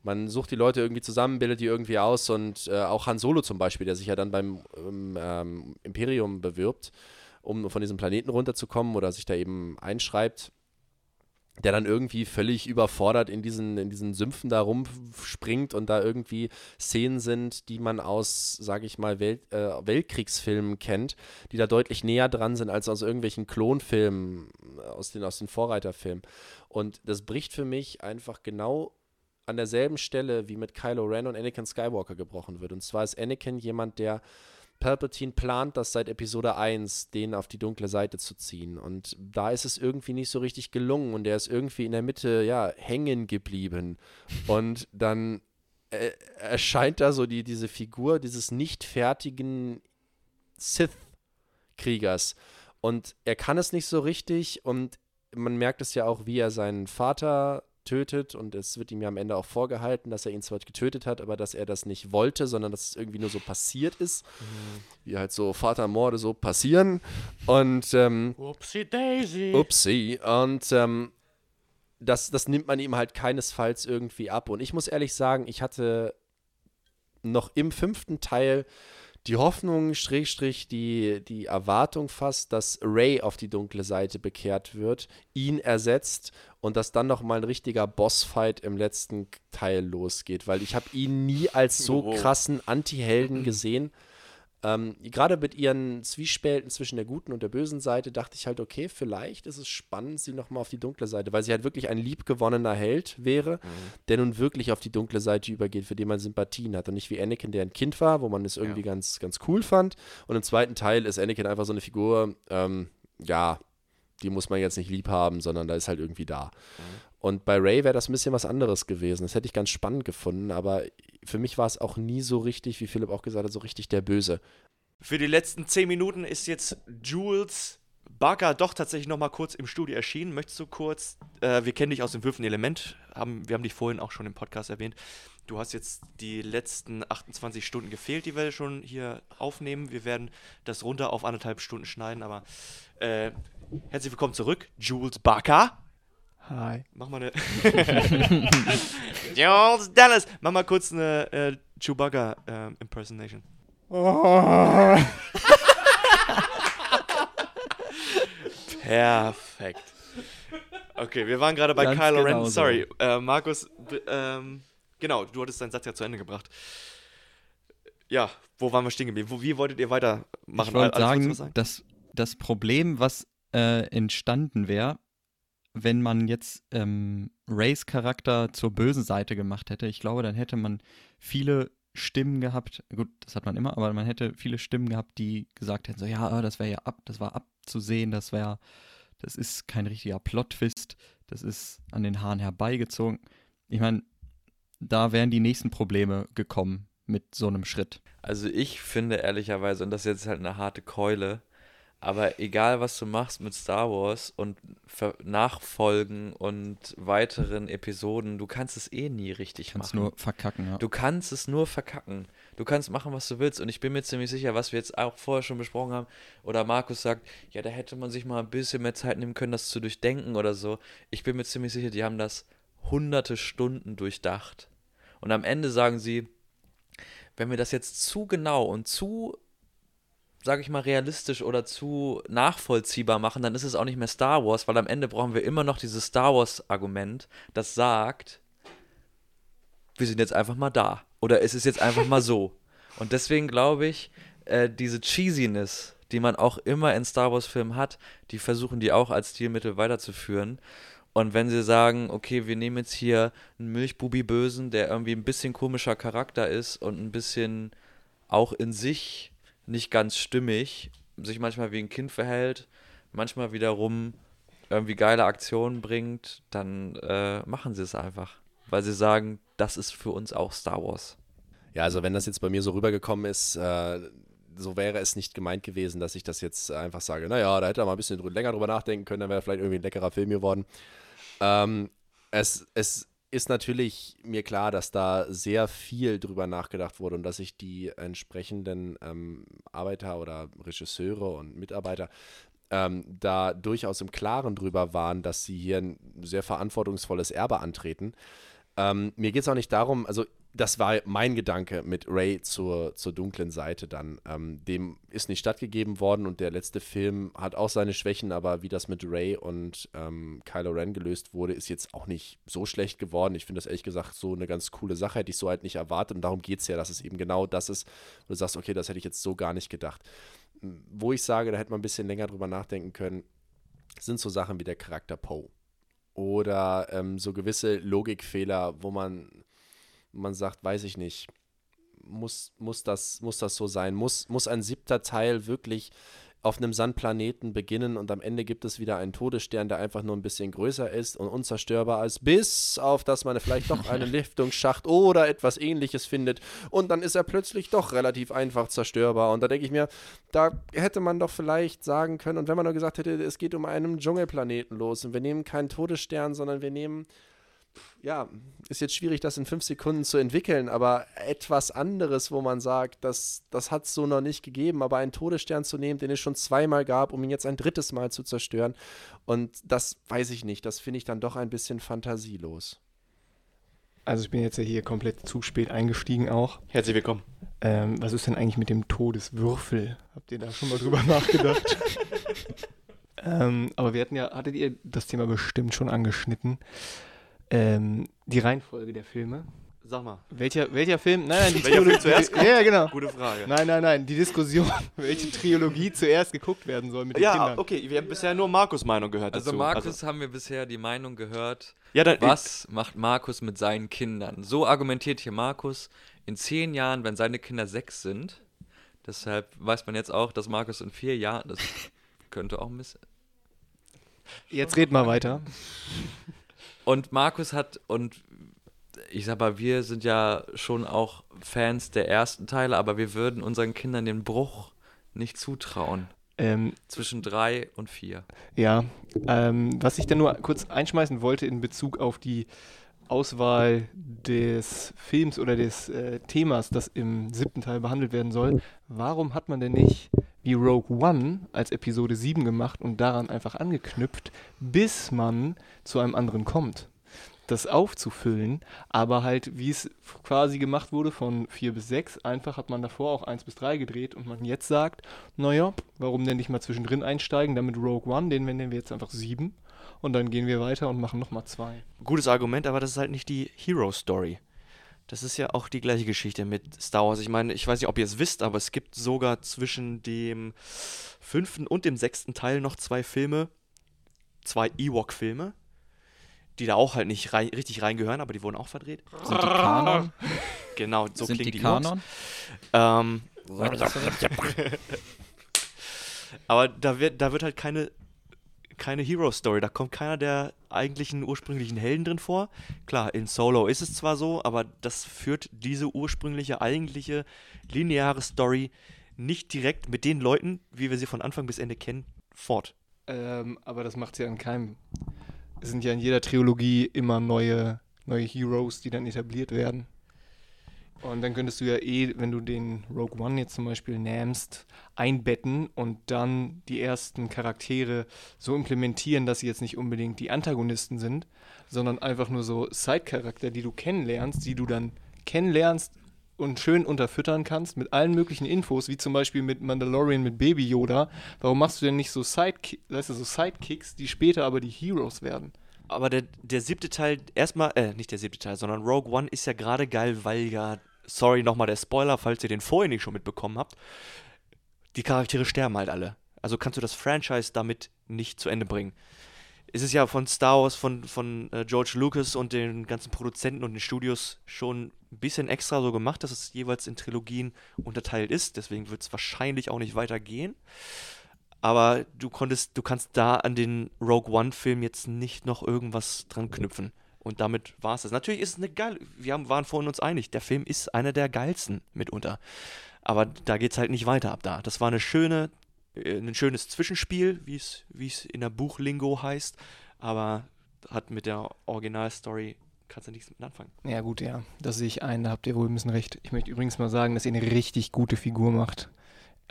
D: Man sucht die Leute irgendwie zusammen, bildet die irgendwie aus und äh, auch Han Solo zum Beispiel, der sich ja dann beim ähm, ähm, Imperium bewirbt, um von diesem Planeten runterzukommen oder sich da eben einschreibt, der dann irgendwie völlig überfordert in diesen, in diesen Sümpfen da rumspringt und da irgendwie Szenen sind, die man aus, sage ich mal, Welt, äh, Weltkriegsfilmen kennt, die da deutlich näher dran sind als aus irgendwelchen Klonfilmen, äh, aus den, aus den Vorreiterfilmen. Und das bricht für mich einfach genau an derselben Stelle, wie mit Kylo Ren und Anakin Skywalker gebrochen wird. Und zwar ist Anakin jemand, der Palpatine plant das seit Episode 1, den auf die dunkle Seite zu ziehen. Und da ist es irgendwie nicht so richtig gelungen und der ist irgendwie in der Mitte, ja, hängen geblieben. Und dann äh, erscheint da so die, diese Figur dieses nicht fertigen Sith-Kriegers. Und er kann es nicht so richtig und man merkt es ja auch, wie er seinen Vater tötet und es wird ihm ja am Ende auch vorgehalten, dass er ihn zwar getötet hat, aber dass er das nicht wollte, sondern dass es irgendwie nur so passiert ist, wie halt so Vatermorde so passieren. Und ähm,
A: Upsi Daisy.
D: Upsi. Und ähm, das, das nimmt man ihm halt keinesfalls irgendwie ab. Und ich muss ehrlich sagen, ich hatte noch im fünften Teil die Hoffnung, Schrägstrich, die, die Erwartung fast, dass Ray auf die dunkle Seite bekehrt wird, ihn ersetzt und dass dann nochmal ein richtiger Bossfight im letzten Teil losgeht, weil ich habe ihn nie als so krassen Anti-Helden gesehen. Ähm, gerade mit ihren Zwiespälten zwischen der guten und der bösen Seite dachte ich halt, okay, vielleicht ist es spannend, sie nochmal auf die dunkle Seite, weil sie halt wirklich ein liebgewonnener Held wäre, der nun wirklich auf die dunkle Seite übergeht, für den man Sympathien hat und nicht wie Anakin, der ein Kind war, wo man es irgendwie ganz, ganz cool fand. Und im zweiten Teil ist Anakin einfach so eine Figur, ähm, ja, die muss man jetzt nicht lieb haben, sondern da ist halt irgendwie da. Und bei Ray wäre das ein bisschen was anderes gewesen. Das hätte ich ganz spannend gefunden, aber für mich war es auch nie so richtig, wie Philipp auch gesagt hat, so richtig der Böse.
A: Für die letzten zehn Minuten ist jetzt Jules Barker doch tatsächlich noch mal kurz im Studio erschienen. Möchtest du kurz, äh, wir kennen dich aus dem fünften Element, haben, wir haben dich vorhin auch schon im Podcast erwähnt. Du hast jetzt die letzten 28 Stunden gefehlt, die wir schon hier aufnehmen. Wir werden das runter auf anderthalb Stunden schneiden, aber äh, herzlich willkommen zurück, Jules Barker.
I: Hi.
A: Mach mal eine. Jules Dallas. Mach mal kurz eine äh, Chewbacca ähm, Impersonation. Perfekt. Okay, wir waren gerade bei
B: Ganz
A: Kylo
B: genau
A: Ren.
B: so.
A: Sorry, äh, Markus. Ähm, genau, du hattest deinen Satz ja zu Ende gebracht. Ja, wo waren wir stehen geblieben? Wo, wie wolltet ihr weitermachen?
B: Ich wollte sagen,
A: was
B: dass das Problem, was äh, entstanden wäre, wenn man jetzt ähm, Rays Charakter zur bösen Seite gemacht hätte, ich glaube, dann hätte man viele Stimmen gehabt, gut, das hat man immer, aber man hätte viele Stimmen gehabt, die gesagt hätten, so ja, das wäre ja ab, das war abzusehen, das wäre, das ist kein richtiger Plot-Twist, das ist an den Haaren herbeigezogen. Ich meine, da wären die nächsten Probleme gekommen mit so einem Schritt.
C: Also ich finde ehrlicherweise, und das ist jetzt halt eine harte Keule, aber egal was du machst mit Star Wars und Nachfolgen und weiteren Episoden, du kannst es eh nie richtig
B: Kannst
C: machen.
B: nur verkacken, ja.
C: Du kannst es nur verkacken. Du kannst machen, was du willst. Und ich bin mir ziemlich sicher, was wir jetzt auch vorher schon besprochen haben, oder Markus sagt, ja, da hätte man sich mal ein bisschen mehr Zeit nehmen können, das zu durchdenken oder so. Ich bin mir ziemlich sicher, die haben das hunderte Stunden durchdacht. Und am Ende sagen sie, wenn wir das jetzt zu genau und zu, sage ich mal, realistisch oder zu nachvollziehbar machen, dann ist es auch nicht mehr Star Wars, weil am Ende brauchen wir immer noch dieses Star Wars-Argument, das sagt, wir sind jetzt einfach mal da. Oder es ist jetzt einfach mal so. Und deswegen glaube ich, äh, diese Cheesiness, die man auch immer in Star Wars-Filmen hat, die versuchen die auch als Stilmittel weiterzuführen. Und wenn sie sagen, okay, wir nehmen jetzt hier einen Milchbubi-Bösen, der irgendwie ein bisschen komischer Charakter ist und ein bisschen auch in sich nicht ganz stimmig, sich manchmal wie ein Kind verhält, manchmal wiederum irgendwie geile Aktionen bringt, dann äh, machen sie es einfach. Weil sie sagen, das ist für uns auch Star Wars.
D: Ja, also wenn das jetzt bei mir so rübergekommen ist, äh, so wäre es nicht gemeint gewesen, dass ich das jetzt einfach sage, naja, da hätte er mal ein bisschen länger drüber nachdenken können, dann wäre vielleicht irgendwie ein leckerer Film geworden. Ähm, es, es ist natürlich mir klar, dass da sehr viel drüber nachgedacht wurde und dass sich die entsprechenden ähm, Arbeiter oder Regisseure und Mitarbeiter ähm, da durchaus im Klaren drüber waren, dass sie hier ein sehr verantwortungsvolles Erbe antreten. Ähm, mir geht es auch nicht darum, also das war mein Gedanke mit Ray zur, zur dunklen Seite dann. Ähm, dem ist nicht stattgegeben worden und der letzte Film hat auch seine Schwächen, aber wie das mit Ray und ähm, Kylo Ren gelöst wurde, ist jetzt auch nicht so schlecht geworden. Ich finde das ehrlich gesagt so eine ganz coole Sache, hätte ich so halt nicht erwartet und darum geht es ja, dass es eben genau das ist, wo du sagst, okay, das hätte ich jetzt so gar nicht gedacht. Wo ich sage, da hätte man ein bisschen länger drüber nachdenken können, sind so Sachen wie der Charakter Poe oder ähm, so gewisse Logikfehler, wo man, man sagt, weiß ich nicht, muss, muss, das, muss das so sein? Muss, muss ein siebter Teil wirklich auf einem Sandplaneten beginnen und am Ende gibt es wieder einen Todesstern, der einfach nur ein bisschen größer ist und unzerstörbar ist, bis auf dass man vielleicht doch einen Lüftungsschacht oder etwas ähnliches findet und dann ist er plötzlich doch relativ einfach zerstörbar und da denke ich mir, da hätte man doch vielleicht sagen können und wenn man nur gesagt hätte, es geht um einen Dschungelplaneten los und wir nehmen keinen Todesstern, sondern wir nehmen ja, ist jetzt schwierig, das in fünf Sekunden zu entwickeln, aber etwas anderes, wo man sagt, das, das hat es so noch nicht gegeben, aber einen Todesstern zu nehmen, den es schon zweimal gab, um ihn jetzt ein drittes Mal zu zerstören. Und das weiß ich nicht, das finde ich dann doch ein bisschen fantasielos.
I: Also ich bin jetzt ja hier komplett zu spät eingestiegen auch.
A: Herzlich willkommen.
I: Ähm, was ist denn eigentlich mit dem Todeswürfel? Habt ihr da schon mal drüber nachgedacht? ähm, aber wir hatten ja, hattet ihr das Thema bestimmt schon angeschnitten? Ähm, die Reihenfolge der Filme.
A: Sag mal.
I: Welcher, welcher Film? Nein, nein, die
A: Welcher Film
I: Trilogie-
A: zuerst kommt?
I: Ja, ja, genau.
A: Gute Frage.
I: Nein, nein, nein. Die Diskussion, welche Trilogie zuerst geguckt werden soll mit den
A: Ja,
I: Kindern.
A: okay, wir haben bisher nur Markus Meinung gehört
C: Also
A: dazu.
C: Markus haben wir bisher die Meinung gehört,
A: Ja, dann-
C: was macht Markus mit seinen Kindern? So argumentiert hier Markus, in zehn Jahren, wenn seine Kinder sechs sind, deshalb weiß man jetzt auch, dass Markus in vier Jahren, das könnte auch ein bisschen...
I: Jetzt red mal weiter.
C: Und Markus hat, und ich sag mal, wir sind ja schon auch Fans der ersten Teile, aber wir würden unseren Kindern den Bruch nicht zutrauen.
I: Ähm,
C: Zwischen drei und vier.
I: Ja, ähm, was ich dann nur kurz einschmeißen wollte in Bezug auf die Auswahl des Films oder des äh, Themas, das im siebten Teil behandelt werden soll. Warum hat man denn nicht
M: wie Rogue One als Episode 7 gemacht und daran einfach angeknüpft, bis man zu einem anderen kommt. Das aufzufüllen, aber halt, wie es quasi gemacht wurde von 4 bis 6, einfach hat man davor auch 1 bis 3 gedreht und man jetzt sagt, naja, warum denn nicht mal zwischendrin einsteigen, damit Rogue One, den nennen wir jetzt einfach 7 und dann gehen wir weiter und machen nochmal 2.
A: Gutes Argument, aber das ist halt nicht die Hero Story. Das ist ja auch die gleiche Geschichte mit Star Wars. Ich meine, ich weiß nicht, ob ihr es wisst, aber es gibt sogar zwischen dem fünften und dem sechsten Teil noch zwei Filme, zwei Ewok-Filme, die da auch halt nicht rein, richtig reingehören, aber die wurden auch verdreht.
B: Sind die Kanon?
A: Genau, so
B: Sind
A: klingen
B: die
A: die.
B: Kanon?
A: Ähm, aber da wird, da wird halt keine, keine Hero-Story. Da kommt keiner der eigentlichen ursprünglichen Helden drin vor. Klar, in Solo ist es zwar so, aber das führt diese ursprüngliche, eigentliche, lineare Story nicht direkt mit den Leuten, wie wir sie von Anfang bis Ende kennen, fort.
M: Ähm, aber das macht es ja in keinem. Es sind ja in jeder Trilogie immer neue, neue Heroes, die dann etabliert werden. Und dann könntest du ja eh, wenn du den Rogue One jetzt zum Beispiel nimmst, einbetten und dann die ersten Charaktere so implementieren, dass sie jetzt nicht unbedingt die Antagonisten sind, sondern einfach nur so Side-Charakter, die du kennenlernst, die du dann kennenlernst und schön unterfüttern kannst mit allen möglichen Infos, wie zum Beispiel mit Mandalorian mit Baby Yoda. Warum machst du denn nicht so, Sidekick, weißt du, so Sidekicks, die später aber die Heroes werden?
A: Aber der, der siebte Teil, erstmal, äh, nicht der siebte Teil, sondern Rogue One ist ja gerade geil, weil ja, sorry nochmal der Spoiler, falls ihr den vorher nicht schon mitbekommen habt, die Charaktere sterben halt alle. Also kannst du das Franchise damit nicht zu Ende bringen. Es ist ja von Star Wars, von, von äh, George Lucas und den ganzen Produzenten und den Studios schon ein bisschen extra so gemacht, dass es jeweils in Trilogien unterteilt ist. Deswegen wird es wahrscheinlich auch nicht weitergehen. Aber du konntest, du kannst da an den Rogue One-Film jetzt nicht noch irgendwas dran knüpfen. Und damit war es das. Natürlich ist es eine geil. Wir haben, waren vorhin uns einig, der Film ist einer der geilsten mitunter. Aber da geht es halt nicht weiter ab da. Das war eine schöne, äh, ein schönes Zwischenspiel, wie es wie es in der Buchlingo heißt. Aber hat mit der Originalstory kannst du nichts mit anfangen.
M: Ja, gut, ja. Das sehe ich ein, da habt ihr wohl ein bisschen recht. Ich möchte übrigens mal sagen, dass ihr eine richtig gute Figur macht.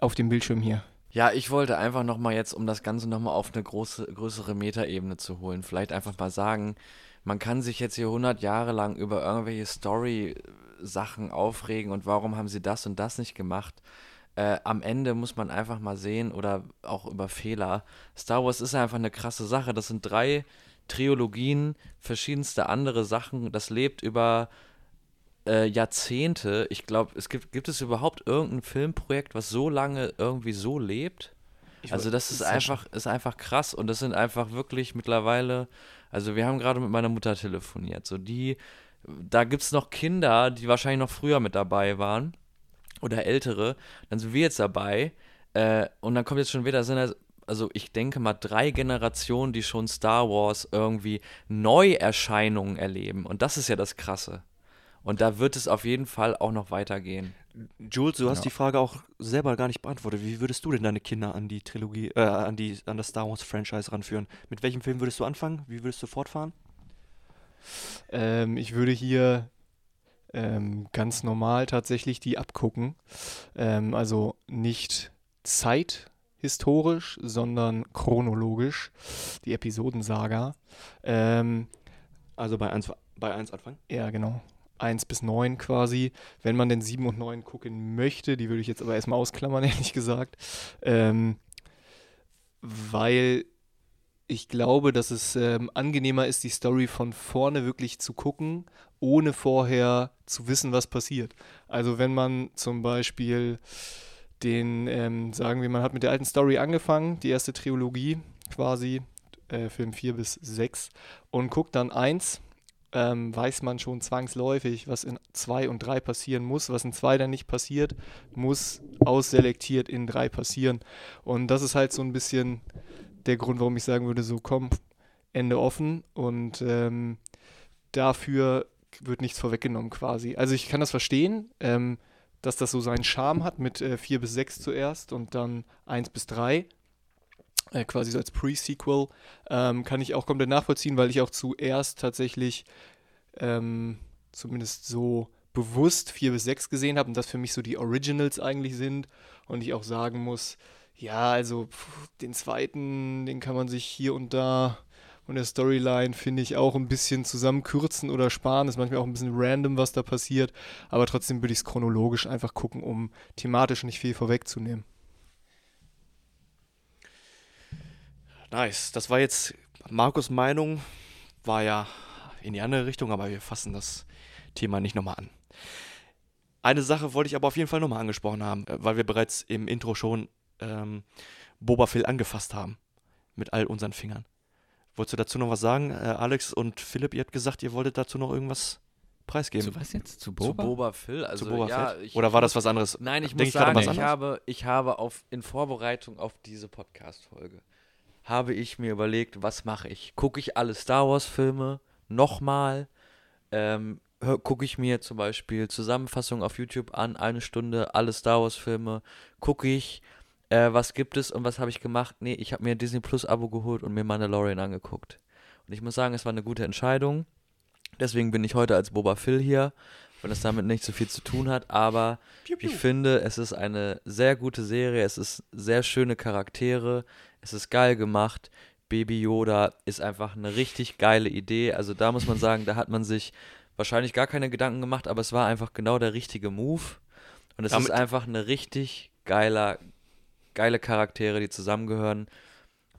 M: Auf dem Bildschirm hier.
C: Ja, ich wollte einfach nochmal jetzt, um das Ganze nochmal auf eine große, größere Metaebene zu holen, vielleicht einfach mal sagen, man kann sich jetzt hier 100 Jahre lang über irgendwelche Story-Sachen aufregen und warum haben sie das und das nicht gemacht. Äh, am Ende muss man einfach mal sehen oder auch über Fehler. Star Wars ist einfach eine krasse Sache. Das sind drei Triologien, verschiedenste andere Sachen. Das lebt über äh, Jahrzehnte. Ich glaube, es gibt, gibt es überhaupt irgendein Filmprojekt, was so lange irgendwie so lebt?
M: Ich
C: also das ist einfach, ist einfach krass und das sind einfach wirklich mittlerweile, also wir haben gerade mit meiner Mutter telefoniert, so die, da gibt es noch Kinder, die wahrscheinlich noch früher mit dabei waren oder ältere, dann sind wir jetzt dabei äh, und dann kommt jetzt schon wieder, sind also ich denke mal drei Generationen, die schon Star Wars irgendwie Neuerscheinungen erleben. Und das ist ja das Krasse. Und da wird es auf jeden Fall auch noch weitergehen.
A: Jules, du hast
C: Ja.
A: die Frage auch selber gar nicht beantwortet. Wie würdest du denn deine Kinder an die Trilogie, äh, an die, an das Star Wars Franchise ranführen? Mit welchem Film würdest du anfangen? Wie würdest du fortfahren?
M: Ähm, ich würde hier ähm, ganz normal tatsächlich die abgucken. Ähm, also nicht zeithistorisch, sondern chronologisch. Die Episodensaga. Ähm,
A: also bei 1 bei eins anfangen?
M: Ja, genau. 1 bis 9 quasi. Wenn man den 7 und 9 gucken möchte, die würde ich jetzt aber erstmal ausklammern, ehrlich gesagt. Ähm, weil ich glaube, dass es ähm, angenehmer ist, die Story von vorne wirklich zu gucken, ohne vorher zu wissen, was passiert. Also wenn man zum Beispiel den, ähm, sagen wir, man hat mit der alten Story angefangen, die erste Trilogie quasi, äh, Film 4 bis 6, und guckt dann 1, ähm, weiß man schon zwangsläufig, was in 2 und 3 passieren muss. Was in 2 dann nicht passiert, muss ausselektiert in 3 passieren. Und das ist halt so ein bisschen der Grund, warum ich sagen würde, so komm, Ende offen und ähm, dafür wird nichts vorweggenommen quasi. Also ich kann das verstehen, ähm, dass das so seinen Charme hat mit 4 äh, bis 6 zuerst und dann 1 bis 3 äh, quasi so als Pre-Sequel, ähm, kann ich auch komplett nachvollziehen, weil ich auch zuerst tatsächlich ähm, zumindest so bewusst 4 bis 6 gesehen habe und das für mich so die Originals eigentlich sind und ich auch sagen muss, Ja, also pff, den zweiten, den kann man sich hier und da von der Storyline, finde ich, auch ein bisschen zusammenkürzen oder sparen. Ist manchmal auch ein bisschen random, was da passiert. Aber trotzdem würde ich es chronologisch einfach gucken, um thematisch nicht viel vorwegzunehmen.
A: Nice. Das war jetzt Markus Meinung, war ja in die andere Richtung, aber wir fassen das Thema nicht nochmal an. Eine Sache wollte ich aber auf jeden Fall nochmal angesprochen haben, äh, weil wir bereits im Intro schon ähm, Boba Phil angefasst haben. Mit all unseren Fingern. Wolltest du dazu noch was sagen? Äh, Alex und Philipp, ihr habt gesagt, ihr wolltet dazu noch irgendwas preisgeben.
B: Zu was jetzt? Zu
C: Zu
B: Boba?
C: Boba Phil. Also,
A: Zu Boba
C: ja, ich-
A: Oder war das was anderes?
C: Nein, ich
A: Denk
C: muss
A: ich gerade
C: sagen,
A: was
C: ich habe, ich habe auf, in Vorbereitung auf diese Podcast-Folge, habe ich mir überlegt, was mache ich? Gucke ich alle Star Wars-Filme nochmal? Ähm, Gucke ich mir zum Beispiel Zusammenfassungen auf YouTube an, eine Stunde, alle Star Wars-Filme, gucke ich, äh, was gibt es und was habe ich gemacht? Nee, ich habe mir ein Disney Plus-Abo geholt und mir Mandalorian angeguckt. Und ich muss sagen, es war eine gute Entscheidung. Deswegen bin ich heute als Boba Phil hier, weil es damit nicht so viel zu tun hat. Aber ich finde, es ist eine sehr gute Serie. Es ist sehr schöne Charaktere. Es ist geil gemacht. Baby Yoda ist einfach eine richtig geile Idee. Also da muss man sagen, da hat man sich wahrscheinlich gar keine Gedanken gemacht, aber es war einfach genau der richtige Move. Und es
A: Damit-
C: ist einfach eine richtig geiler, geile Charaktere, die zusammengehören.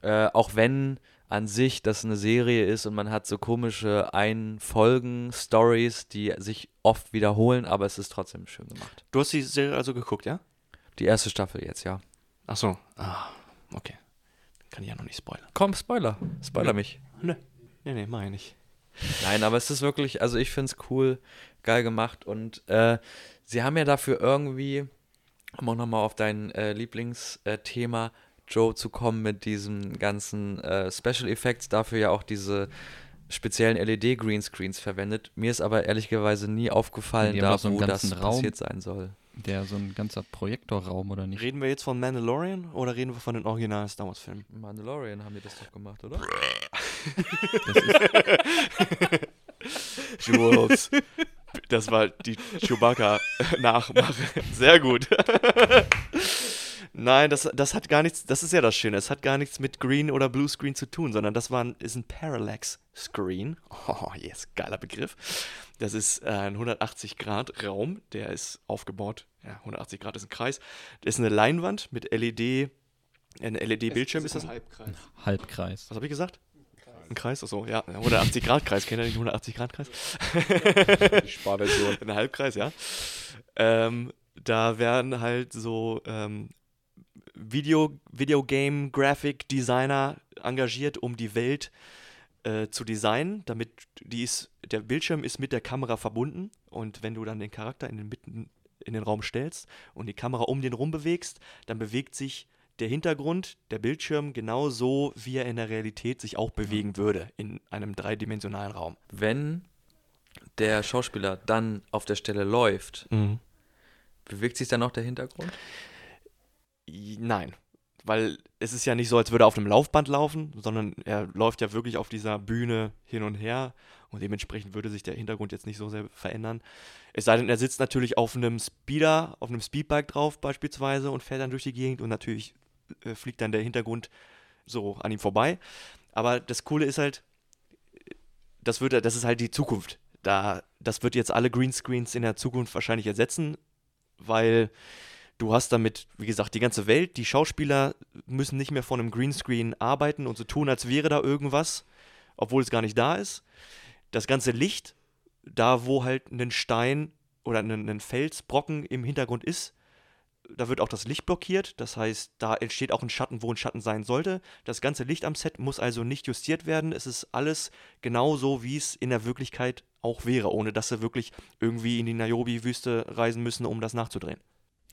C: Äh, auch wenn an sich das eine Serie ist und man hat so komische Ein-Folgen-Stories, die sich oft wiederholen, aber es ist trotzdem schön gemacht.
A: Du hast die Serie also geguckt, ja?
C: Die erste Staffel jetzt, ja.
A: Ach so. Ah, okay. Kann ich ja noch nicht spoilern.
C: Komm, Spoiler. Spoiler mich.
A: Nö. Nee, nee, mach ich nicht.
C: Nein, aber es ist wirklich, also ich finde es cool, geil gemacht und äh, sie haben ja dafür irgendwie, um auch nochmal auf dein äh, Lieblingsthema Joe zu kommen mit diesen ganzen äh, Special Effects, dafür ja auch diese speziellen LED-Greenscreens verwendet. Mir ist aber ehrlicherweise nie aufgefallen, da
B: so
C: wo das
B: Raum.
C: passiert sein soll.
B: Der so ein ganzer Projektorraum oder nicht?
A: Reden wir jetzt von Mandalorian oder reden wir von den originalen Star Wars Filmen?
C: Mandalorian haben die das doch gemacht, oder?
A: Jules. Das war die Chewbacca-Nachmache. Sehr gut. Nein, das, das hat gar nichts, das ist ja das Schöne, es hat gar nichts mit Green oder Blue Screen zu tun, sondern das war ein, ist ein Parallax Screen. Oh, yes, geiler Begriff. Das ist äh, ein 180-Grad-Raum, der ist aufgebaut, ja, 180 Grad ist ein Kreis. Das ist eine Leinwand mit LED, ein LED-Bildschirm ist das?
M: Halbkreis.
B: Halbkreis.
A: Was habe ich gesagt? Ein Kreis? Achso, ja, 180 Grad Kreis. Kennt ihr nicht 180 Grad Kreis?
D: Die Sparversion.
A: Ein Halbkreis, ja. Ähm, da werden halt so ähm, Video, Videogame Graphic Designer engagiert, um die Welt äh, zu designen, damit die ist, der Bildschirm ist mit der Kamera verbunden und wenn du dann den Charakter in den Mitten in den Raum stellst und die Kamera um den rum bewegst, dann bewegt sich der Hintergrund, der Bildschirm genauso, wie er in der Realität sich auch bewegen würde in einem dreidimensionalen Raum.
C: Wenn der Schauspieler dann auf der Stelle läuft,
A: Mhm.
C: bewegt sich dann noch der Hintergrund?
A: Nein, weil es ist ja nicht so, als würde er auf einem Laufband laufen, sondern er läuft ja wirklich auf dieser Bühne hin und her und dementsprechend würde sich der Hintergrund jetzt nicht so sehr verändern. Es sei denn, er sitzt natürlich auf einem Speeder, auf einem Speedbike drauf beispielsweise und fährt dann durch die Gegend und natürlich äh, fliegt dann der Hintergrund so an ihm vorbei. Aber das Coole ist halt, das wird, das ist halt die Zukunft. Da, das wird jetzt alle Greenscreens in der Zukunft wahrscheinlich ersetzen, weil du hast damit, wie gesagt, die ganze Welt, die Schauspieler müssen nicht mehr vor einem Greenscreen arbeiten und so tun, als wäre da irgendwas, obwohl es gar nicht da ist. Das ganze Licht, da wo halt ein Stein oder ein, Felsbrocken im Hintergrund ist, da wird auch das Licht blockiert. Das heißt, da entsteht auch ein Schatten, wo ein Schatten sein sollte. Das ganze Licht am Set muss also nicht justiert werden. Es ist alles genauso, wie es in der Wirklichkeit auch wäre, ohne dass sie wirklich irgendwie in die Niobe-Wüste reisen müssen, um das nachzudrehen.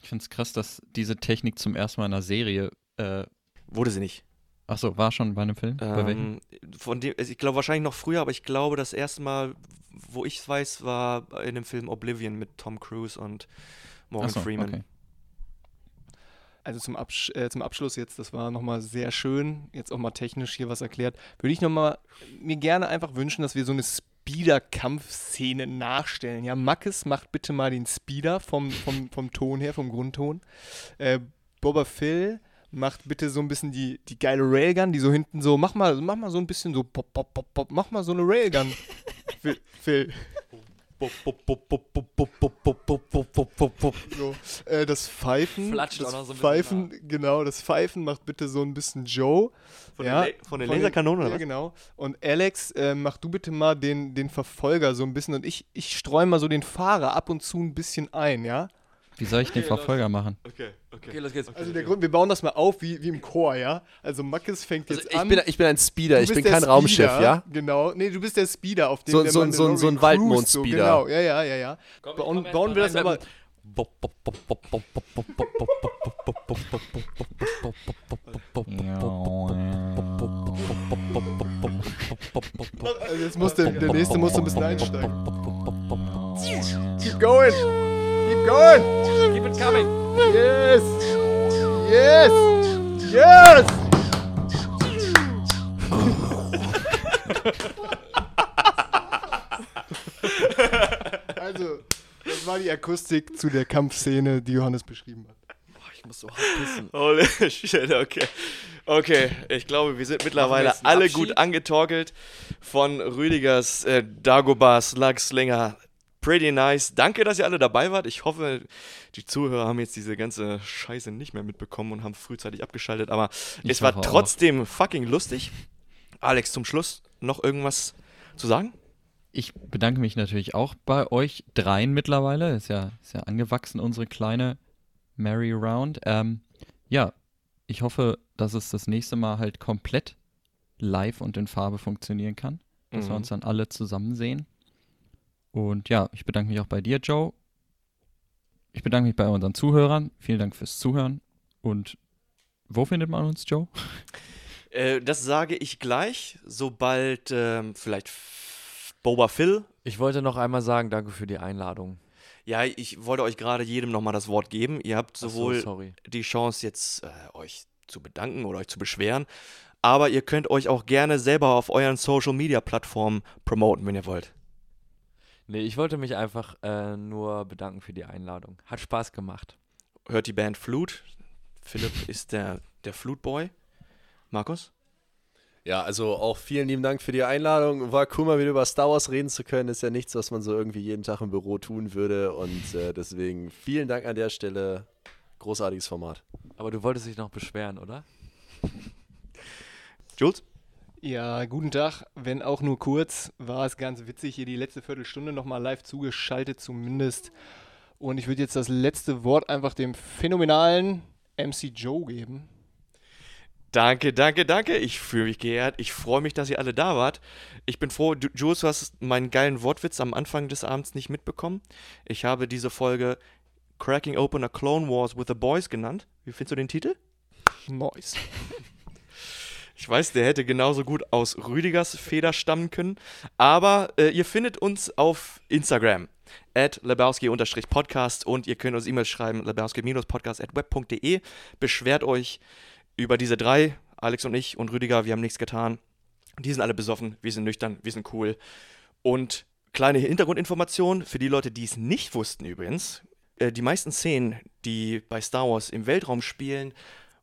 B: Ich finde es krass, dass diese Technik zum ersten Mal in einer Serie. Äh,
A: Wurde sie nicht.
B: Achso, war schon bei einem Film? bei welchem?
A: Ähm, von dem, also ich glaube wahrscheinlich noch früher, aber ich glaube, das erste Mal, wo ich es weiß, war in dem Film Oblivion mit Tom Cruise und Morgan
B: so,
A: Freeman.
B: okay.
M: Also zum, Absch äh, zum Abschluss jetzt, das war nochmal sehr schön, jetzt auch mal technisch hier was erklärt, würde ich nochmal mir gerne einfach wünschen, dass wir so eine Speeder-Kampfszene nachstellen. Ja, Mackes macht bitte mal den Speeder vom, vom, vom Ton her, vom Grundton. Äh, Boba Phil macht bitte so ein bisschen die, die geile Railgun, die so hinten so, mach mal, mach mal so ein bisschen so, pop, pop, pop, pop, mach mal so eine Railgun. Phil, Phil. So, äh, das Pfeifen,
C: Flatscht
M: das
C: auch noch so ein bisschen
M: Pfeifen, genau, das Pfeifen macht bitte so ein bisschen Joe.
A: Von den La- von den Laserkanonen, oder
M: Ja, genau. Und Alex, äh, mach du bitte mal den, den Verfolger so ein bisschen und ich, ich streue mal so den Fahrer ab und zu ein bisschen ein, ja?
B: Wie soll ich den Verfolger machen?
A: Okay, okay.
C: Okay, los geht's.
M: Also der Grund, wir bauen das mal auf wie, wie im Chor, ja? Also Mackes fängt
D: Also
M: jetzt
D: ich
M: an.
D: bin, ich bin ein Speeder, ich bin kein Raumschiff,
M: Speeder,
D: ja?
M: Genau. Nee, du bist der Speeder, auf dem
D: So-
M: der
D: so ein- so ein- so ein
M: cruist, so,
D: Waldmond-Speeder.
M: Genau, ja, ja, ja, ja. bauen bauen wir das aber. Also jetzt muss der, der nächste muss ein bisschen einsteigen. Keep going! Keep going!
C: Keep it coming.
M: Yes! Yes! Yes! also, das war die Akustik zu der Kampfszene, die Johannes beschrieben hat.
C: Ich muss so hart pissen.
A: Holy shit, okay. Okay, ich glaube, wir sind mittlerweile
C: einen
A: alle
C: Abschied?
A: gut angetorkelt von Rüdigers, äh, Dagobah, Slugslinger. Pretty nice. Danke, dass ihr alle dabei wart. Ich hoffe, die Zuhörer haben jetzt diese ganze Scheiße nicht mehr mitbekommen und haben frühzeitig abgeschaltet. Aber
B: Ich
A: es war
B: hoffe auch.
A: trotzdem fucking lustig. Alex, zum Schluss noch irgendwas zu sagen?
B: Ich bedanke mich natürlich auch bei euch dreien mittlerweile. Ist ja, ist ja angewachsen, unsere kleine Merry Round. Ähm, ja, ich hoffe, dass es das nächste Mal halt komplett live und in Farbe funktionieren kann. Dass wir
A: Mhm.
B: uns dann alle zusammen sehen. Und ja, ich bedanke mich auch bei dir, Joe. Ich bedanke mich bei unseren Zuhörern. Vielen Dank fürs Zuhören. Und wo findet man uns, Joe?
A: Äh, das sage ich gleich, sobald ähm, vielleicht Boba Phil
C: Ich wollte noch einmal sagen, danke für die Einladung.
A: Ja, ich wollte euch gerade jedem nochmal das Wort geben. Ihr habt
C: so,
A: sowohl
C: sorry.
A: die Chance, jetzt äh, euch zu bedanken oder euch zu beschweren, aber ihr könnt euch auch gerne selber auf euren Social Media Plattformen promoten, wenn ihr wollt.
C: Nee, ich wollte mich einfach äh, nur bedanken für die Einladung. Hat Spaß gemacht.
A: Hört die Band Flute. Philipp ist der, der Flute-Boy. Markus?
D: Ja, also auch vielen lieben Dank für die Einladung. War cool, mal wieder über Star Wars reden zu können. Ist ja nichts, was man so irgendwie jeden Tag im Büro tun würde. Und äh, deswegen vielen Dank an der Stelle. Großartiges Format.
C: Aber du wolltest dich noch beschweren, oder?
A: Jules?
M: Ja, guten Tag, wenn auch nur kurz. War es ganz witzig, hier die letzte Viertelstunde nochmal live zugeschaltet zumindest. Und ich würde jetzt das letzte Wort einfach dem phänomenalen MC Joe geben.
A: Danke, danke, danke. Ich fühle mich geehrt. Ich freue mich, dass ihr alle da wart. Ich bin froh, du, Jules, du hast meinen geilen Wortwitz am Anfang des Abends nicht mitbekommen. Ich habe diese Folge Cracking Open a Clone Wars with the Boys genannt. Wie findest du den Titel?
M: Nice.
A: Ich weiß, der hätte genauso gut aus Rüdigers Feder stammen können. Aber äh, ihr findet uns auf Instagram at lebowski-podcast und ihr könnt uns E-Mails schreiben, lebowski-podcast at web.de. Beschwert euch über diese drei, Alex und ich und Rüdiger, wir haben nichts getan. Die sind alle besoffen, wir sind nüchtern, wir sind cool. Und kleine Hintergrundinformation für die Leute, die es nicht wussten übrigens. Äh, die meisten Szenen, die bei Star Wars im Weltraum spielen,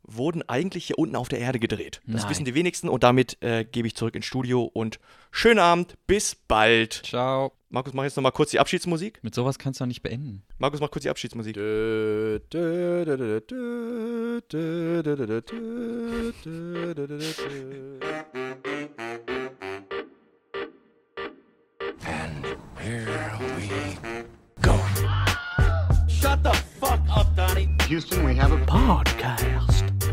A: wurden eigentlich hier unten auf der Erde gedreht. Das
B: Nein.
A: wissen die wenigsten und damit äh, gebe ich zurück ins Studio und schönen Abend, bis bald.
B: Ciao.
A: Markus, mach jetzt nochmal kurz die Abschiedsmusik.
B: Mit sowas kannst du doch nicht beenden.
A: Markus, mach kurz die Abschiedsmusik.
D: And
F: here we go.
K: Shut the fuck up, Donnie.
F: Houston, we have a podcast.